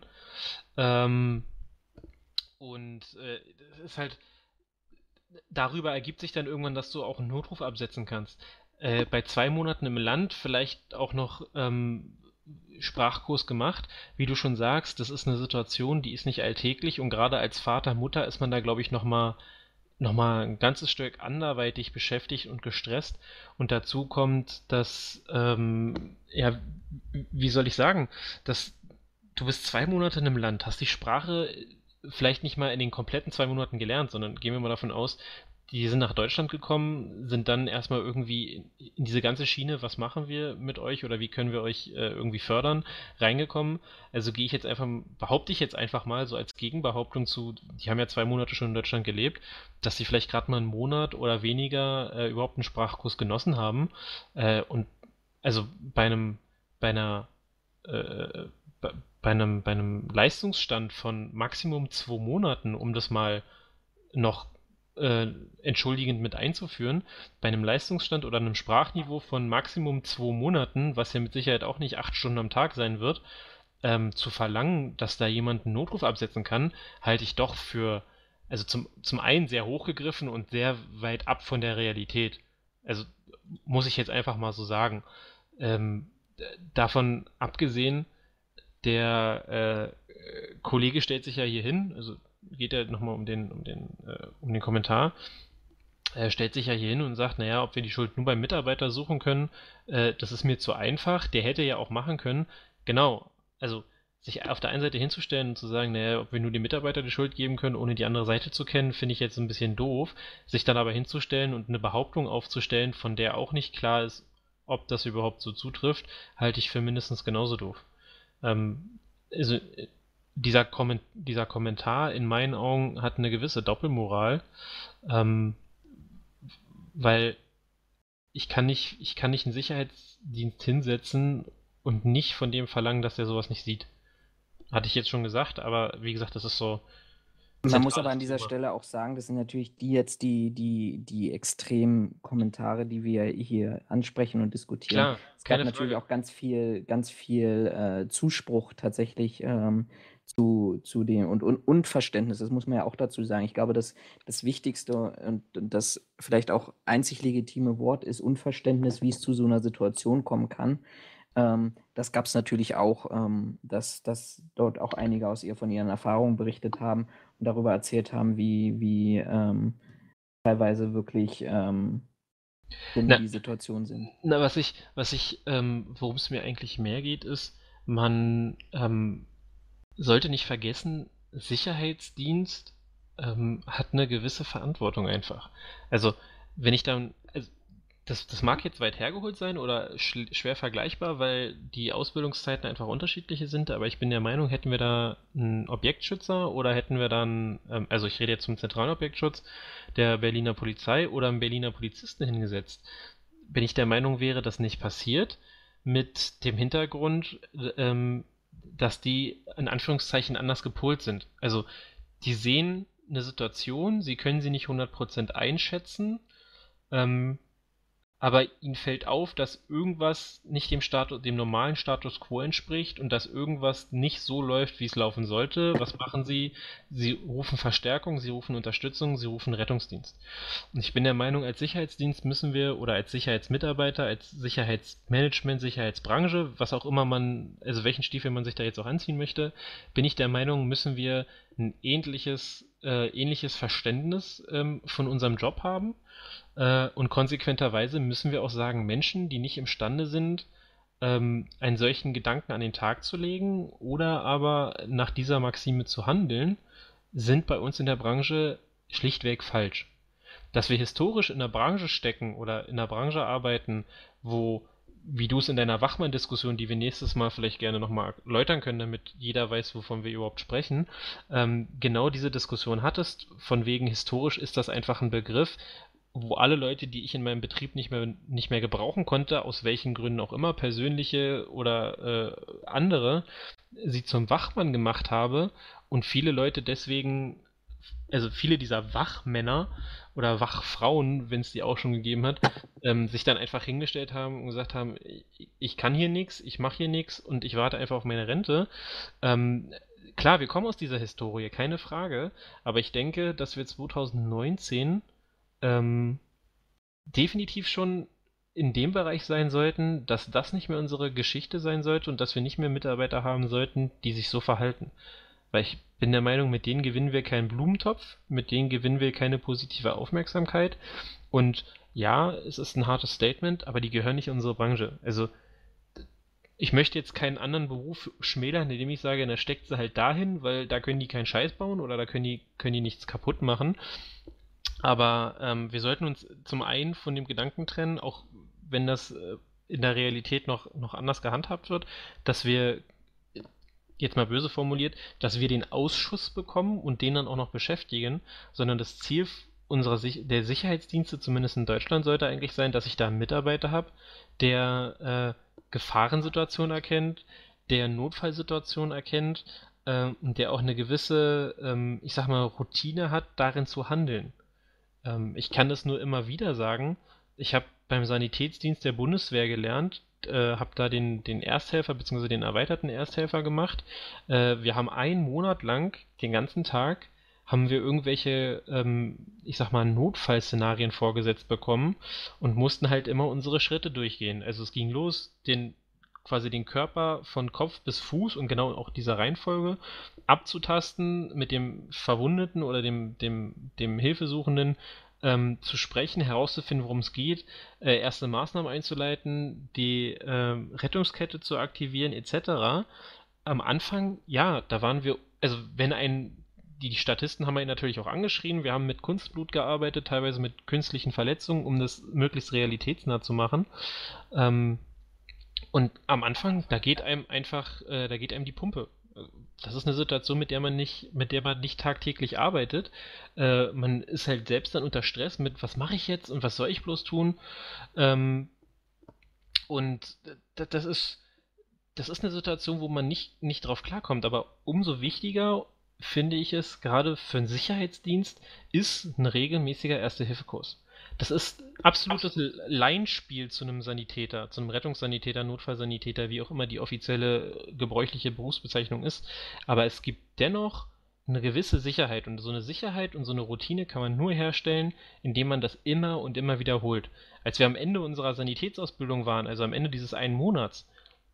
Ähm, und äh, ist halt, darüber ergibt sich dann irgendwann, dass du auch einen Notruf absetzen kannst. Äh, bei zwei Monaten im Land vielleicht auch noch ähm, Sprachkurs gemacht. Wie du schon sagst, das ist eine Situation, die ist nicht alltäglich und gerade als Vater, Mutter ist man da, glaube ich, nochmal nochmal ein ganzes Stück anderweitig beschäftigt und gestresst. Und dazu kommt, dass, ähm, ja, wie soll ich sagen, dass du bist zwei Monate in einem Land, hast die Sprache vielleicht nicht mal in den kompletten zwei Monaten gelernt, sondern gehen wir mal davon aus, die sind nach Deutschland gekommen, sind dann erstmal irgendwie in diese ganze Schiene, was machen wir mit euch oder wie können wir euch äh, irgendwie fördern, reingekommen. Also gehe ich jetzt einfach, behaupte ich jetzt einfach mal so als Gegenbehauptung zu, die haben ja zwei Monate schon in Deutschland gelebt, dass sie vielleicht gerade mal einen Monat oder weniger äh, überhaupt einen Sprachkurs genossen haben. Äh, und also bei einem, bei einer, äh, bei, bei einem, bei einem Leistungsstand von Maximum zwei Monaten, um das mal noch äh, entschuldigend mit einzuführen, bei einem Leistungsstand oder einem Sprachniveau von Maximum zwei Monaten, was ja mit Sicherheit auch nicht acht Stunden am Tag sein wird, ähm, zu verlangen, dass da jemand einen Notruf absetzen kann, halte ich doch für, also zum, zum einen sehr hochgegriffen und sehr weit ab von der Realität. Also muss ich jetzt einfach mal so sagen. Ähm, davon abgesehen, der äh, Kollege stellt sich ja hier hin, also geht ja nochmal um den, um den, äh, um den Kommentar. Er stellt sich ja hier hin und sagt, naja, ob wir die Schuld nur beim Mitarbeiter suchen können, äh, das ist mir zu einfach. Der hätte ja auch machen können. Genau, also sich auf der einen Seite hinzustellen und zu sagen, naja, ob wir nur dem Mitarbeiter die Schuld geben können, ohne die andere Seite zu kennen, finde ich jetzt ein bisschen doof. Sich dann aber hinzustellen und eine Behauptung aufzustellen, von der auch nicht klar ist, ob das überhaupt so zutrifft, halte ich für mindestens genauso doof. Ähm, also dieser, Komment dieser Kommentar in meinen Augen hat eine gewisse Doppelmoral, ähm, weil ich kann nicht, ich kann nicht einen Sicherheitsdienst hinsetzen und nicht von dem verlangen, dass er sowas nicht sieht. Hatte ich jetzt schon gesagt, aber wie gesagt, das ist so. Man muss aber an dieser Thema. Stelle auch sagen, das sind natürlich die jetzt die, die, die extremen Kommentare, die wir hier ansprechen und diskutieren. Klar, es gab natürlich Frage. auch ganz viel, ganz viel äh, Zuspruch tatsächlich ähm, zu, zu dem und, und Unverständnis, das muss man ja auch dazu sagen. Ich glaube, dass das Wichtigste und, und das vielleicht auch einzig legitime Wort ist Unverständnis, wie es zu so einer Situation kommen kann. Ähm, das gab es natürlich auch, ähm, dass, dass dort auch einige aus ihr von ihren Erfahrungen berichtet haben und darüber erzählt haben, wie, wie ähm, teilweise wirklich ähm, na, die Situation sind. Na, was ich, was ich, ähm, worum es mir eigentlich mehr geht, ist, man ähm, sollte nicht vergessen, Sicherheitsdienst ähm, hat eine gewisse Verantwortung einfach. Also, wenn ich dann, also, das, das mag jetzt weit hergeholt sein oder schwer vergleichbar, weil die Ausbildungszeiten einfach unterschiedliche sind, aber ich bin der Meinung, hätten wir da einen Objektschützer oder hätten wir dann, ähm, also ich rede jetzt zum zentralen Objektschutz der Berliner Polizei oder einen Berliner Polizisten hingesetzt, wenn ich der Meinung wäre, dass nicht passiert, mit dem Hintergrund, ähm, dass die in Anführungszeichen anders gepolt sind. Also die sehen eine Situation, sie können sie nicht 100% einschätzen, ähm, aber ihnen fällt auf, dass irgendwas nicht dem, Status, dem normalen Status quo entspricht und dass irgendwas nicht so läuft, wie es laufen sollte. Was machen sie? Sie rufen Verstärkung, sie rufen Unterstützung, sie rufen Rettungsdienst. Und ich bin der Meinung, als Sicherheitsdienst müssen wir oder als Sicherheitsmitarbeiter, als Sicherheitsmanagement, Sicherheitsbranche, was auch immer man, also welchen Stiefel man sich da jetzt auch anziehen möchte, bin ich der Meinung, müssen wir ein ähnliches, äh, ähnliches Verständnis ähm, von unserem Job haben äh, und konsequenterweise müssen wir auch sagen, Menschen, die nicht imstande sind, ähm, einen solchen Gedanken an den Tag zu legen oder aber nach dieser Maxime zu handeln, sind bei uns in der Branche schlichtweg falsch. Dass wir historisch in der Branche stecken oder in der Branche arbeiten, wo, wie du es in deiner Wachmann-Diskussion, die wir nächstes Mal vielleicht gerne nochmal erläutern können, damit jeder weiß, wovon wir überhaupt sprechen, ähm, genau diese Diskussion hattest, von wegen historisch ist das einfach ein Begriff, wo alle Leute, die ich in meinem Betrieb nicht mehr, nicht mehr gebrauchen konnte, aus welchen Gründen auch immer, persönliche oder äh, andere, sie zum Wachmann gemacht habe und viele Leute deswegen, also viele dieser Wachmänner oder Wachfrauen, wenn es die auch schon gegeben hat, ähm, sich dann einfach hingestellt haben und gesagt haben, ich, kann hier nichts, ich mache hier nichts und ich warte einfach auf meine Rente. Ähm, klar, wir kommen aus dieser Historie, keine Frage, aber ich denke, dass wir 2019 ähm, definitiv schon in dem Bereich sein sollten, dass das nicht mehr unsere Geschichte sein sollte und dass wir nicht mehr Mitarbeiter haben sollten, die sich so verhalten. Weil ich bin der Meinung, mit denen gewinnen wir keinen Blumentopf, mit denen gewinnen wir keine positive Aufmerksamkeit. Und ja, es ist ein hartes Statement, aber die gehören nicht in unsere Branche. Also ich möchte jetzt keinen anderen Beruf schmälern, indem ich sage, da steckt sie halt dahin, weil da können die keinen Scheiß bauen oder da können die, können die nichts kaputt machen. Aber ähm, wir sollten uns zum einen von dem Gedanken trennen, auch wenn das äh, in der Realität noch, noch anders gehandhabt wird, dass wir, jetzt mal böse formuliert, dass wir den Ausschuss bekommen und den dann auch noch beschäftigen, sondern das Ziel unserer der Sicherheitsdienste, zumindest in Deutschland, sollte eigentlich sein, dass ich da einen Mitarbeiter habe, der äh, Gefahrensituationen erkennt, der Notfallsituationen erkennt äh, der auch eine gewisse, ähm, ich sag mal, Routine hat, darin zu handeln. Ähm, ich kann das nur immer wieder sagen. Ich habe beim Sanitätsdienst der Bundeswehr gelernt, äh, habe da den, den Ersthelfer bzw. den erweiterten Ersthelfer gemacht. Äh, wir haben einen Monat lang den ganzen Tag haben wir irgendwelche, ähm, ich sag mal, Notfallszenarien vorgesetzt bekommen und mussten halt immer unsere Schritte durchgehen. Also es ging los, den quasi den Körper von Kopf bis Fuß und genau auch dieser Reihenfolge abzutasten, mit dem Verwundeten oder dem, dem, dem Hilfesuchenden ähm, zu sprechen, herauszufinden, worum es geht, äh, erste Maßnahmen einzuleiten, die äh, Rettungskette zu aktivieren, etc. Am Anfang, ja, da waren wir, also wenn ein die, Statisten haben wir natürlich auch angeschrien. Wir haben mit Kunstblut gearbeitet, teilweise mit künstlichen Verletzungen, um das möglichst realitätsnah zu machen. Ähm, und am Anfang, da geht einem einfach, äh, da geht einem die Pumpe das ist eine Situation, mit der man nicht, mit der man nicht tagtäglich arbeitet. Äh, man ist halt selbst dann unter Stress mit, was mache ich jetzt und was soll ich bloß tun? Ähm, und das ist, das ist eine Situation, wo man nicht, nicht drauf klarkommt. Aber umso wichtiger finde ich es, gerade für einen Sicherheitsdienst, ist ein regelmäßiger Erste-Hilfe-Kurs. Das ist absolutes Laienspiel zu einem Sanitäter, zu einem Rettungssanitäter, Notfallsanitäter, wie auch immer die offizielle gebräuchliche Berufsbezeichnung ist. Aber es gibt dennoch eine gewisse Sicherheit und so eine Sicherheit und so eine Routine kann man nur herstellen, indem man das immer und immer wiederholt. Als wir am Ende unserer Sanitätsausbildung waren, also am Ende dieses einen Monats,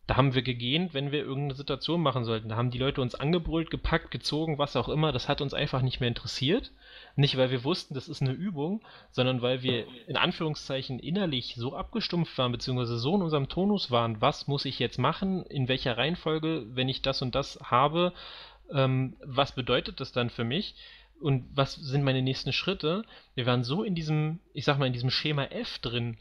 da haben wir gegähnt, wenn wir irgendeine Situation machen sollten. Da haben die Leute uns angebrüllt, gepackt, gezogen, was auch immer. Das hat uns einfach nicht mehr interessiert. Nicht, weil wir wussten, das ist eine Übung, sondern weil wir in Anführungszeichen innerlich so abgestumpft waren, beziehungsweise so in unserem Tonus waren, was muss ich jetzt machen, in welcher Reihenfolge, wenn ich das und das habe, ähm, was bedeutet das dann für mich? Und was sind meine nächsten Schritte? Wir waren so in diesem, ich sag mal, in diesem Schema F drin,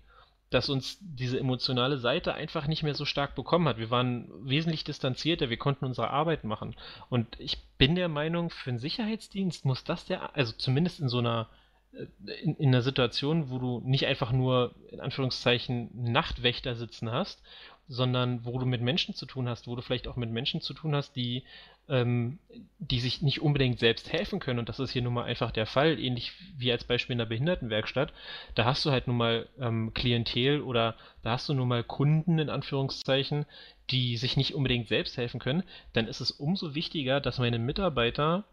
dass uns diese emotionale Seite einfach nicht mehr so stark bekommen hat. Wir waren wesentlich distanzierter, wir konnten unsere Arbeit machen. Und ich bin der Meinung, für einen Sicherheitsdienst muss das der, also zumindest in so einer, äh, in, in einer Situation, wo du nicht einfach nur in Anführungszeichen Nachtwächter sitzen hast, sondern wo du mit Menschen zu tun hast, wo du vielleicht auch mit Menschen zu tun hast, die ähm, die sich nicht unbedingt selbst helfen können. Und das ist hier nun mal einfach der Fall, ähnlich wie als Beispiel in der Behindertenwerkstatt. Da hast du halt nun mal ähm, Klientel oder da hast du nun mal Kunden in Anführungszeichen, die sich nicht unbedingt selbst helfen können. Dann ist es umso wichtiger, dass meine Mitarbeiter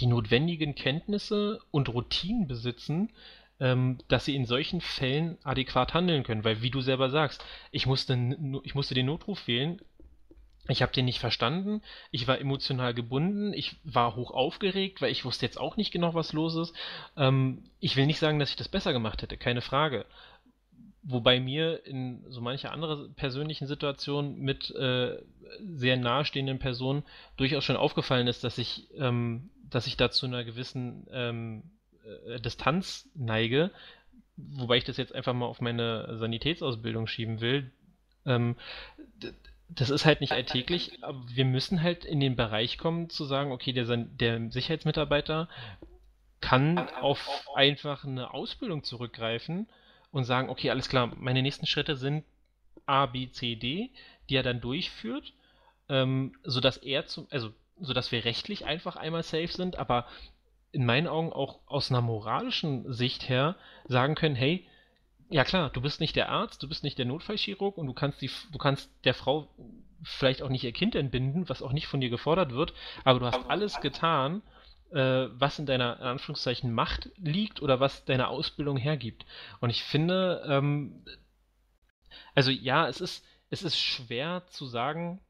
die notwendigen Kenntnisse und Routinen besitzen, ähm, dass sie in solchen Fällen adäquat handeln können. Weil, wie du selber sagst, ich musste, ich musste den Notruf wählen, ich habe den nicht verstanden. Ich war emotional gebunden. Ich war hoch aufgeregt, weil ich wusste jetzt auch nicht genau, was los ist. Ähm, ich will nicht sagen, dass ich das besser gemacht hätte, keine Frage. Wobei mir in so mancher andere persönlichen Situation mit äh, sehr nahestehenden Personen durchaus schon aufgefallen ist, dass ich, ähm, dass ich da zu einer gewissen ähm, äh, Distanz neige. Wobei ich das jetzt einfach mal auf meine Sanitätsausbildung schieben will. Ähm, das ist halt nicht alltäglich, aber wir müssen halt in den Bereich kommen, zu sagen, okay, der, der Sicherheitsmitarbeiter kann auf einfach eine Ausbildung zurückgreifen und sagen, okay, alles klar, meine nächsten Schritte sind A, B, C, D, die er dann durchführt, ähm, sodass er zum, also sodass wir rechtlich einfach einmal safe sind, aber in meinen Augen auch aus einer moralischen Sicht her sagen können, hey, ja klar, du bist nicht der Arzt, du bist nicht der Notfallchirurg und du kannst die, du kannst der Frau vielleicht auch nicht ihr Kind entbinden, was auch nicht von dir gefordert wird, aber du hast alles getan, äh, was in deiner in Anführungszeichen Macht liegt oder was deine Ausbildung hergibt. Und ich finde, ähm, also ja, es ist, es ist schwer zu sagen,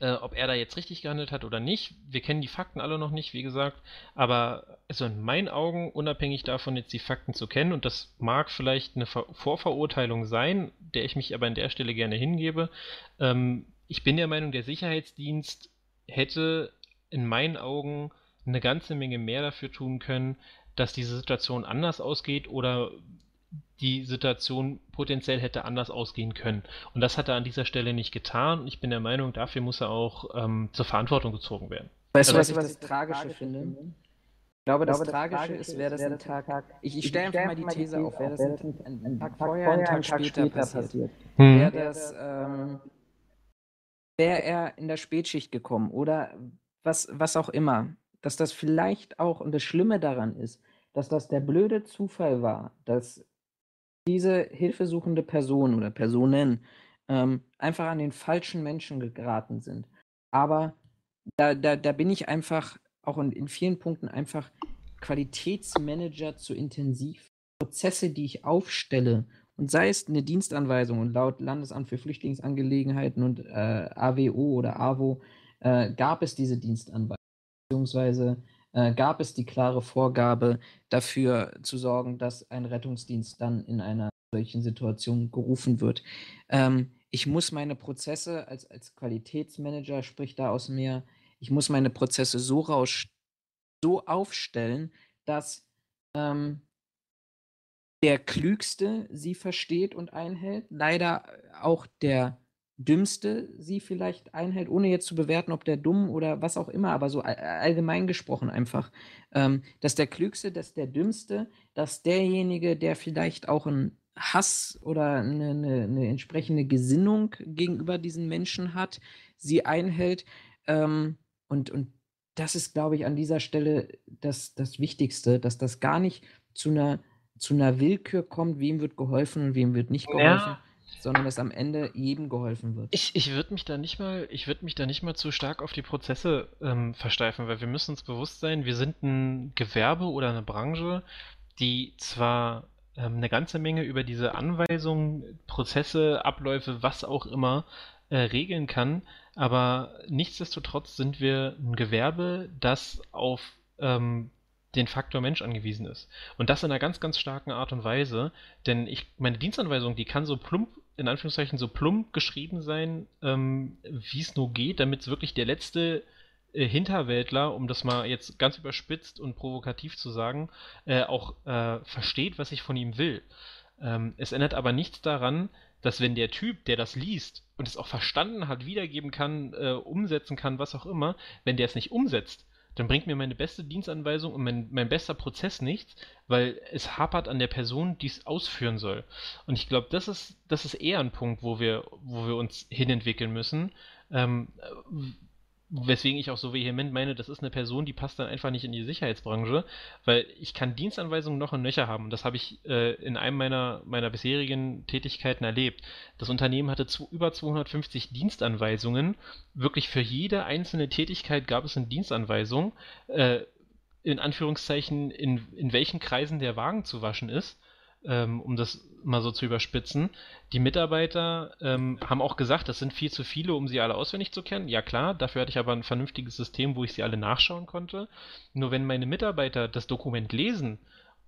äh, ob er da jetzt richtig gehandelt hat oder nicht. Wir kennen die Fakten alle noch nicht, wie gesagt. Aber also in meinen Augen, unabhängig davon, jetzt die Fakten zu kennen, und das mag vielleicht eine Ver Vorverurteilung sein, der ich mich aber an der Stelle gerne hingebe, ähm, ich bin der Meinung, der Sicherheitsdienst hätte in meinen Augen eine ganze Menge mehr dafür tun können, dass diese Situation anders ausgeht oder die Situation potenziell hätte anders ausgehen können. Und das hat er an dieser Stelle nicht getan. Ich bin der Meinung, dafür muss er auch ähm, zur Verantwortung gezogen werden. Weißt du, also, was ich das Tragische finde? Ich glaube, das, glaube, Tragische, Tragische ist, wäre das ein Tag. Tag ich, ich stelle einfach mal die These auf, wäre das ein, ein, ein, Tag vorher, ein Tag später, passiert. passiert. Hm. Wäre das, ähm, wäre er in der Spätschicht gekommen oder was, was auch immer. Dass das vielleicht auch, und das Schlimme daran ist, dass das der blöde Zufall war, dass diese hilfesuchende Person oder Personen ähm, einfach an den falschen Menschen geraten sind. Aber da, da, da bin ich einfach auch in, in vielen Punkten einfach Qualitätsmanager zu intensiv. Prozesse, die ich aufstelle, und sei es eine Dienstanweisung und laut Landesamt für Flüchtlingsangelegenheiten und äh, AWO oder AWO äh, gab es diese Dienstanweisung, beziehungsweise äh, gab es die klare Vorgabe dafür zu sorgen, dass ein Rettungsdienst dann in einer solchen Situation gerufen wird. Ähm, ich muss meine Prozesse als, als Qualitätsmanager, sprich da aus mir, ich muss meine Prozesse so, raus, so aufstellen, dass ähm, der Klügste sie versteht und einhält, leider auch der Dümmste sie vielleicht einhält, ohne jetzt zu bewerten, ob der dumm oder was auch immer, aber so allgemein gesprochen einfach, ähm, dass der Klügste, dass der Dümmste, dass derjenige, der vielleicht auch einen Hass oder eine, eine, eine entsprechende Gesinnung gegenüber diesen Menschen hat, sie einhält. Ähm, und, und das ist, glaube ich, an dieser Stelle das, das Wichtigste, dass das gar nicht zu einer, zu einer Willkür kommt, wem wird geholfen und wem wird nicht geholfen. Ja sondern dass am Ende jedem geholfen wird. Ich, ich würde mich da nicht mal, ich würde mich da nicht mal zu stark auf die Prozesse ähm, versteifen, weil wir müssen uns bewusst sein, wir sind ein Gewerbe oder eine Branche, die zwar ähm, eine ganze Menge über diese Anweisungen, Prozesse, Abläufe, was auch immer äh, regeln kann, aber nichtsdestotrotz sind wir ein Gewerbe, das auf ähm, den Faktor Mensch angewiesen ist. Und das in einer ganz, ganz starken Art und Weise, denn ich, meine Dienstanweisung, die kann so plump in Anführungszeichen so plump geschrieben sein, ähm, wie es nur geht, damit es wirklich der letzte äh, Hinterwäldler, um das mal jetzt ganz überspitzt und provokativ zu sagen, äh, auch äh, versteht, was ich von ihm will. Ähm, es ändert aber nichts daran, dass wenn der Typ, der das liest und es auch verstanden hat, wiedergeben kann, äh, umsetzen kann, was auch immer, wenn der es nicht umsetzt, dann bringt mir meine beste Dienstanweisung und mein, mein bester Prozess nichts, weil es hapert an der Person, die es ausführen soll. Und ich glaube, das ist, das ist eher ein Punkt, wo wir, wo wir uns hinentwickeln müssen. Ähm, Weswegen ich auch so vehement meine, das ist eine Person, die passt dann einfach nicht in die Sicherheitsbranche, weil ich kann Dienstanweisungen noch und nöcher haben. Das habe ich äh, in einem meiner, meiner bisherigen Tätigkeiten erlebt. Das Unternehmen hatte zu, über 250 Dienstanweisungen. Wirklich für jede einzelne Tätigkeit gab es eine Dienstanweisung, äh, in Anführungszeichen, in, in welchen Kreisen der Wagen zu waschen ist ähm, um das mal so zu überspitzen. Die Mitarbeiter ähm, haben auch gesagt, das sind viel zu viele, um sie alle auswendig zu kennen. Ja klar, dafür hatte ich aber ein vernünftiges System, wo ich sie alle nachschauen konnte. Nur wenn meine Mitarbeiter das Dokument lesen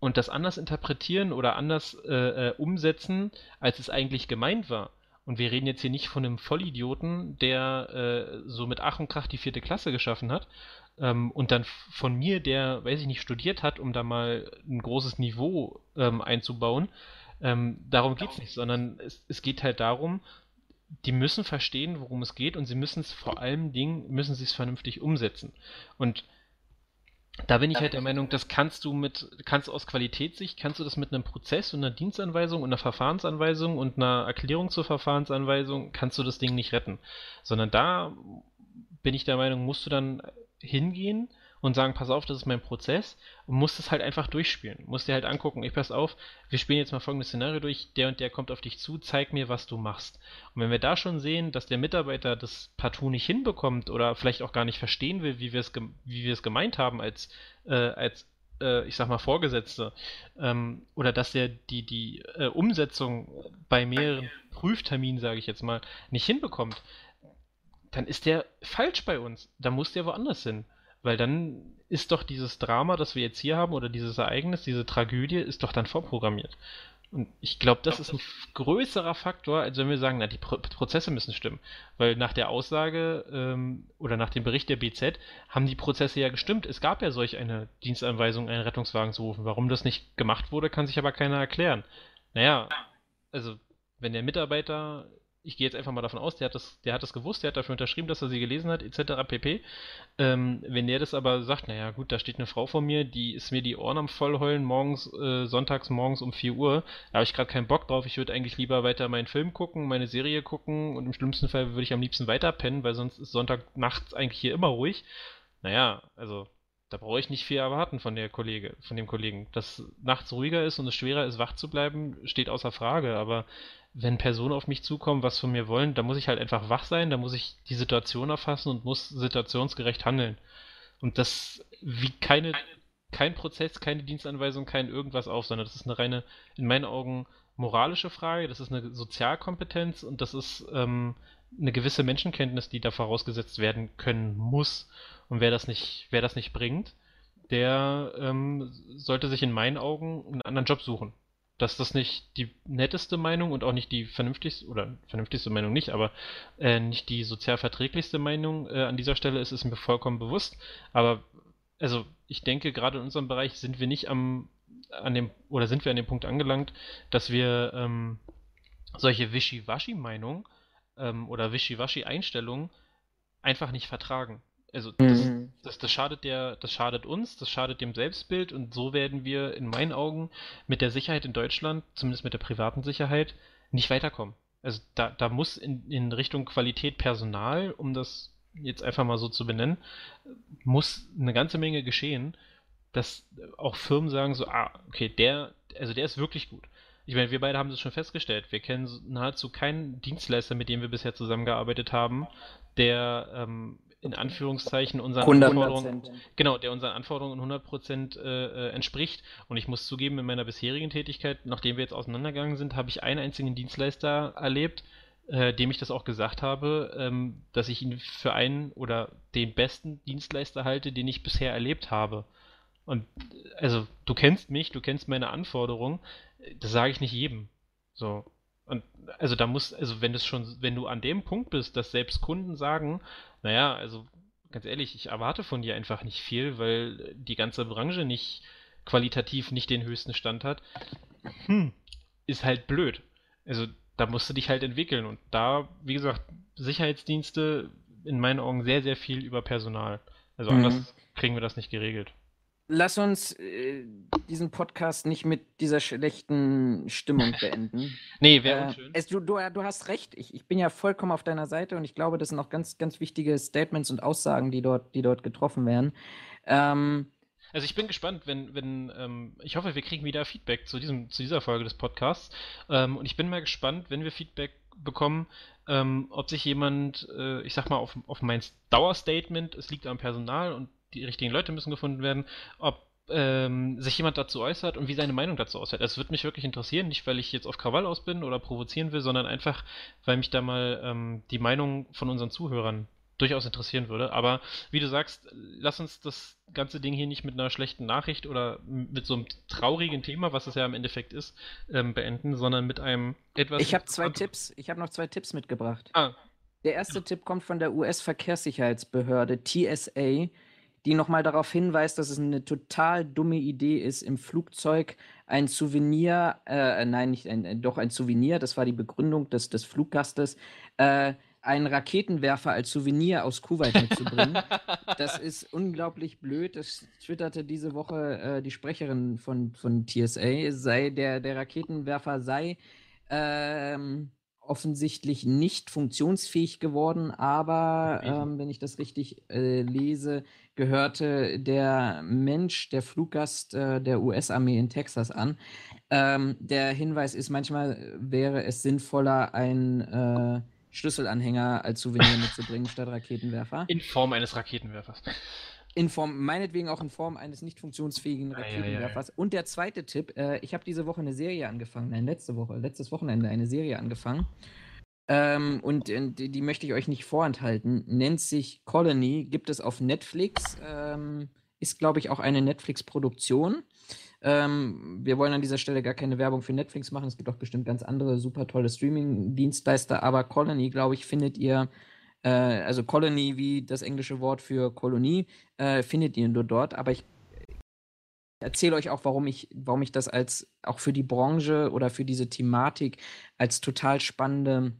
und das anders interpretieren oder anders äh, äh, umsetzen, als es eigentlich gemeint war, und wir reden jetzt hier nicht von einem Vollidioten, der äh, so mit Ach und Krach die vierte Klasse geschaffen hat, ähm, und dann von mir, der, weiß ich nicht, studiert hat, um da mal ein großes Niveau ähm, einzubauen, ähm, darum geht es nicht, sondern es, es geht halt darum, die müssen verstehen, worum es geht und sie müssen es vor allem Dingen, müssen sie es vernünftig umsetzen. Und da bin ich halt der Meinung, das kannst du mit, kannst aus Qualitätssicht, kannst du das mit einem Prozess und einer Dienstanweisung und einer Verfahrensanweisung und einer Erklärung zur Verfahrensanweisung, kannst du das Ding nicht retten. Sondern da bin ich der Meinung, musst du dann hingehen und sagen, pass auf, das ist mein Prozess und musst es halt einfach durchspielen. Musst dir halt angucken, ich pass auf, wir spielen jetzt mal folgendes Szenario durch, der und der kommt auf dich zu, zeig mir, was du machst. Und wenn wir da schon sehen, dass der Mitarbeiter das partout nicht hinbekommt oder vielleicht auch gar nicht verstehen will, wie wir es, wie wir es gemeint haben als, äh, als äh, ich sag mal, Vorgesetzte, ähm, oder dass er die, die äh, Umsetzung bei mehreren Prüfterminen, sage ich jetzt mal, nicht hinbekommt, dann ist der falsch bei uns. Da muss der woanders hin. Weil dann ist doch dieses Drama, das wir jetzt hier haben, oder dieses Ereignis, diese Tragödie, ist doch dann vorprogrammiert. Und ich glaube, das ist ein größerer Faktor, als wenn wir sagen, na, die Pro Prozesse müssen stimmen. Weil nach der Aussage ähm, oder nach dem Bericht der BZ haben die Prozesse ja gestimmt. Es gab ja solch eine Dienstanweisung, einen Rettungswagen zu rufen. Warum das nicht gemacht wurde, kann sich aber keiner erklären. Naja, also wenn der Mitarbeiter ich gehe jetzt einfach mal davon aus, der hat das, der hat das gewusst, der hat dafür unterschrieben, dass er sie gelesen hat, etc. pp. Ähm, wenn der das aber sagt, naja gut, da steht eine Frau vor mir, die ist mir die Ohren am Vollheulen morgens, äh, sonntags morgens um 4 Uhr, da habe ich gerade keinen Bock drauf, ich würde eigentlich lieber weiter meinen Film gucken, meine Serie gucken und im schlimmsten Fall würde ich am liebsten weiter pennen, weil sonst ist Sonntag nachts eigentlich hier immer ruhig. Naja, also da brauche ich nicht viel erwarten von der Kollege, von dem Kollegen. Dass nachts ruhiger ist und es schwerer ist, wach zu bleiben, steht außer Frage, aber wenn Personen auf mich zukommen, was von mir wollen, da muss ich halt einfach wach sein, da muss ich die Situation erfassen und muss situationsgerecht handeln. Und das wie keine, kein Prozess, keine Dienstanweisung, kein irgendwas auf, sondern das ist eine reine, in meinen Augen, moralische Frage, das ist eine Sozialkompetenz und das ist ähm, eine gewisse Menschenkenntnis, die da vorausgesetzt werden können muss. Und wer das nicht, wer das nicht bringt, der ähm, sollte sich in meinen Augen einen anderen Job suchen dass das nicht die netteste Meinung und auch nicht die vernünftigste, oder vernünftigste Meinung nicht, aber äh, nicht die sozial verträglichste Meinung äh, an dieser Stelle ist, ist mir vollkommen bewusst. Aber also ich denke, gerade in unserem Bereich sind wir nicht am an dem oder sind wir an dem Punkt angelangt, dass wir ähm, solche Wischiwaschi-Meinungen ähm, oder Wischiwaschi-Einstellungen einfach nicht vertragen. Also das, mhm. das, das, schadet der, das schadet uns, das schadet dem Selbstbild und so werden wir in meinen Augen mit der Sicherheit in Deutschland, zumindest mit der privaten Sicherheit, nicht weiterkommen. Also da, da muss in, in Richtung Qualität Personal, um das jetzt einfach mal so zu benennen, muss eine ganze Menge geschehen, dass auch Firmen sagen so, ah, okay, der, also der ist wirklich gut. Ich meine, wir beide haben das schon festgestellt. Wir kennen nahezu keinen Dienstleister, mit dem wir bisher zusammengearbeitet haben, der ähm, in Anführungszeichen unseren 100%. Anforderungen, genau, der unseren Anforderungen 100% äh, äh, entspricht. Und ich muss zugeben, in meiner bisherigen Tätigkeit, nachdem wir jetzt auseinandergegangen sind, habe ich einen einzigen Dienstleister erlebt, äh, dem ich das auch gesagt habe, ähm, dass ich ihn für einen oder den besten Dienstleister halte, den ich bisher erlebt habe. Und also, du kennst mich, du kennst meine Anforderungen, das sage ich nicht jedem. So. Und also da muss, also wenn es schon, wenn du an dem Punkt bist, dass selbst Kunden sagen, naja, also ganz ehrlich, ich erwarte von dir einfach nicht viel, weil die ganze Branche nicht qualitativ nicht den höchsten Stand hat, hm, ist halt blöd. Also da musst du dich halt entwickeln und da, wie gesagt, Sicherheitsdienste in meinen Augen sehr, sehr viel über Personal. Also mhm. anders kriegen wir das nicht geregelt lass uns äh, diesen Podcast nicht mit dieser schlechten Stimmung beenden. nee, wäre äh, unschön. Es, du, du, du, hast recht, ich, ich, bin ja vollkommen auf deiner Seite und ich glaube, das sind auch ganz, ganz wichtige Statements und Aussagen, die dort, die dort getroffen werden. Ähm, also ich bin gespannt, wenn, wenn, ähm, ich hoffe, wir kriegen wieder Feedback zu, diesem, zu dieser Folge des Podcasts. Ähm, und ich bin mal gespannt, wenn wir Feedback bekommen, ähm, ob sich jemand, äh, ich sag mal, auf, auf mein Dauerstatement, es liegt am Personal und die richtigen Leute müssen gefunden werden, ob ähm, sich jemand dazu äußert und wie seine Meinung dazu aussieht. Das würde mich wirklich interessieren, nicht weil ich jetzt auf Krawall aus bin oder provozieren will, sondern einfach, weil mich da mal ähm, die Meinung von unseren Zuhörern durchaus interessieren würde. Aber wie du sagst, lass uns das ganze Ding hier nicht mit einer schlechten Nachricht oder mit so einem traurigen Thema, was es ja im Endeffekt ist, ähm, beenden, sondern mit einem etwas. Ich habe zwei Tipps. Ich habe noch zwei Tipps mitgebracht. Ah. Der erste ja. Tipp kommt von der US-Verkehrssicherheitsbehörde TSA die nochmal darauf hinweist, dass es eine total dumme Idee ist, im Flugzeug ein Souvenir, äh, nein, nicht ein, äh, doch ein Souvenir, das war die Begründung des, des Fluggastes, äh, einen Raketenwerfer als Souvenir aus Kuwait mitzubringen. das ist unglaublich blöd. Das twitterte diese Woche äh, die Sprecherin von, von TSA, sei der, der Raketenwerfer sei ähm, offensichtlich nicht funktionsfähig geworden, aber ähm, wenn ich das richtig äh, lese, gehörte der Mensch, der Fluggast äh, der US-Armee in Texas an. Ähm, der Hinweis ist, manchmal wäre es sinnvoller, einen äh, Schlüsselanhänger als Souvenir mitzubringen statt Raketenwerfer. In Form eines Raketenwerfers. In Form, meinetwegen auch in Form eines nicht funktionsfähigen Raketenwerfers. Ja, ja, ja. Und der zweite Tipp, äh, ich habe diese Woche eine Serie angefangen, nein, letzte Woche, letztes Wochenende eine Serie angefangen. Ähm, und äh, die, die, möchte ich euch nicht vorenthalten. Nennt sich Colony, gibt es auf Netflix, ähm, ist, glaube ich, auch eine Netflix-Produktion. Ähm, wir wollen an dieser Stelle gar keine Werbung für Netflix machen. Es gibt auch bestimmt ganz andere super tolle Streaming-Dienstleister, aber Colony, glaube ich, findet ihr, äh, also Colony wie das englische Wort für Kolonie, äh, findet ihr nur dort. Aber ich erzähle euch auch, warum ich, warum ich das als auch für die Branche oder für diese Thematik als total spannende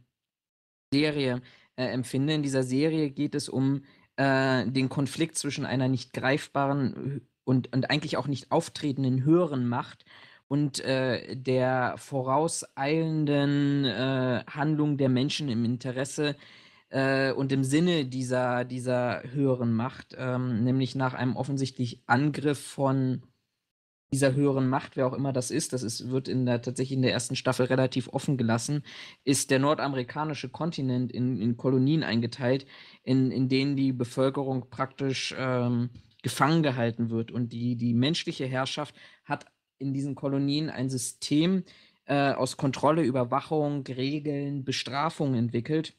Serie äh, empfinde. In dieser Serie geht es um äh, den Konflikt zwischen einer nicht greifbaren und, und eigentlich auch nicht auftretenden höheren Macht und äh, der vorauseilenden äh, Handlung der Menschen im Interesse äh, und im Sinne dieser, dieser höheren Macht, ähm, nämlich nach einem offensichtlich Angriff von dieser höheren Macht, wer auch immer das ist, das ist, wird in der, tatsächlich in der ersten Staffel relativ offen gelassen, ist der nordamerikanische Kontinent in, in Kolonien eingeteilt, in, in denen die Bevölkerung praktisch ähm, gefangen gehalten wird. Und die, die menschliche Herrschaft hat in diesen Kolonien ein System äh, aus Kontrolle, Überwachung, Regeln, Bestrafung entwickelt,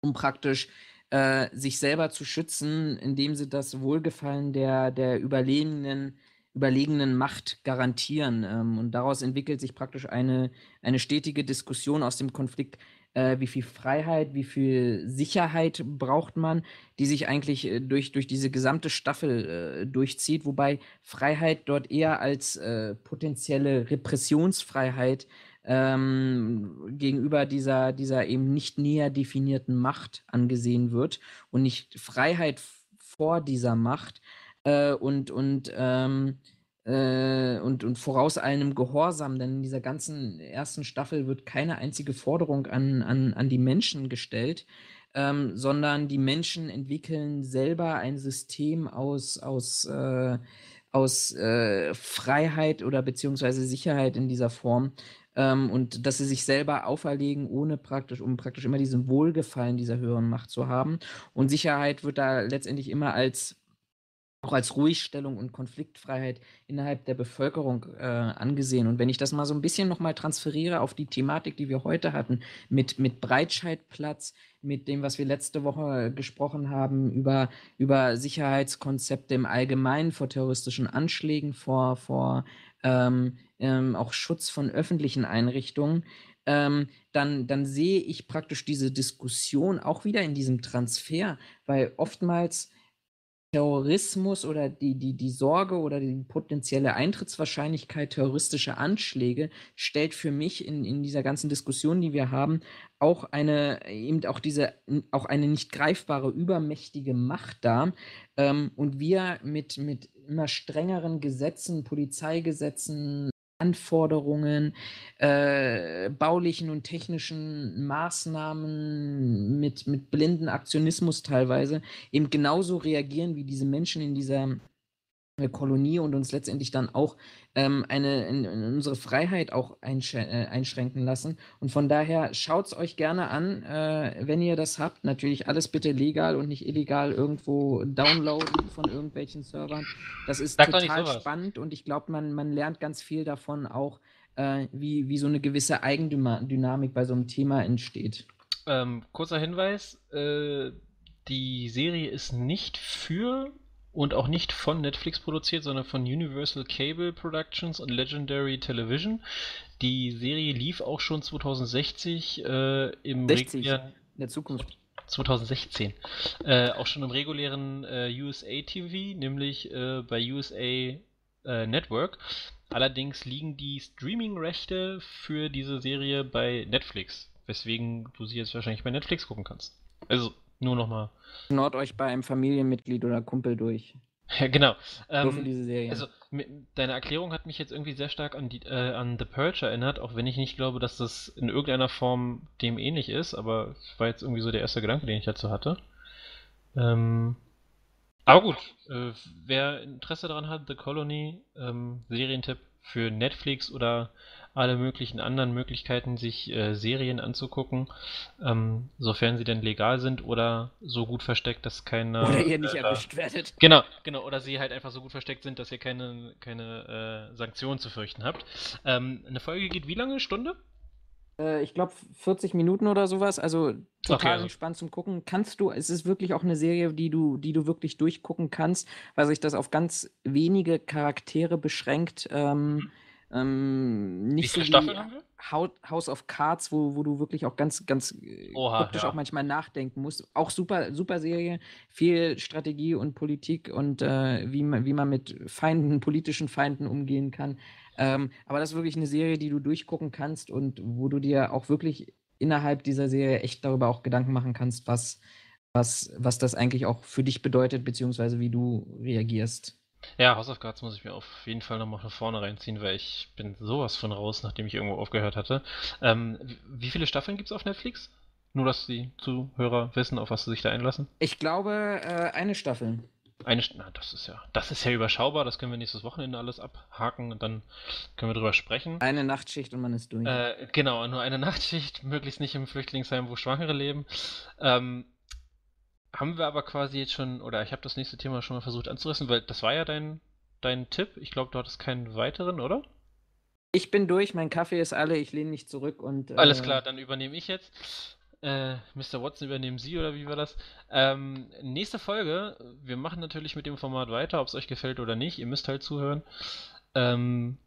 um praktisch äh, sich selber zu schützen, indem sie das Wohlgefallen der, der Überlebenden überlegenen Macht garantieren. Ähm, und daraus entwickelt sich praktisch eine, eine stetige Diskussion aus dem Konflikt, äh, wie viel Freiheit, wie viel Sicherheit braucht man, die sich eigentlich äh, durch, durch diese gesamte Staffel äh, durchzieht, wobei Freiheit dort eher als äh, potenzielle Repressionsfreiheit ähm, gegenüber dieser, dieser eben nicht näher definierten Macht angesehen wird und nicht Freiheit vor dieser Macht äh, und, und, ähm, äh, und, und voraus einem Gehorsam, denn in dieser ganzen ersten Staffel wird keine einzige Forderung an, an, an die Menschen gestellt, ähm, sondern die Menschen entwickeln selber ein System aus, aus, äh, aus äh, Freiheit oder beziehungsweise Sicherheit in dieser Form. Ähm, und dass sie sich selber auferlegen, ohne praktisch, um praktisch immer diesen Wohlgefallen dieser höheren Macht zu haben. Und Sicherheit wird da letztendlich immer als auch als Ruhigstellung und Konfliktfreiheit innerhalb der Bevölkerung äh, angesehen. Und wenn ich das mal so ein bisschen nochmal transferiere auf die Thematik, die wir heute hatten, mit, mit Breitscheidplatz, mit dem, was wir letzte Woche gesprochen haben, über, über Sicherheitskonzepte im Allgemeinen vor terroristischen Anschlägen, vor, vor ähm, ähm, auch Schutz von öffentlichen Einrichtungen, ähm, dann, dann sehe ich praktisch diese Diskussion auch wieder in diesem Transfer, weil oftmals Terrorismus oder die, die, die Sorge oder die potenzielle Eintrittswahrscheinlichkeit terroristischer Anschläge stellt für mich in, in dieser ganzen Diskussion, die wir haben, auch eine, eben auch diese, auch eine nicht greifbare, übermächtige Macht dar. Ähm, und wir mit, mit immer strengeren Gesetzen, Polizeigesetzen, Anforderungen, äh, baulichen und technischen Maßnahmen mit, mit blinden Aktionismus teilweise eben genauso reagieren wie diese Menschen in dieser Kolonie und uns letztendlich dann auch ähm, eine, in, in unsere Freiheit auch einsch äh, einschränken lassen. Und von daher schaut es euch gerne an, äh, wenn ihr das habt. Natürlich alles bitte legal und nicht illegal irgendwo downloaden von irgendwelchen Servern. Das ist Sag total spannend und ich glaube, man, man lernt ganz viel davon auch, äh, wie, wie so eine gewisse Eigendynamik bei so einem Thema entsteht. Ähm, kurzer Hinweis, äh, die Serie ist nicht für und auch nicht von Netflix produziert, sondern von Universal Cable Productions und Legendary Television. Die Serie lief auch schon 2060 äh, im 60, regulären in der Zukunft. 2016. Äh, auch schon im regulären äh, USA TV, nämlich äh, bei USA äh, Network. Allerdings liegen die Streaming-Rechte für diese Serie bei Netflix, weswegen du sie jetzt wahrscheinlich bei Netflix gucken kannst. Also nur nochmal. Nord euch bei einem Familienmitglied oder Kumpel durch. Ja, genau. Ähm, diese Serie. Also, deine Erklärung hat mich jetzt irgendwie sehr stark an, die, äh, an The Purge erinnert, auch wenn ich nicht glaube, dass das in irgendeiner Form dem ähnlich ist, aber es war jetzt irgendwie so der erste Gedanke, den ich dazu hatte. Ähm, aber gut, äh, wer Interesse daran hat, The Colony, ähm, Serientipp für Netflix oder alle möglichen anderen Möglichkeiten, sich äh, Serien anzugucken, ähm, sofern sie denn legal sind oder so gut versteckt, dass keine. Oder ihr nicht äh, erwischt werdet. Genau, genau, oder sie halt einfach so gut versteckt sind, dass ihr keine, keine äh, Sanktionen zu fürchten habt. Ähm, eine Folge geht wie lange? Stunde? Äh, ich glaube 40 Minuten oder sowas, also total Okay, also entspannt zum Gucken. Kannst du, es ist wirklich auch eine Serie, die du, die du wirklich durchgucken kannst, weil sich das auf ganz wenige Charaktere beschränkt. Ähm, ähm, wie nicht so viele wie Staffeln haben wir? House of Cards, wo, wo du wirklich auch ganz, ganz äh, Oha, auch ja. manchmal nachdenken musst. Auch super, super Serie, viel Strategie und Politik und äh, wie man, wie man mit Feinden, politischen Feinden umgehen kann. Ähm, aber das ist wirklich eine Serie, die du durchgucken kannst und wo du dir auch wirklich innerhalb dieser Serie echt darüber auch Gedanken machen kannst, was, was, was das eigentlich auch für dich bedeutet, beziehungsweise wie du reagierst. Ja, House of Cards muss ich mir auf jeden Fall nochmal von vorne reinziehen, weil ich bin sowas von raus, nachdem ich irgendwo aufgehört hatte. Ähm, wie viele Staffeln gibt's auf Netflix? Nur, dass die Zuhörer wissen, auf was sie sich da einlassen. Ich glaube, äh, eine Staffel. Eine, na, das ist ja, das ist ja überschaubar, das können wir nächstes Wochenende alles abhaken und dann können wir drüber sprechen. Eine Nachtschicht und man ist durch. Äh, genau, nur eine Nachtschicht, möglichst nicht im Flüchtlingsheim, wo Schwangere leben. Ähm, haben wir aber quasi jetzt schon, oder ich habe das nächste Thema schon mal versucht anzurissen, weil das war ja dein, dein Tipp. Ich glaube, du hattest keinen weiteren, oder? Ich bin durch, mein Kaffee ist alle, ich lehne mich zurück und. Alles äh, klar, dann übernehme ich jetzt. Äh, Mr. Watson übernehmen Sie oder wie war das? Ähm, nächste Folge, wir machen natürlich mit dem Format weiter, ob es euch gefällt oder nicht. Ihr müsst halt zuhören. Ähm,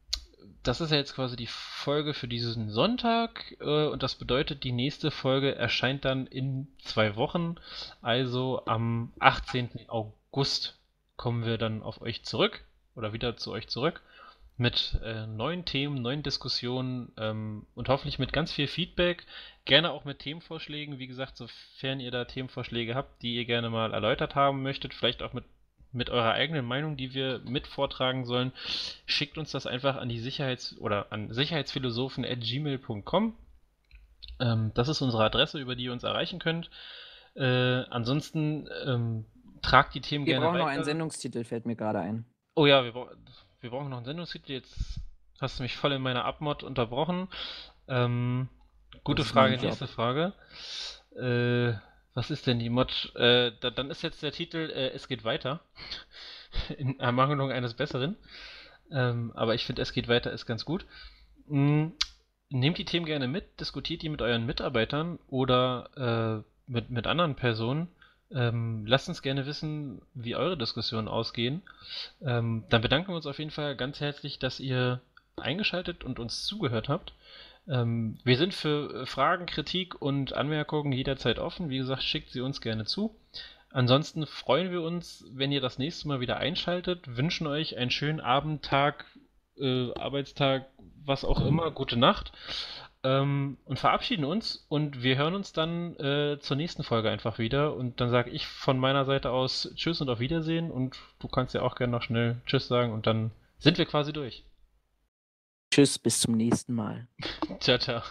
das ist ja jetzt quasi die Folge für diesen Sonntag äh, und das bedeutet, die nächste Folge erscheint dann in zwei Wochen. Also am 18. August kommen wir dann auf euch zurück oder wieder zu euch zurück mit äh, neuen Themen, neuen Diskussionen ähm, und hoffentlich mit ganz viel Feedback. Gerne auch mit Themenvorschlägen. Wie gesagt, sofern ihr da Themenvorschläge habt, die ihr gerne mal erläutert haben möchtet, vielleicht auch mit, mit eurer eigenen Meinung, die wir mit vortragen sollen, schickt uns das einfach an die Sicherheits- oder an sicherheitsphilosophen.gmail.com. Ähm, das ist unsere Adresse, über die ihr uns erreichen könnt. Äh, ansonsten ähm, tragt die Themen Wir gerne brauchen noch weiter. einen Sendungstitel, fällt mir gerade ein. Oh ja, wir, wir brauchen noch einen Sendungstitel. Jetzt hast du mich voll in meiner Abmod unterbrochen. Ähm, gute Frage, nächste Frage. Äh, was ist denn die Mod? Äh, da, dann ist jetzt der Titel äh, Es geht weiter. In Ermangelung eines Besseren. Ähm, aber ich finde, es geht weiter ist ganz gut. Mm, nehmt die Themen gerne mit, diskutiert die mit euren Mitarbeitern oder äh, mit, mit anderen Personen. Ähm, lasst uns gerne wissen, wie eure Diskussionen ausgehen. Ähm, dann bedanken wir uns auf jeden Fall ganz herzlich, dass ihr eingeschaltet und uns zugehört habt. Ähm, wir sind für äh, Fragen, Kritik und Anmerkungen jederzeit offen. Wie gesagt, schickt sie uns gerne zu. Ansonsten freuen wir uns, wenn ihr das nächste Mal wieder einschaltet, wünschen euch einen schönen Abend, Tag, äh, Arbeitstag, was auch immer, gute Nacht ähm, und verabschieden uns und wir hören uns dann äh, zur nächsten Folge einfach wieder und dann sage ich von meiner Seite aus Tschüss und auf Wiedersehen und du kannst ja auch gerne noch schnell Tschüss sagen und dann sind wir quasi durch. Tschüss, bis zum nächsten Mal. Ciao, ciao.